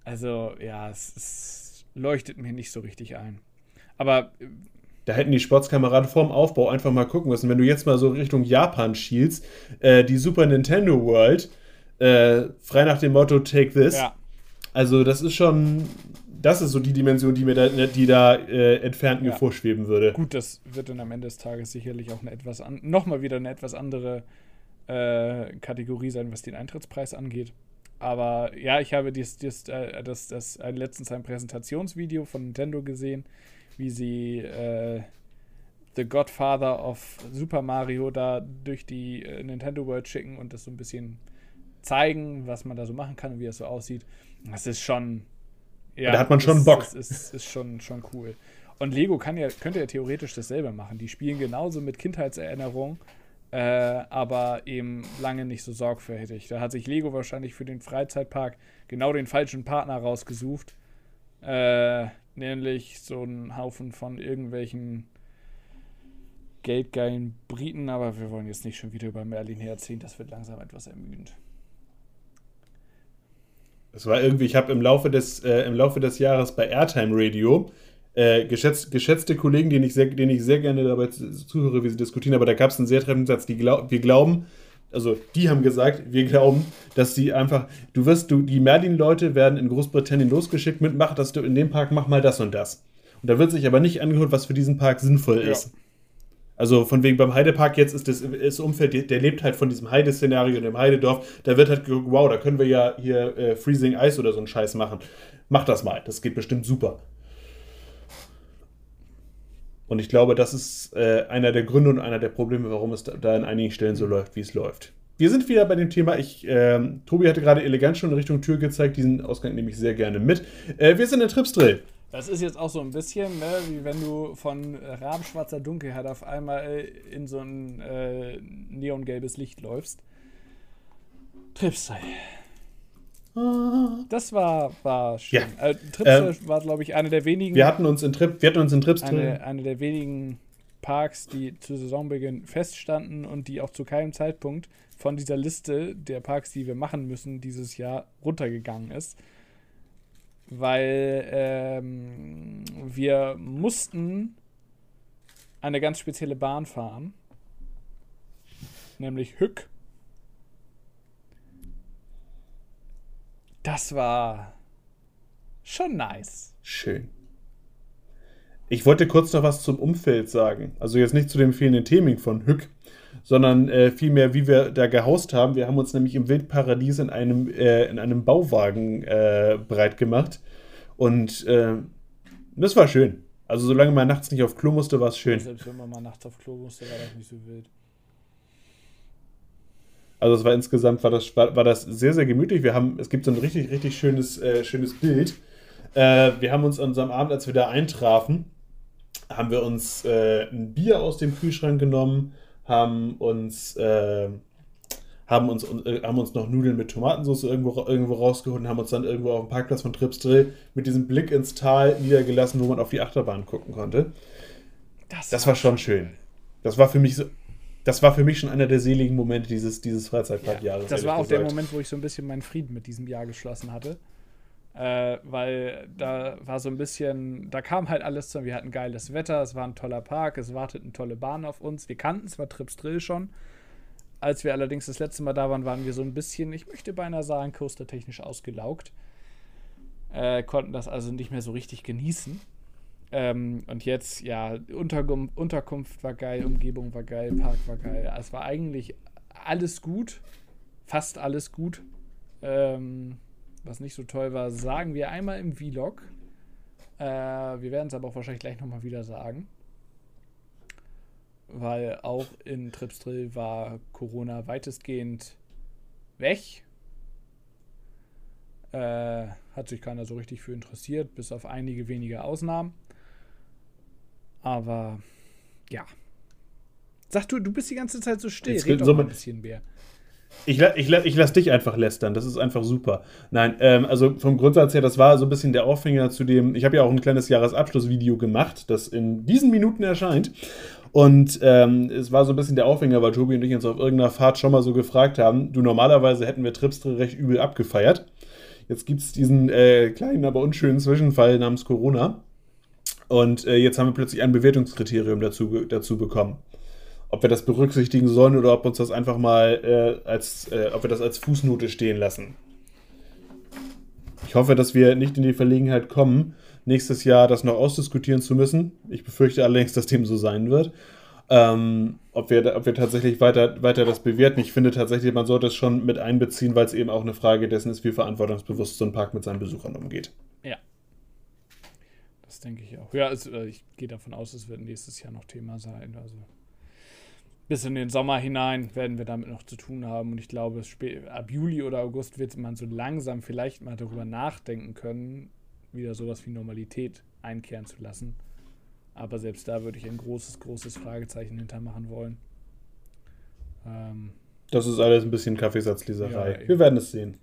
S2: Also, ja, es, es leuchtet mir nicht so richtig ein. Aber äh,
S1: Da hätten die Sportskameraden vorm Aufbau einfach mal gucken müssen. Wenn du jetzt mal so Richtung Japan schielst, äh, die Super Nintendo World, äh, frei nach dem Motto Take This.
S2: ja,
S1: Also das ist schon, das ist so die Dimension, die mir da, die da äh, entfernt mir
S2: Ja.
S1: vorschweben würde.
S2: Gut, das wird dann am Ende des Tages sicherlich auch eine etwas an, nochmal wieder eine etwas andere äh, Kategorie sein, was den Eintrittspreis angeht. Aber ja, ich habe dies, dies, äh, das, das, äh, letztens ein Präsentationsvideo von Nintendo gesehen, wie sie äh, The Godfather of Super Mario da durch die äh, Nintendo World schicken und das so ein bisschen zeigen, was man da so machen kann und wie es so aussieht. Das ist schon. Ja,
S1: Da hat man schon
S2: das-
S1: Bock.
S2: Das ist, ist schon, schon cool. Und Lego kann ja, könnte ja theoretisch dasselbe machen. Die spielen genauso mit Kindheitserinnerungen, äh, aber eben lange nicht so sorgfältig. Da hat sich Lego wahrscheinlich für den Freizeitpark genau den falschen Partner rausgesucht. Äh, nämlich so einen Haufen von irgendwelchen geldgeilen Briten, aber wir wollen jetzt nicht schon wieder über Merlin herziehen, das wird langsam etwas ermüdend.
S1: Es war irgendwie, ich habe im Laufe des, äh, im Laufe des Jahres bei Airtime Radio äh, geschätzt, geschätzte Kollegen, denen ich, sehr, denen ich sehr gerne dabei zu- zuhöre, wie sie diskutieren, aber da gab es einen sehr treffenden Satz, die glaub, wir glauben, also die haben gesagt, wir glauben, dass sie einfach, du wirst, du, die Merlin-Leute werden in Großbritannien losgeschickt mit, mach das du in dem Park, mach mal das und das. Und da wird sich aber nicht angehört, was für diesen Park sinnvoll
S2: Ja.
S1: ist. Also von wegen beim Heidepark jetzt ist das, das Umfeld, der- lebt halt von diesem Heide-Szenario in dem Heidedorf. Da wird halt geguckt, wow, da können wir ja hier äh, Freezing Ice oder so einen Scheiß machen. Mach das mal, das geht bestimmt super. Und ich glaube, das ist äh, einer der Gründe und einer der Probleme, warum es da, da in einigen Stellen so läuft, wie es läuft. Wir sind wieder bei dem Thema. Ich, ähm, Tobi hatte gerade elegant schon in Richtung Tür gezeigt. Diesen Ausgang nehme ich sehr gerne mit. Äh, wir sind in Tripsdrill.
S2: Das ist jetzt auch so ein bisschen, ne, wie wenn du von rabenschwarzer Dunkelheit auf einmal in so ein äh, neongelbes Licht läufst. Tripstyle. Das war, war schön.
S1: Ja.
S2: Äh, Tripstyle war, glaube ich, eine der wenigen,
S1: Wir hatten uns in, Trip, wir hatten uns in Tripsdrill.
S2: eine, eine der wenigen Parks, die zu Saisonbeginn feststanden und die auch zu keinem Zeitpunkt von dieser Liste der Parks, die wir machen müssen, dieses Jahr runtergegangen ist. Weil ähm, wir mussten eine ganz spezielle Bahn fahren, nämlich Hück. Das war schon nice.
S1: Schön. Ich wollte kurz noch was zum Umfeld sagen. Also jetzt nicht zu dem fehlenden Theming von Hück, sondern äh, vielmehr, wie wir da gehaust haben. Wir haben uns nämlich im Wildparadies in einem, äh, in einem Bauwagen äh, breit gemacht. Und äh, das war schön. Also solange man nachts nicht auf Klo musste, war es schön.
S2: Selbst wenn man mal nachts auf Klo musste, war das nicht so wild.
S1: Also es war insgesamt war das, war, war das sehr, sehr gemütlich. Wir haben, es gibt so ein richtig, richtig schönes, äh, schönes Bild. Äh, wir haben uns an unserem Abend, als wir da eintrafen, haben wir uns äh, ein Bier aus dem Kühlschrank genommen, haben uns, äh, haben uns, äh, haben uns noch Nudeln mit Tomatensauce irgendwo, irgendwo rausgeholt und haben uns dann irgendwo auf dem Parkplatz von Trips Drill mit diesem Blick ins Tal niedergelassen, wo man auf die Achterbahn gucken konnte. Das war schon schön. Das war für mich so, das war für mich schon einer der seligen Momente dieses, dieses Freizeitparkjahres.
S2: Das
S1: ehrlich
S2: war auch der
S1: gesagt.
S2: Moment, wo ich so ein bisschen meinen Frieden mit diesem Jahr geschlossen hatte. Äh, weil da war so ein bisschen, da kam halt alles zusammen. Wir hatten geiles Wetter, es war ein toller Park, es warteten tolle Bahnen auf uns. Wir kannten zwar Trips Drill schon. Als wir allerdings das letzte Mal da waren, waren wir so ein bisschen, ich möchte beinahe sagen, coastertechnisch ausgelaugt. Äh, konnten das also nicht mehr so richtig genießen. Ähm, und jetzt, ja, Untergum Unterkunft war geil, Umgebung war geil, Park war geil. Es war eigentlich alles gut. Fast alles gut. Ähm, was nicht so toll war, sagen wir einmal im Vlog. Äh, wir werden es aber auch wahrscheinlich gleich nochmal wieder sagen. Weil auch in Tripsdrill war Corona weitestgehend weg. Äh, hat sich keiner so richtig für interessiert, bis auf einige wenige Ausnahmen. Aber ja. Sag du, du bist die ganze Zeit so still.
S1: Jetzt
S2: Red doch
S1: soll
S2: mal ein bisschen mehr.
S1: Ich, ich, ich lasse dich einfach lästern, das ist einfach super. Nein, ähm, also vom Grundsatz her, das war so ein bisschen der Aufhänger zu dem, ich habe ja auch ein kleines Jahresabschlussvideo gemacht, das in diesen Minuten erscheint. Und ähm, es war so ein bisschen der Aufhänger, weil Tobi und ich uns auf irgendeiner Fahrt schon mal so gefragt haben, du normalerweise hätten wir Tripstre recht übel abgefeiert. Jetzt gibt es diesen äh, kleinen, aber unschönen Zwischenfall namens Corona. Und äh, jetzt haben wir plötzlich ein Bewertungskriterium dazu, dazu bekommen ob wir das berücksichtigen sollen oder ob uns das einfach mal äh, als, äh, ob wir das als Fußnote stehen lassen. Ich hoffe, dass wir nicht in die Verlegenheit kommen, nächstes Jahr das noch ausdiskutieren zu müssen. Ich befürchte allerdings, dass dem so sein wird. Ähm, ob, wir, ob wir tatsächlich weiter, weiter das bewerten. Ich finde tatsächlich, man sollte es schon mit einbeziehen, weil es eben auch eine Frage dessen ist, wie verantwortungsbewusst so ein Park mit seinen Besuchern umgeht.
S2: Ja. Das denke ich auch. Ja, äh, ich gehe davon aus, es wird nächstes Jahr noch Thema sein. Also bis in den Sommer hinein werden wir damit noch zu tun haben. Und ich glaube, ab Juli oder August wird man so langsam vielleicht mal darüber nachdenken können, wieder sowas wie Normalität einkehren zu lassen. Aber selbst da würde ich ein großes, großes Fragezeichen hintermachen wollen. Ähm,
S1: Das ist alles ein bisschen Kaffeesatzleserei.
S2: Ja.
S1: Wir werden es sehen.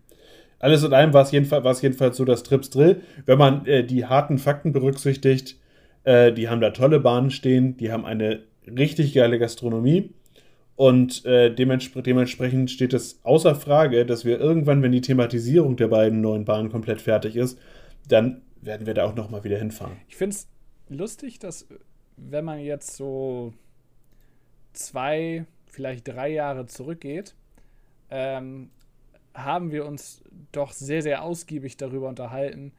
S1: Alles in allem war es jedenfalls, jedenfalls so, dass Trips Drill, wenn man äh, die harten Fakten berücksichtigt, äh, die haben da tolle Bahnen stehen, die haben eine richtig geile Gastronomie und äh, dementspre dementsprechend steht es außer Frage, dass wir irgendwann, wenn die Thematisierung der beiden neuen Bahnen komplett fertig ist, dann werden wir da auch nochmal wieder hinfahren.
S2: Ich finde es lustig, dass wenn man jetzt so zwei, vielleicht drei Jahre zurückgeht, ähm, haben wir uns doch sehr, sehr ausgiebig darüber unterhalten,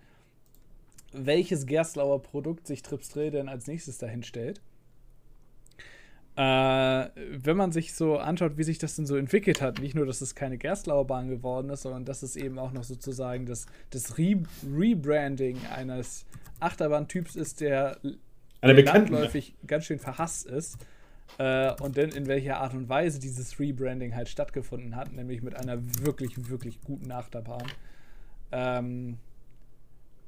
S2: welches Gerstlauer Produkt sich Tripsdrill denn als nächstes dahin stellt. Äh, wenn man sich so anschaut, wie sich das denn so entwickelt hat, nicht nur, dass es keine Gerstlauer Bahn geworden ist, sondern dass es eben auch noch sozusagen das, das Re Rebranding eines Achterbahntyps ist, der der landläufig ganz schön verhasst ist. Äh, und dann in welcher Art und Weise dieses Rebranding halt stattgefunden hat, nämlich mit einer wirklich, wirklich guten Achterbahn. Ähm,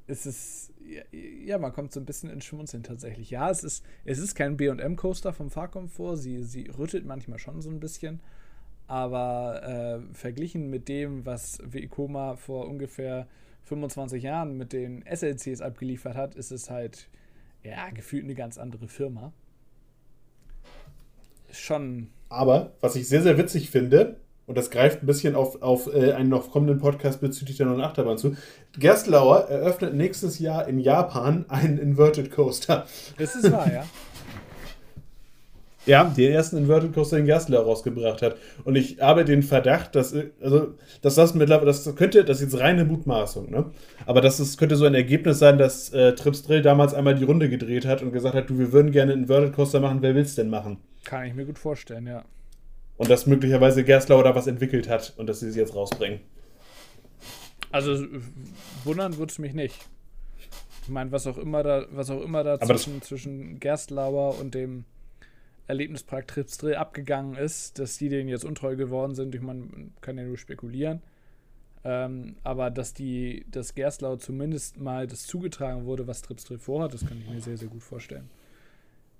S2: es ist, ja, ja, man kommt so ein bisschen ins Schmunzeln tatsächlich. Ja, es ist, es ist kein BM-Coaster vom Fahrkomfort, sie, sie rüttelt manchmal schon so ein bisschen, aber äh, verglichen mit dem, was Vekoma vor ungefähr 25 Jahren mit den SLCs abgeliefert hat, ist es halt ja, gefühlt eine ganz andere Firma. Schon.
S1: Aber was ich sehr, sehr witzig finde, und das greift ein bisschen auf, auf äh, einen noch kommenden Podcast bezüglich der neuen Achterbahn zu, Gerstlauer eröffnet nächstes Jahr in Japan einen Inverted Coaster.
S2: Das ist wahr, ja.
S1: Ja, den ersten Inverted Coaster, den Gerstlauer rausgebracht hat. Und ich habe den Verdacht, dass, äh, also, dass das mittlerweile, das könnte, das ist jetzt reine Mutmaßung, ne? Aber das ist, könnte so ein Ergebnis sein, dass äh, Trips Drill damals einmal die Runde gedreht hat und gesagt hat, du, wir würden gerne einen Inverted Coaster machen, wer will's denn machen?
S2: Kann ich mir gut vorstellen, ja.
S1: Und dass möglicherweise Gerstlauer da was entwickelt hat und dass sie es jetzt rausbringen.
S2: Also wundern würde es mich nicht. Ich meine, was auch immer da, was auch immer da zwischen, zwischen Gerstlauer und dem Erlebnispark Trips Drill abgegangen ist, dass die denen jetzt untreu geworden sind. Ich meine, man kann ja nur spekulieren. Ähm, aber dass die, dass Gerslau zumindest mal das zugetragen wurde, was Trips Drill vorhat, das kann ich mir sehr, sehr gut vorstellen.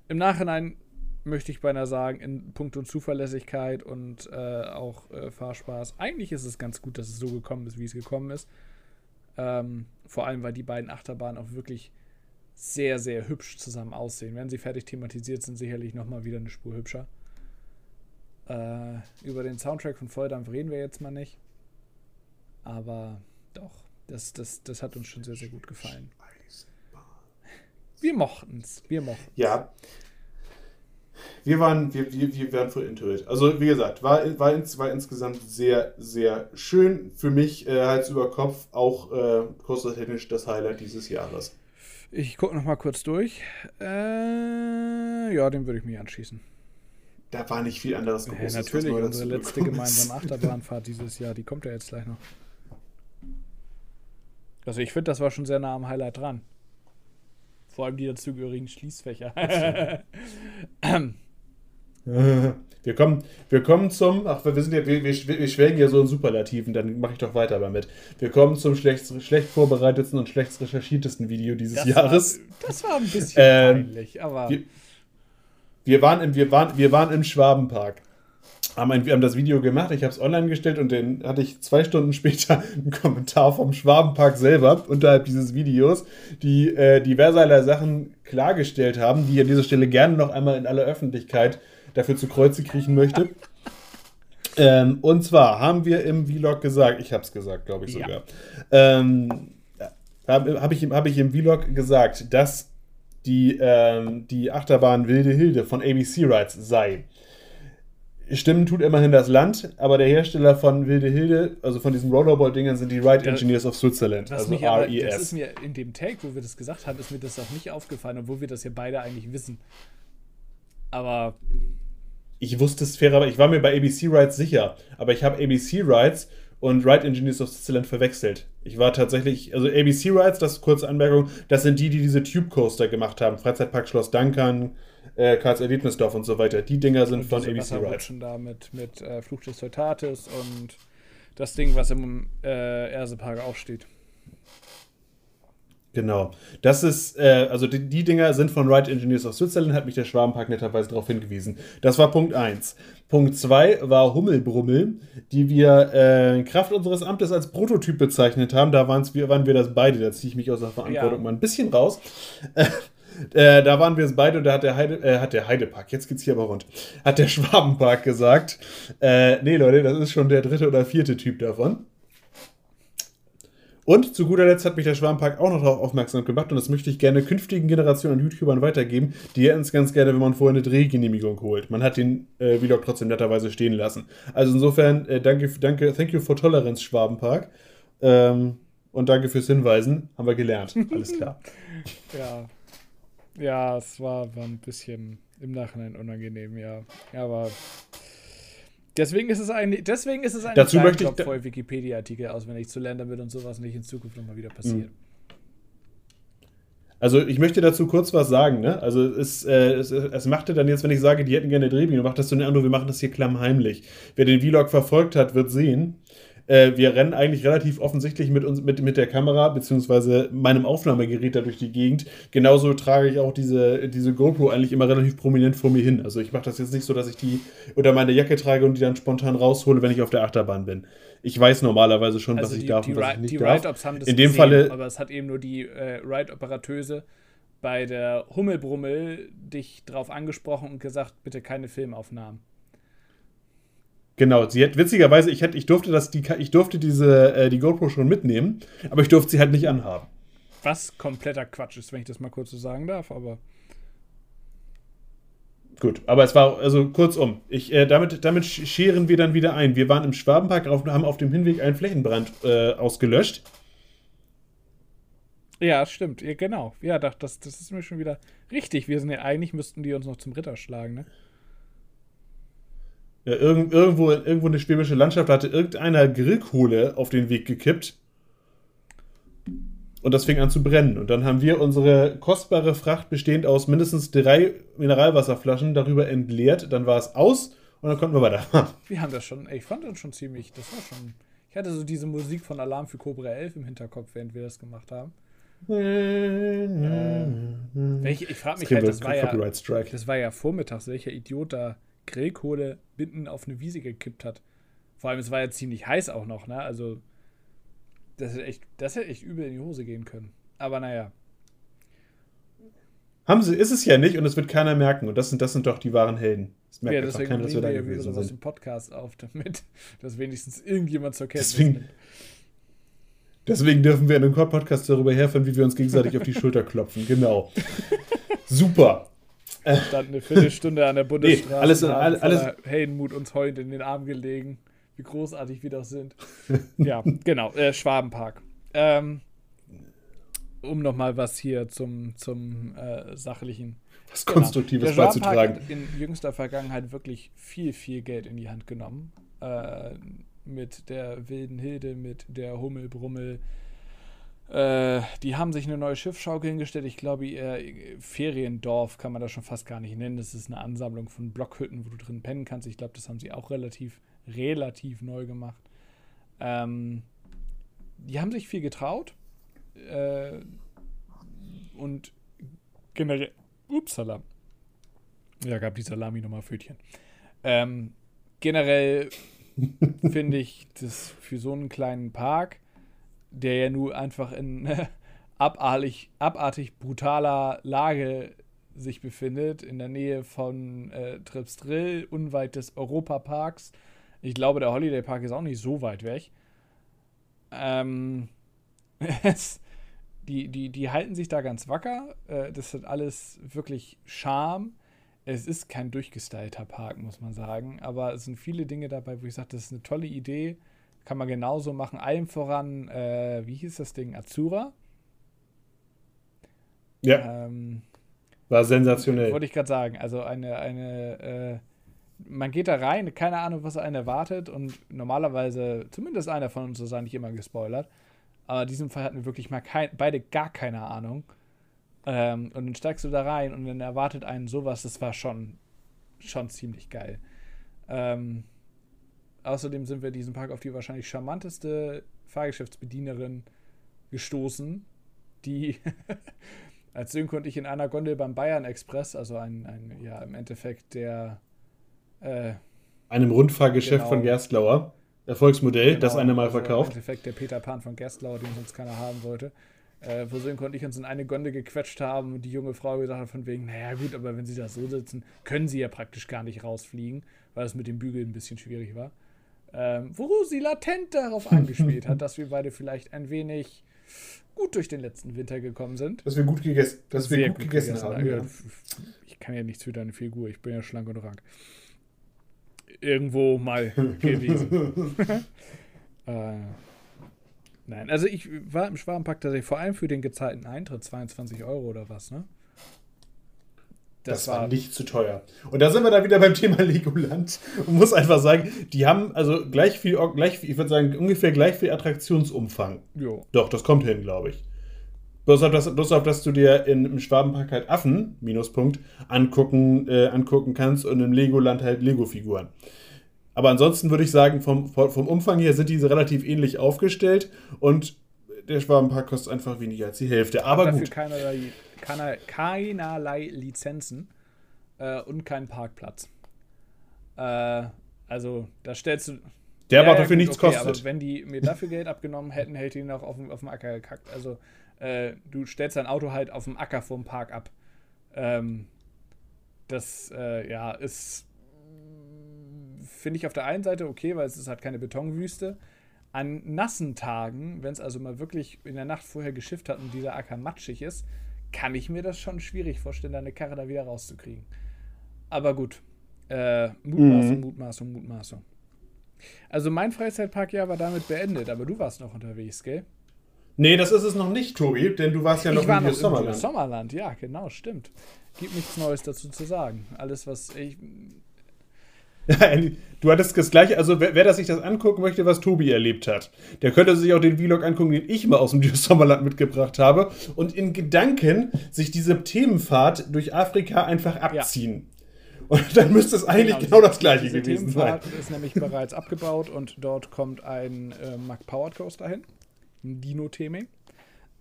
S2: Im Nachhinein möchte ich beinahe sagen, in puncto Zuverlässigkeit und äh, auch äh, Fahrspaß, eigentlich ist es ganz gut, dass es so gekommen ist, wie es gekommen ist. Ähm, vor allem, weil die beiden Achterbahnen auch wirklich sehr, sehr hübsch zusammen aussehen. Wenn sie fertig thematisiert sind, sicherlich nochmal wieder eine Spur hübscher. Äh, über den Soundtrack von Volldampf reden wir jetzt mal nicht. Aber doch, das, das, das hat uns schon sehr, sehr gut gefallen. Wir mochten es. Wir mochten
S1: Ja. Wir waren, wir, wir, wir waren voll into it. Also, wie gesagt, war, war, ins, war insgesamt sehr, sehr schön. Für mich äh, Hals über Kopf auch äh, technisch das Highlight dieses Jahres.
S2: Ich gucke noch mal kurz durch. Äh, ja, den würde ich mir anschließen.
S1: Da war nicht viel anderes
S2: Ja,
S1: Großes, was
S2: natürlich, unsere letzte gemeinsame. Achterbahnfahrt dieses Jahr, die kommt ja jetzt gleich noch. Also ich finde, das war schon sehr nah am Highlight dran. Vor allem die dazugehörigen Schließfächer.
S1: Wir kommen, wir kommen zum, ach, wir sind ja, wir, wir, wir schwelgen ja so in Superlativen, dann mache ich doch weiter damit. Wir kommen zum schlecht, schlecht vorbereitetsten und schlecht recherchiertesten Video dieses
S2: das,
S1: Jahres.
S2: War, das war ein bisschen
S1: Ähm,
S2: peinlich, aber
S1: wir- Wir waren im, wir waren, wir waren im Schwabenpark. Haben, ein, wir haben das Video gemacht, ich habe es online gestellt und dann hatte ich zwei Stunden später einen Kommentar vom Schwabenpark selber unterhalb dieses Videos, die äh, diverserlei Sachen klargestellt haben, die ich an dieser Stelle gerne noch einmal in aller Öffentlichkeit dafür zu Kreuze kriechen möchte. ähm, und zwar haben wir im Vlog gesagt, ich habe es gesagt, glaube ich
S2: Ja.
S1: sogar, ähm, habe hab ich, im- hab ich im Vlog gesagt, dass die, ähm, die Achterbahn Wilde Hilde von ABC Rides sei. Stimmen tut immerhin das Land, aber der Hersteller von Wilde Hilde, also von diesen Rollerball-Dingern, sind die Ride
S2: Ja,
S1: Engineers of Switzerland, also
S2: mich aber, das ist
S1: RES.
S2: mir in dem Take, wo wir das gesagt haben, ist mir das auch nicht aufgefallen, obwohl wir das ja beide eigentlich wissen. Aber
S1: Ich wusste es fair, aber ich war mir bei ABC Rides sicher, aber ich habe ABC Rides und Ride Engineers of Switzerland verwechselt. Ich war tatsächlich, also ABC Rides, das ist kurze Anmerkung, das sind die, die diese Tube Coaster gemacht haben. Freizeitpark Schloss Dankern, äh, Karls Erlebnisdorf und so weiter. Die Dinger sind
S2: und
S1: von ABC Rides.
S2: Da mit, mit äh, Fluch des Teutates und das Ding, was im äh, Ersepark auch steht.
S1: Genau. Das ist, äh, also die, die Dinger sind von Ride Engineers of Switzerland, hat mich der Schwabenpark netterweise darauf hingewiesen. Das war Punkt 1. Punkt 2 war Hummelbrummel, die wir äh, in Kraft unseres Amtes als Prototyp bezeichnet haben. Da waren's, wir, waren wir das beide, da ziehe ich mich aus der Verantwortung
S2: Ja.
S1: mal ein bisschen raus. Äh, da waren wir es beide und da hat der, Heide, äh, hat der Heidepark, jetzt geht's hier aber rund, hat der Schwabenpark gesagt, äh, nee Leute, das ist schon der dritte oder vierte Typ davon. Und zu guter Letzt hat mich der Schwarmpark auch noch darauf aufmerksam gemacht und das möchte ich gerne künftigen Generationen an YouTubern weitergeben. Die hätten es ganz gerne, wenn man vorher eine Drehgenehmigung holt. Man hat den äh, Vlog trotzdem netterweise stehen lassen. Also insofern, äh, danke, danke, thank you for tolerance, Schwabenpark. Ähm, und danke fürs Hinweisen. Haben wir gelernt. Alles klar.
S2: Ja. Ja, es war, war ein bisschen im Nachhinein unangenehm, ja. Ja, Aber deswegen ist es eigentlich, deswegen ist es ein
S1: Dazu möchte ich
S2: Job, voll Wikipedia-Artikel auswendig zu lernen, damit uns sowas nicht in Zukunft nochmal wieder passiert.
S1: Also ich möchte dazu kurz was sagen. Ne? Also es, äh, es, es machte dann jetzt, wenn ich sage, die hätten gerne Drehbühne, macht das so eine Ando, wir machen das hier klammheimlich. Wer den Vlog verfolgt hat, wird sehen. Äh, wir rennen eigentlich relativ offensichtlich mit, uns, mit, mit der Kamera beziehungsweise meinem Aufnahmegerät da durch die Gegend. Genauso trage ich auch diese, diese GoPro eigentlich immer relativ prominent vor mir hin. Also ich mache das jetzt nicht so, dass ich die unter meine Jacke trage und die dann spontan raushole, wenn ich auf der Achterbahn bin. Ich weiß normalerweise schon, was
S2: Also
S1: ich
S2: die,
S1: darf
S2: die,
S1: und was ich nicht
S2: die
S1: darf.
S2: Ride-Ups haben das
S1: In dem
S2: gesehen,
S1: Falle-
S2: aber es hat eben nur die äh, Ride-Operateuse bei der Hummelbrummel dich drauf angesprochen und gesagt, bitte keine Filmaufnahmen.
S1: Genau, sie hat witzigerweise, ich, hätte, ich durfte das, die, ich durfte diese, äh, die GoPro schon mitnehmen, aber ich durfte sie halt nicht anhaben.
S2: Was kompletter Quatsch ist, wenn ich das mal kurz so sagen darf, aber
S1: Gut, aber es war, also kurzum, ich, äh, damit, damit sch- scheren wir dann wieder ein. Wir waren im Schwabenpark, auf, haben auf dem Hinweg einen Flächenbrand äh, ausgelöscht.
S2: Ja, stimmt. Ja, genau. Ja, das, das, das ist mir schon wieder richtig. Wir sind ja eigentlich, müssten die uns noch zum Ritter schlagen, ne?
S1: Ja, irgend, irgendwo, irgendwo eine schwäbische Landschaft hatte irgendeiner Grillkohle auf den Weg gekippt. Und das fing an zu brennen. Und dann haben wir unsere kostbare Fracht bestehend aus mindestens drei Mineralwasserflaschen darüber entleert. Dann war es aus und dann konnten wir weiterfahren.
S2: Wir haben das schon, ich fand das schon ziemlich, das war schon. Ich hatte so diese Musik von Alarm für Cobra 11 im Hinterkopf, während wir das gemacht haben. Welche, ich frage mich
S1: kriegen
S2: halt, das war, ja, das war ja vormittags, welcher Idiot da Grillkohle mitten auf eine Wiese gekippt hat. Vor allem, es war ja ziemlich heiß auch noch, ne? Also, das hätte echt, das hätte echt übel in die Hose gehen können. Aber naja,
S1: Haben sie, ist es ja nicht und es wird keiner merken. Und das sind, das sind doch die wahren Helden. Das merkt
S2: ja,
S1: einfach
S2: deswegen
S1: keiner, dass wir da gewesen sind.
S2: im Podcast auf, damit das wenigstens irgendjemand zur Kenntnis
S1: Deswegen-
S2: nimmt.
S1: Deswegen dürfen wir in einem Podcast darüber herfahren, wie wir uns gegenseitig auf die Schulter klopfen. Genau. Super.
S2: Stand eine Viertelstunde an der Bundesstraße.
S1: alles-
S2: und haben
S1: alles- alles-
S2: voller Heldenmut uns heulend in den Arm gelegen. Wie großartig wir doch sind. ja, genau. Äh, Schwabenpark. Ähm, um nochmal was hier zum, zum äh, sachlichen.
S1: Was
S2: Genau.
S1: Konstruktives
S2: Schwabenpark
S1: beizutragen.
S2: hat in jüngster Vergangenheit wirklich viel, viel Geld in die Hand genommen. Äh, mit der wilden Hilde, mit der Hummelbrummel. Äh, die haben sich eine neue Schiffschaukel hingestellt. Ich glaube, ihr Feriendorf kann man das schon fast gar nicht nennen. Das ist eine Ansammlung von Blockhütten, wo du drin pennen kannst. Ich glaube, das haben sie auch relativ, relativ neu gemacht. Ähm, die haben sich viel getraut. Äh, und generell. Upsala. Ja, gab die Salami nochmal Fötchen. Ähm, generell finde ich das für so einen kleinen Park, der ja nur einfach in abartig, abartig brutaler Lage sich befindet, in der Nähe von äh, Tripsdrill, unweit des Europaparks. Ich glaube, der Holiday Park ist auch nicht so weit weg. Ähm, die, die, die halten sich da ganz wacker. Äh, das hat alles wirklich Charme. Es ist kein durchgestylter Park, muss man sagen. Aber es sind viele Dinge dabei, wo ich sage, das ist eine tolle Idee. Kann man genauso machen. Allem voran, äh, wie hieß das Ding? Azura?
S1: Ja,
S2: Ähm,
S1: war sensationell.
S2: wollte ich gerade sagen. Also eine, eine, äh, man geht da rein, keine Ahnung, was einen erwartet. Und normalerweise, zumindest einer von uns ist eigentlich immer gespoilert. Aber in diesem Fall hatten wir wirklich mal kein, beide gar keine Ahnung. Ähm, und dann steigst du da rein und dann erwartet einen sowas. Das war schon, schon ziemlich geil. Ähm, außerdem sind wir in diesem Park auf die wahrscheinlich charmanteste Fahrgeschäftsbedienerin gestoßen, die als Sönke und ich in einer Gondel beim Bayern Express, also ein, ein ja, im Endeffekt der äh,
S1: Einem Rundfahrgeschäft
S2: Genau.
S1: von Gerstlauer. Erfolgsmodell, das
S2: Genau,
S1: eine Mal
S2: also
S1: verkauft.
S2: Im Endeffekt der Peter Pan von Gerstlauer, den sonst keiner haben wollte. Äh, wo Sönke und ich uns in eine Gondel gequetscht haben und die junge Frau gesagt hat von wegen, naja gut, aber wenn sie da so sitzen, können sie ja praktisch gar nicht rausfliegen, weil es mit dem Bügeln ein bisschen schwierig war. Ähm, wo sie latent darauf angespielt hat, dass wir beide vielleicht ein wenig gut durch den letzten Winter gekommen sind.
S1: Dass wir gut gegessen, dass wir
S2: Sehr
S1: gut, gegessen, haben.
S2: Ja. Ich kann ja nichts für deine Figur, ich bin ja schlank und rank. Irgendwo mal gewesen. äh, nein, also ich war im Schwabenpark tatsächlich vor allem für den gezahlten Eintritt 22 Euro oder was, ne?
S1: Das, war nicht zu teuer. Und da sind wir dann wieder beim Thema Legoland und muss einfach sagen, die haben also gleich viel, gleich, viel- ich würde sagen, ungefähr gleich viel Attraktionsumfang.
S2: Jo.
S1: Doch, das kommt hin, glaube ich. Bloß auf, das, bloß auf, dass du dir in, im Schwabenpark halt Affen, Minuspunkt, angucken, äh, angucken kannst und im Legoland halt Lego-Figuren. Aber ansonsten würde ich sagen, vom, vom Umfang her sind diese relativ ähnlich aufgestellt und der Schwabenpark kostet einfach weniger als die Hälfte. Aber
S2: dafür
S1: gut.
S2: keinerlei, keiner, keinerlei Lizenzen äh, und keinen Parkplatz. Äh, also, da stellst du.
S1: Der aber
S2: ja,
S1: dafür
S2: gut,
S1: nichts
S2: okay,
S1: kostet.
S2: Aber wenn die mir dafür Geld abgenommen hätten, hätte ich ihn auch auf, dem- auf dem Acker gekackt. Also, äh, du stellst dein Auto halt auf dem Acker vorm Park ab. Ähm, das, äh, ja, ist. Finde ich auf der einen Seite okay, weil es ist halt keine Betonwüste. An nassen Tagen, wenn es also mal wirklich in der Nacht vorher geschifft hat und dieser Acker matschig ist, kann ich mir das schon schwierig vorstellen, deine Karre da wieder rauszukriegen. Aber gut. Äh, Mutmaßung,
S1: Mhm.
S2: Mutmaßung, Mutmaßung. Also mein Freizeitparkjahr war damit beendet, aber du warst noch unterwegs, gell?
S1: Nee, das ist es noch nicht, Tobi, denn du warst ja noch
S2: ich war noch
S1: Sommerland.
S2: Sommerland. Sommerland, ja, genau, stimmt. Gibt nichts Neues dazu zu sagen. Alles, was ich.
S1: Du hattest das gleiche, also wer, wer das sich das angucken möchte, was Tobi erlebt hat, der könnte sich auch den Vlog angucken, den ich mal aus dem Sommerland mitgebracht habe und in Gedanken sich diese Themenfahrt durch Afrika einfach abziehen. Ja. Und dann müsste es eigentlich genau, genau das gleiche diese gewesen Themenfahrt
S2: sein. ist nämlich bereits abgebaut und dort kommt ein äh, Mack Powered Coaster hin, ein Dino-Theming.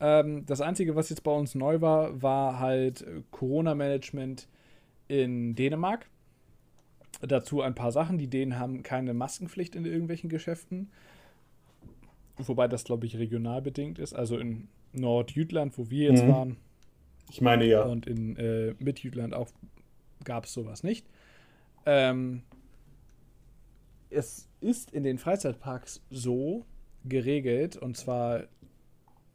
S2: Ähm, das Einzige, was jetzt bei uns neu war, war halt Corona-Management in Dänemark. Dazu ein paar Sachen. Die Dänen haben keine Maskenpflicht in irgendwelchen Geschäften. Wobei das, glaube ich, regional bedingt ist. Also in Nordjütland, wo wir jetzt mhm. waren.
S1: Ich meine ja.
S2: Und in äh, Midjütland auch gab es sowas nicht. Ähm, es ist in den Freizeitparks so geregelt, und zwar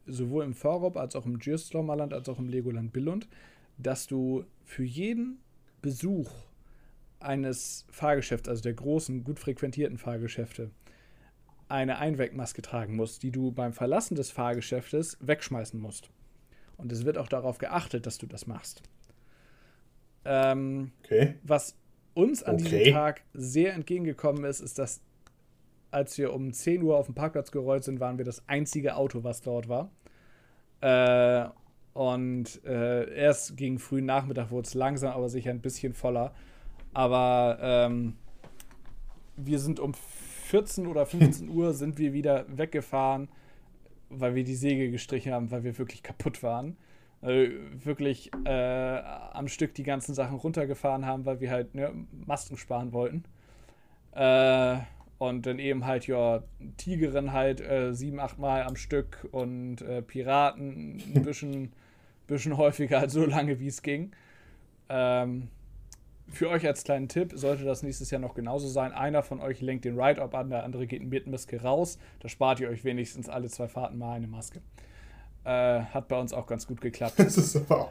S2: sowohl im Vorop als auch im Djurstromerland als auch im Legoland Billund, dass du für jeden Besuch eines Fahrgeschäfts, also der großen, gut frequentierten Fahrgeschäfte, eine Einwegmaske tragen musst, die du beim Verlassen des Fahrgeschäftes wegschmeißen musst. Und es wird auch darauf geachtet, dass du das machst. Ähm, okay. Was uns an okay. diesem Tag sehr entgegengekommen ist, ist, dass als wir um 10 Uhr auf dem Parkplatz gerollt sind, waren wir das einzige Auto, was dort war. Äh, und äh, erst gegen frühen Nachmittag wurde es langsam, aber sicher ein bisschen voller. Aber ähm, wir sind um 14 oder 15 Uhr sind wir wieder weggefahren, weil wir die Säge gestrichen haben, weil wir wirklich kaputt waren. Also wirklich äh, am Stück die ganzen Sachen runtergefahren haben, weil wir halt ne, Masken sparen wollten. Äh, und dann eben halt, ja, Tigerin halt äh, sieben, acht Mal am Stück und äh, Piraten ein bisschen, bisschen häufiger, so lange wie es ging. Ähm, für euch als kleinen Tipp, sollte das nächstes Jahr noch genauso sein, einer von euch lenkt den Ride-Up an, der andere geht mit Maske raus. Da spart ihr euch wenigstens alle zwei Fahrten mal eine Maske. Äh, hat bei uns auch ganz gut geklappt. Das ist aber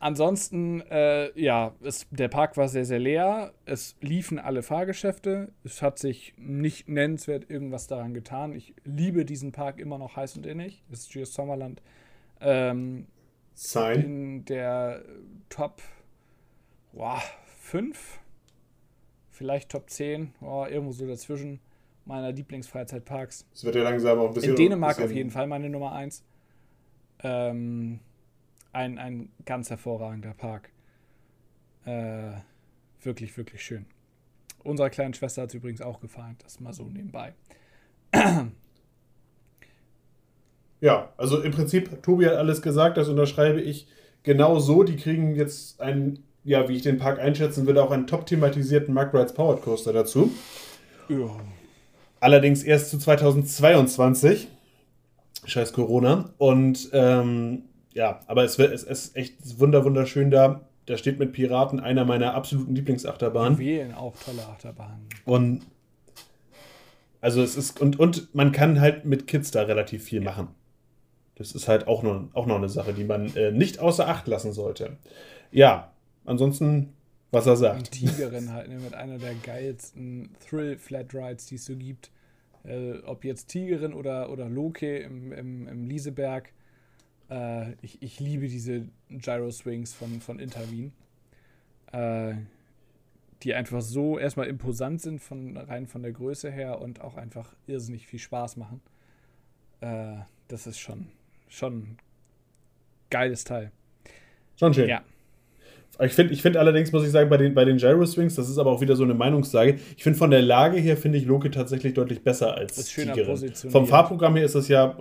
S2: Ansonsten, äh, ja, es, der Park war sehr, sehr leer. Es liefen alle Fahrgeschäfte. Es hat sich nicht nennenswert irgendwas daran getan. Ich liebe diesen Park immer noch heiß und innig. Das ist Geos Sommerland. Ähm, Sein. In der Top wow, 5, vielleicht Top 10, oh, irgendwo so dazwischen meiner Lieblingsfreizeitparks.
S1: Es wird ja langsam auch ein bisschen.
S2: In Dänemark bisschen auf jeden Fall meine Nummer 1. Ähm, ein, ein ganz hervorragender Park. Äh, wirklich, wirklich schön. Unserer kleinen Schwester hat es übrigens auch gefallen, das mal so nebenbei.
S1: Ja, also im Prinzip, Tobi hat alles gesagt, das unterschreibe ich genau so. Die kriegen jetzt einen ja, wie ich den Park einschätzen würde, auch einen top thematisierten Mark Rides Powered Coaster dazu. Ja. Allerdings erst zu 2022. Scheiß Corona. Und ähm, ja, aber es, es, es ist echt wunder, wunderschön da. Da steht mit Piraten einer meiner absoluten Lieblingsachterbahnen.
S2: Wählen auch tolle Achterbahnen.
S1: Und also es ist, und, und man kann halt mit Kids da relativ viel ja. machen. Das ist halt auch noch, auch noch eine Sache, die man äh, nicht außer Acht lassen sollte. Ja, Ansonsten, was er sagt.
S2: Die Tigerin halt, ne, mit einer der geilsten Thrill-Flat-Rides, die es so gibt. Äh, ob jetzt Tigerin oder, oder Loke im, im, im Lieseberg. Äh, ich, ich liebe diese Gyro-Swings von, von Intervin. Äh, die einfach so erstmal imposant sind, von, rein von der Größe her und auch einfach irrsinnig viel Spaß machen. Äh, das ist schon, schon ein geiles Teil.
S1: Schon schön. Ja. Ich finde ich find allerdings, muss ich sagen, bei den, bei den Gyro Swings, das ist aber auch wieder so eine Meinungssage, ich finde von der Lage her, finde ich Loki tatsächlich deutlich besser als Tigerin. Vom Fahrprogramm her ist das ja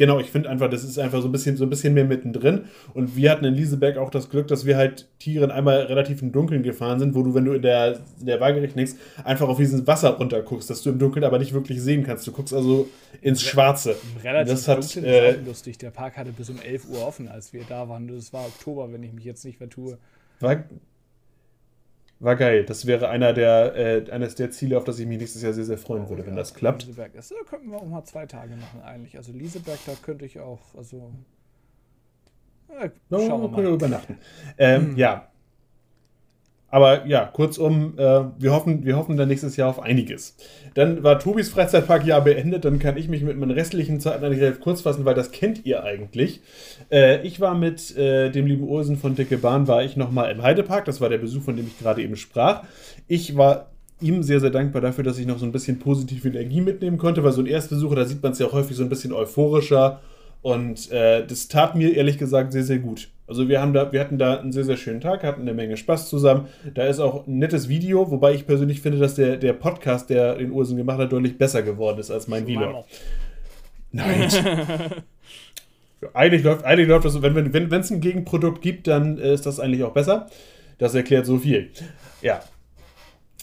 S1: Genau, ich finde einfach, das ist einfach so ein bisschen, so ein bisschen mehr mittendrin. Und wir hatten in Lieseberg auch das Glück, dass wir halt Tieren einmal relativ im Dunkeln gefahren sind, wo du, wenn du in der, in der Waagerecht nichts, einfach auf dieses Wasser runter guckst, dass du im Dunkeln aber nicht wirklich sehen kannst. Du guckst also ins Schwarze.
S2: Relativ das hat, dunkeln äh, ist lustig. Der Park hatte bis um 11 Uhr offen, als wir da waren. Das war Oktober, wenn ich mich jetzt nicht vertue.
S1: War, war geil. Das wäre einer der, äh, eines der Ziele, auf das ich mich nächstes Jahr sehr, sehr freuen würde, oh, wenn ja, das klappt.
S2: Lieseberg ist, da könnten wir auch mal zwei Tage machen eigentlich. Also Lieseberg, da könnte ich auch, also
S1: äh, schauen wir mal. übernachten. Ähm, ja, aber ja, kurzum, äh, wir, hoffen, wir hoffen dann nächstes Jahr auf einiges. Dann war Tobis Freizeitparkjahr beendet, dann kann ich mich mit meinen restlichen Zeiten relativ kurz fassen, weil das kennt ihr eigentlich. Äh, ich war mit äh, dem lieben Ursen von Dicke Bahn, war ich nochmal im Heidepark, das war der Besuch, von dem ich gerade eben sprach. Ich war ihm sehr, sehr dankbar dafür, dass ich noch so ein bisschen positive Energie mitnehmen konnte, weil so ein Erstbesucher, da sieht man es ja häufig so ein bisschen euphorischer und äh, das tat mir ehrlich gesagt sehr, sehr gut. Also wir haben da, wir hatten da einen sehr, sehr schönen Tag, hatten eine Menge Spaß zusammen. Da ist auch ein nettes Video, wobei ich persönlich finde, dass der, der Podcast, der den Ursen gemacht hat, deutlich besser geworden ist als mein Vlog. Nein. eigentlich läuft, eigentlich läuft das so, wenn es wenn, ein Gegenprodukt gibt, dann äh, ist das eigentlich auch besser. Das erklärt so viel. Ja.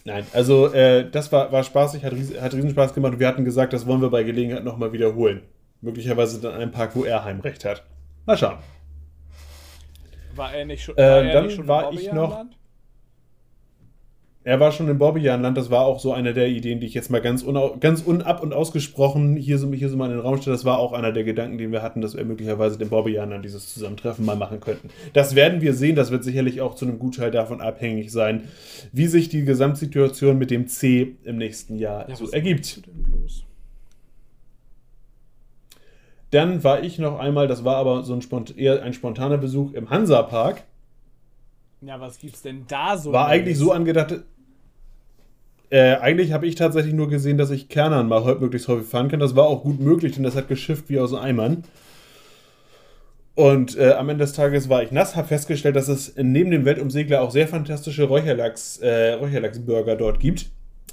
S1: Nein, also äh, das war, war spaßig, hat, hat riesen Spaß gemacht und wir hatten gesagt, das wollen wir bei Gelegenheit nochmal wiederholen. Möglicherweise dann einen Park, wo er Heimrecht hat. Mal schauen.
S2: War er nicht schon,
S1: äh, war dann nicht schon war ich noch. Er war schon im Bobbejahnland, das war auch so eine der Ideen, die ich jetzt mal ganz, ganz unab und ausgesprochen hier so, hier so mal in den Raum stelle. Das war auch einer der Gedanken, den wir hatten, dass wir möglicherweise den Bobbejahnland dieses Zusammentreffen mal machen könnten. Das werden wir sehen, das wird sicherlich auch zu einem Gutteil davon abhängig sein, wie sich die Gesamtsituation mit dem C im nächsten Jahr ja, so ergibt. Dann war ich noch einmal, das war aber so ein Spont eher ein spontaner Besuch im Hansa-Park.
S2: Ja, was gibt's denn da so?
S1: War eigentlich so angedacht, äh, eigentlich habe ich tatsächlich nur gesehen, dass ich Kernern mal heute möglichst häufig fahren kann. Das war auch gut möglich, denn das hat geschifft wie aus Eimern. Und äh, am Ende des Tages war ich nass, habe festgestellt, dass es neben dem Weltumsegler auch sehr fantastische Räucherlachs, äh, Räucherlachsburger dort gibt,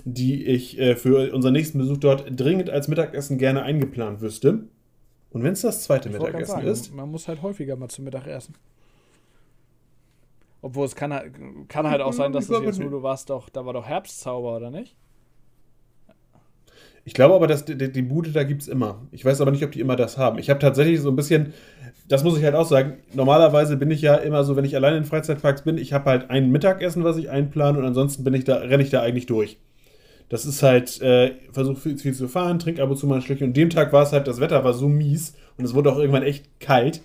S1: die ich äh, für unseren nächsten Besuch dort dringend als Mittagessen gerne eingeplant wüsste. Und wenn es das zweite ich Mittagessen sagen, ist.
S2: Man muss halt häufiger mal zum Mittag essen. Obwohl es kann, kann halt auch sein, dass es jetzt nur du warst doch, da war doch Herbstzauber, oder nicht?
S1: Ich glaube aber, dass die, die Bude da gibt es immer. Ich weiß aber nicht, ob die immer das haben. Ich habe tatsächlich so ein bisschen, das muss ich halt auch sagen, normalerweise bin ich ja immer so, wenn ich alleine in Freizeitparks bin, ich habe halt ein Mittagessen, was ich einplane und ansonsten bin ich da, renne ich da eigentlich durch. Das ist halt, äh, versuche viel, viel, zu fahren, trinke ab und zu mal ein Schlückchen. Und dem Tag war es halt, das Wetter war so mies und es wurde auch irgendwann echt kalt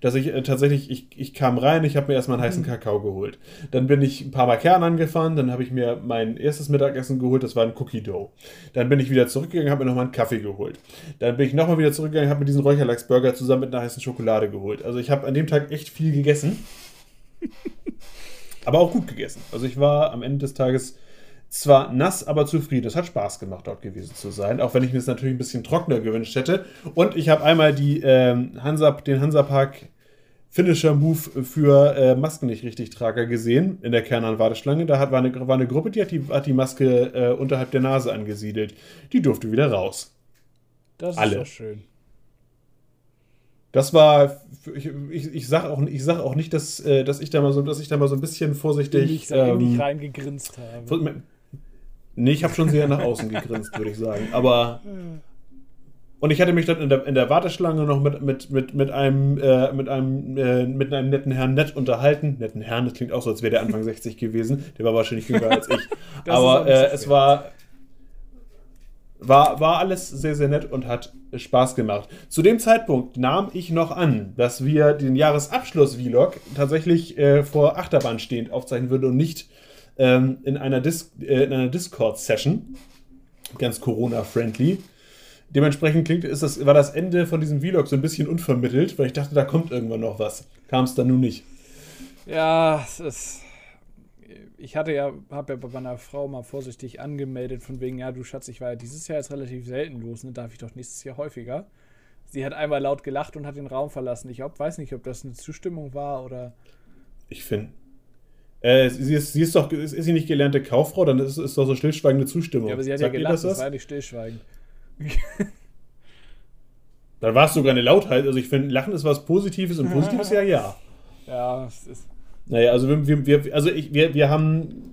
S1: dass ich äh, tatsächlich, ich, ich kam rein, ich habe mir erstmal einen heißen mhm. Kakao geholt. Dann bin ich ein paar Mal Kern angefahren, dann habe ich mir mein erstes Mittagessen geholt, das war ein Cookie Dough. Dann bin ich wieder zurückgegangen, habe mir nochmal einen Kaffee geholt. Dann bin ich nochmal wieder zurückgegangen, habe mir diesen Räucherlachsburger zusammen mit einer heißen Schokolade geholt. Also ich habe an dem Tag echt viel gegessen. aber auch gut gegessen. Also ich war am Ende des Tages zwar nass, aber zufrieden. Es hat Spaß gemacht, dort gewesen zu sein, auch wenn ich mir es natürlich ein bisschen trockener gewünscht hätte. Und ich habe einmal die, ähm, Hansa, den Hansapark Finisher Move für äh, Masken nicht richtig Trager gesehen in der Kernanwarteschlange. Da hat, war, eine, war eine Gruppe, die hat die, hat die Maske äh, unterhalb der Nase angesiedelt. Die durfte wieder raus.
S2: Das Alle. ist doch schön.
S1: Das war, ich, ich, ich sag auch, ich sag auch nicht, dass, äh, dass, ich da mal so, dass ich da mal so ein bisschen vorsichtig.
S2: Ich ähm, reingegrinst habe.
S1: Nee, ich habe schon sehr nach außen gegrinst, würde ich sagen. Aber. Und ich hatte mich dann in der, in der Warteschlange noch mit, mit, mit, mit, einem, äh, mit, einem, äh, mit einem netten Herrn nett unterhalten. Netten Herrn, das klingt auch so, als wäre der Anfang 60 gewesen. Der war wahrscheinlich jünger als ich. Aber äh, es war, war, war alles sehr, sehr nett und hat Spaß gemacht. Zu dem Zeitpunkt nahm ich noch an, dass wir den Jahresabschluss-Vlog tatsächlich äh, vor Achterbahn stehend aufzeichnen würden und nicht ähm, in einer, Dis äh, einer Discord-Session. Ganz Corona-friendly. Dementsprechend klingt, ist das, war das Ende von diesem Vlog so ein bisschen unvermittelt, weil ich dachte, da kommt irgendwann noch was. Kam es dann nun nicht.
S2: Ja, es ist. Ich hatte ja, habe ja bei meiner Frau mal vorsichtig angemeldet, von wegen, ja, du Schatz, ich war ja dieses Jahr jetzt relativ selten los, ne? Darf ich doch nächstes Jahr häufiger. Sie hat einmal laut gelacht und hat den Raum verlassen. Ich ob, weiß nicht, ob das eine Zustimmung war oder.
S1: Ich finde, äh, sie, ist, sie ist doch, ist, ist, sie nicht gelernte Kauffrau, dann ist es doch so stillschweigende Zustimmung. Ja,
S2: aber sie hat Sagt ja gelacht, das, das war nicht stillschweigend.
S1: dann war es sogar eine Lautheit. Also ich finde, Lachen ist was Positives und Positives ja ja.
S2: Ja, es ist.
S1: Naja, also wir, wir, also ich, wir, wir haben.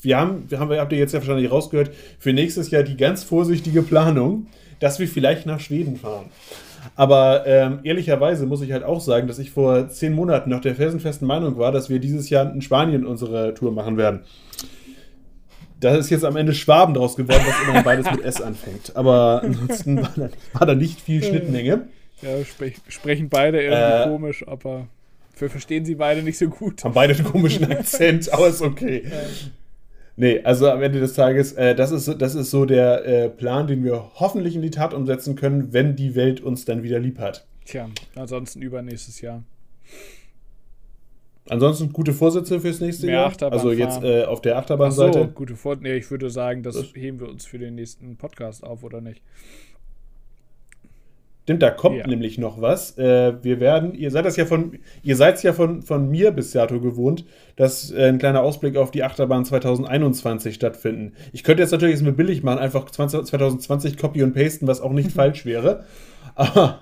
S1: Wir haben, wir haben, habt ihr jetzt ja wahrscheinlich rausgehört, für nächstes Jahr die ganz vorsichtige Planung, dass wir vielleicht nach Schweden fahren. Aber ähm, ehrlicherweise muss ich halt auch sagen, dass ich vor zehn Monaten noch der felsenfesten Meinung war, dass wir dieses Jahr in Spanien unsere Tour machen werden. Da ist jetzt am Ende Schwaben draus geworden, was immer beides mit S anfängt. Aber ansonsten war da, war da nicht viel Schnittmenge.
S2: Ja, sprech, sprechen beide irgendwie äh, komisch, aber wir verstehen sie beide nicht so gut.
S1: Haben beide einen komischen Akzent, aber ist okay. Ja. Nee, also am Ende des Tages, äh, das, ist, das ist so der äh, Plan, den wir hoffentlich in die Tat umsetzen können, wenn die Welt uns dann wieder lieb hat.
S2: Tja, ansonsten übernächstes Jahr.
S1: Ansonsten gute Vorsätze fürs nächste
S2: Mehr
S1: Jahr.
S2: Achterbahn
S1: Also jetzt äh, auf der
S2: Ach
S1: Achterbahnseite.
S2: so, gute Vor nee, ich würde sagen, das,
S1: Das-
S2: heben wir uns für den nächsten Podcast auf, oder nicht?
S1: Stimmt, da kommt
S2: Ja.
S1: nämlich noch was. Äh, wir werden, ihr seid das ja von, ihr seid ja von, von mir bis dato gewohnt, dass äh, ein kleiner Ausblick auf die Achterbahn 2021 stattfinden. Ich könnte jetzt natürlich es mir billig machen, einfach 20, 2020 copy und pasten, was auch nicht falsch wäre. Aber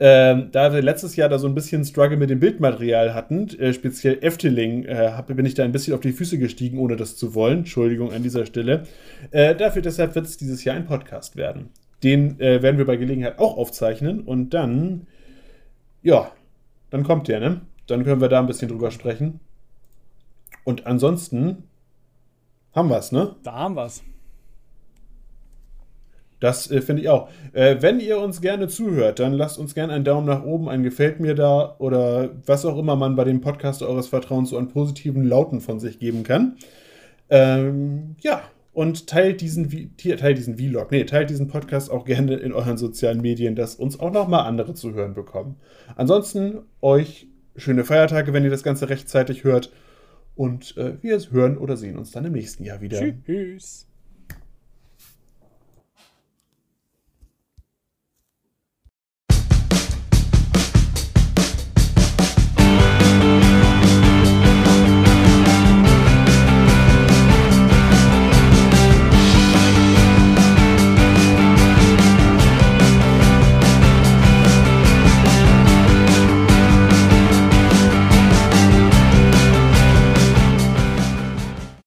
S1: ähm, da wir letztes Jahr da so ein bisschen Struggle mit dem Bildmaterial hatten, äh, speziell Efteling, äh, hab, bin ich da ein bisschen auf die Füße gestiegen, ohne das zu wollen. Entschuldigung an dieser Stelle. Äh, dafür deshalb wird es dieses Jahr ein Podcast werden. Den äh, werden wir bei Gelegenheit auch aufzeichnen und dann, ja, dann kommt der, ne? Dann können wir da ein bisschen drüber sprechen. Und ansonsten haben wir es, ne?
S2: Da haben wir's.
S1: Das äh, finde ich auch. Äh, wenn ihr uns gerne zuhört, dann lasst uns gerne einen Daumen nach oben, ein Gefällt mir da oder was auch immer man bei dem Podcast eures Vertrauens so an positiven Lauten von sich geben kann. Ähm, ja, und teilt diesen, teilt diesen Vlog, nee, teilt diesen Podcast auch gerne in euren sozialen Medien, dass uns auch nochmal andere zu hören bekommen. Ansonsten euch schöne Feiertage, wenn ihr das Ganze rechtzeitig hört. Und äh, wir hören oder sehen uns dann im nächsten Jahr wieder.
S2: Tschüss.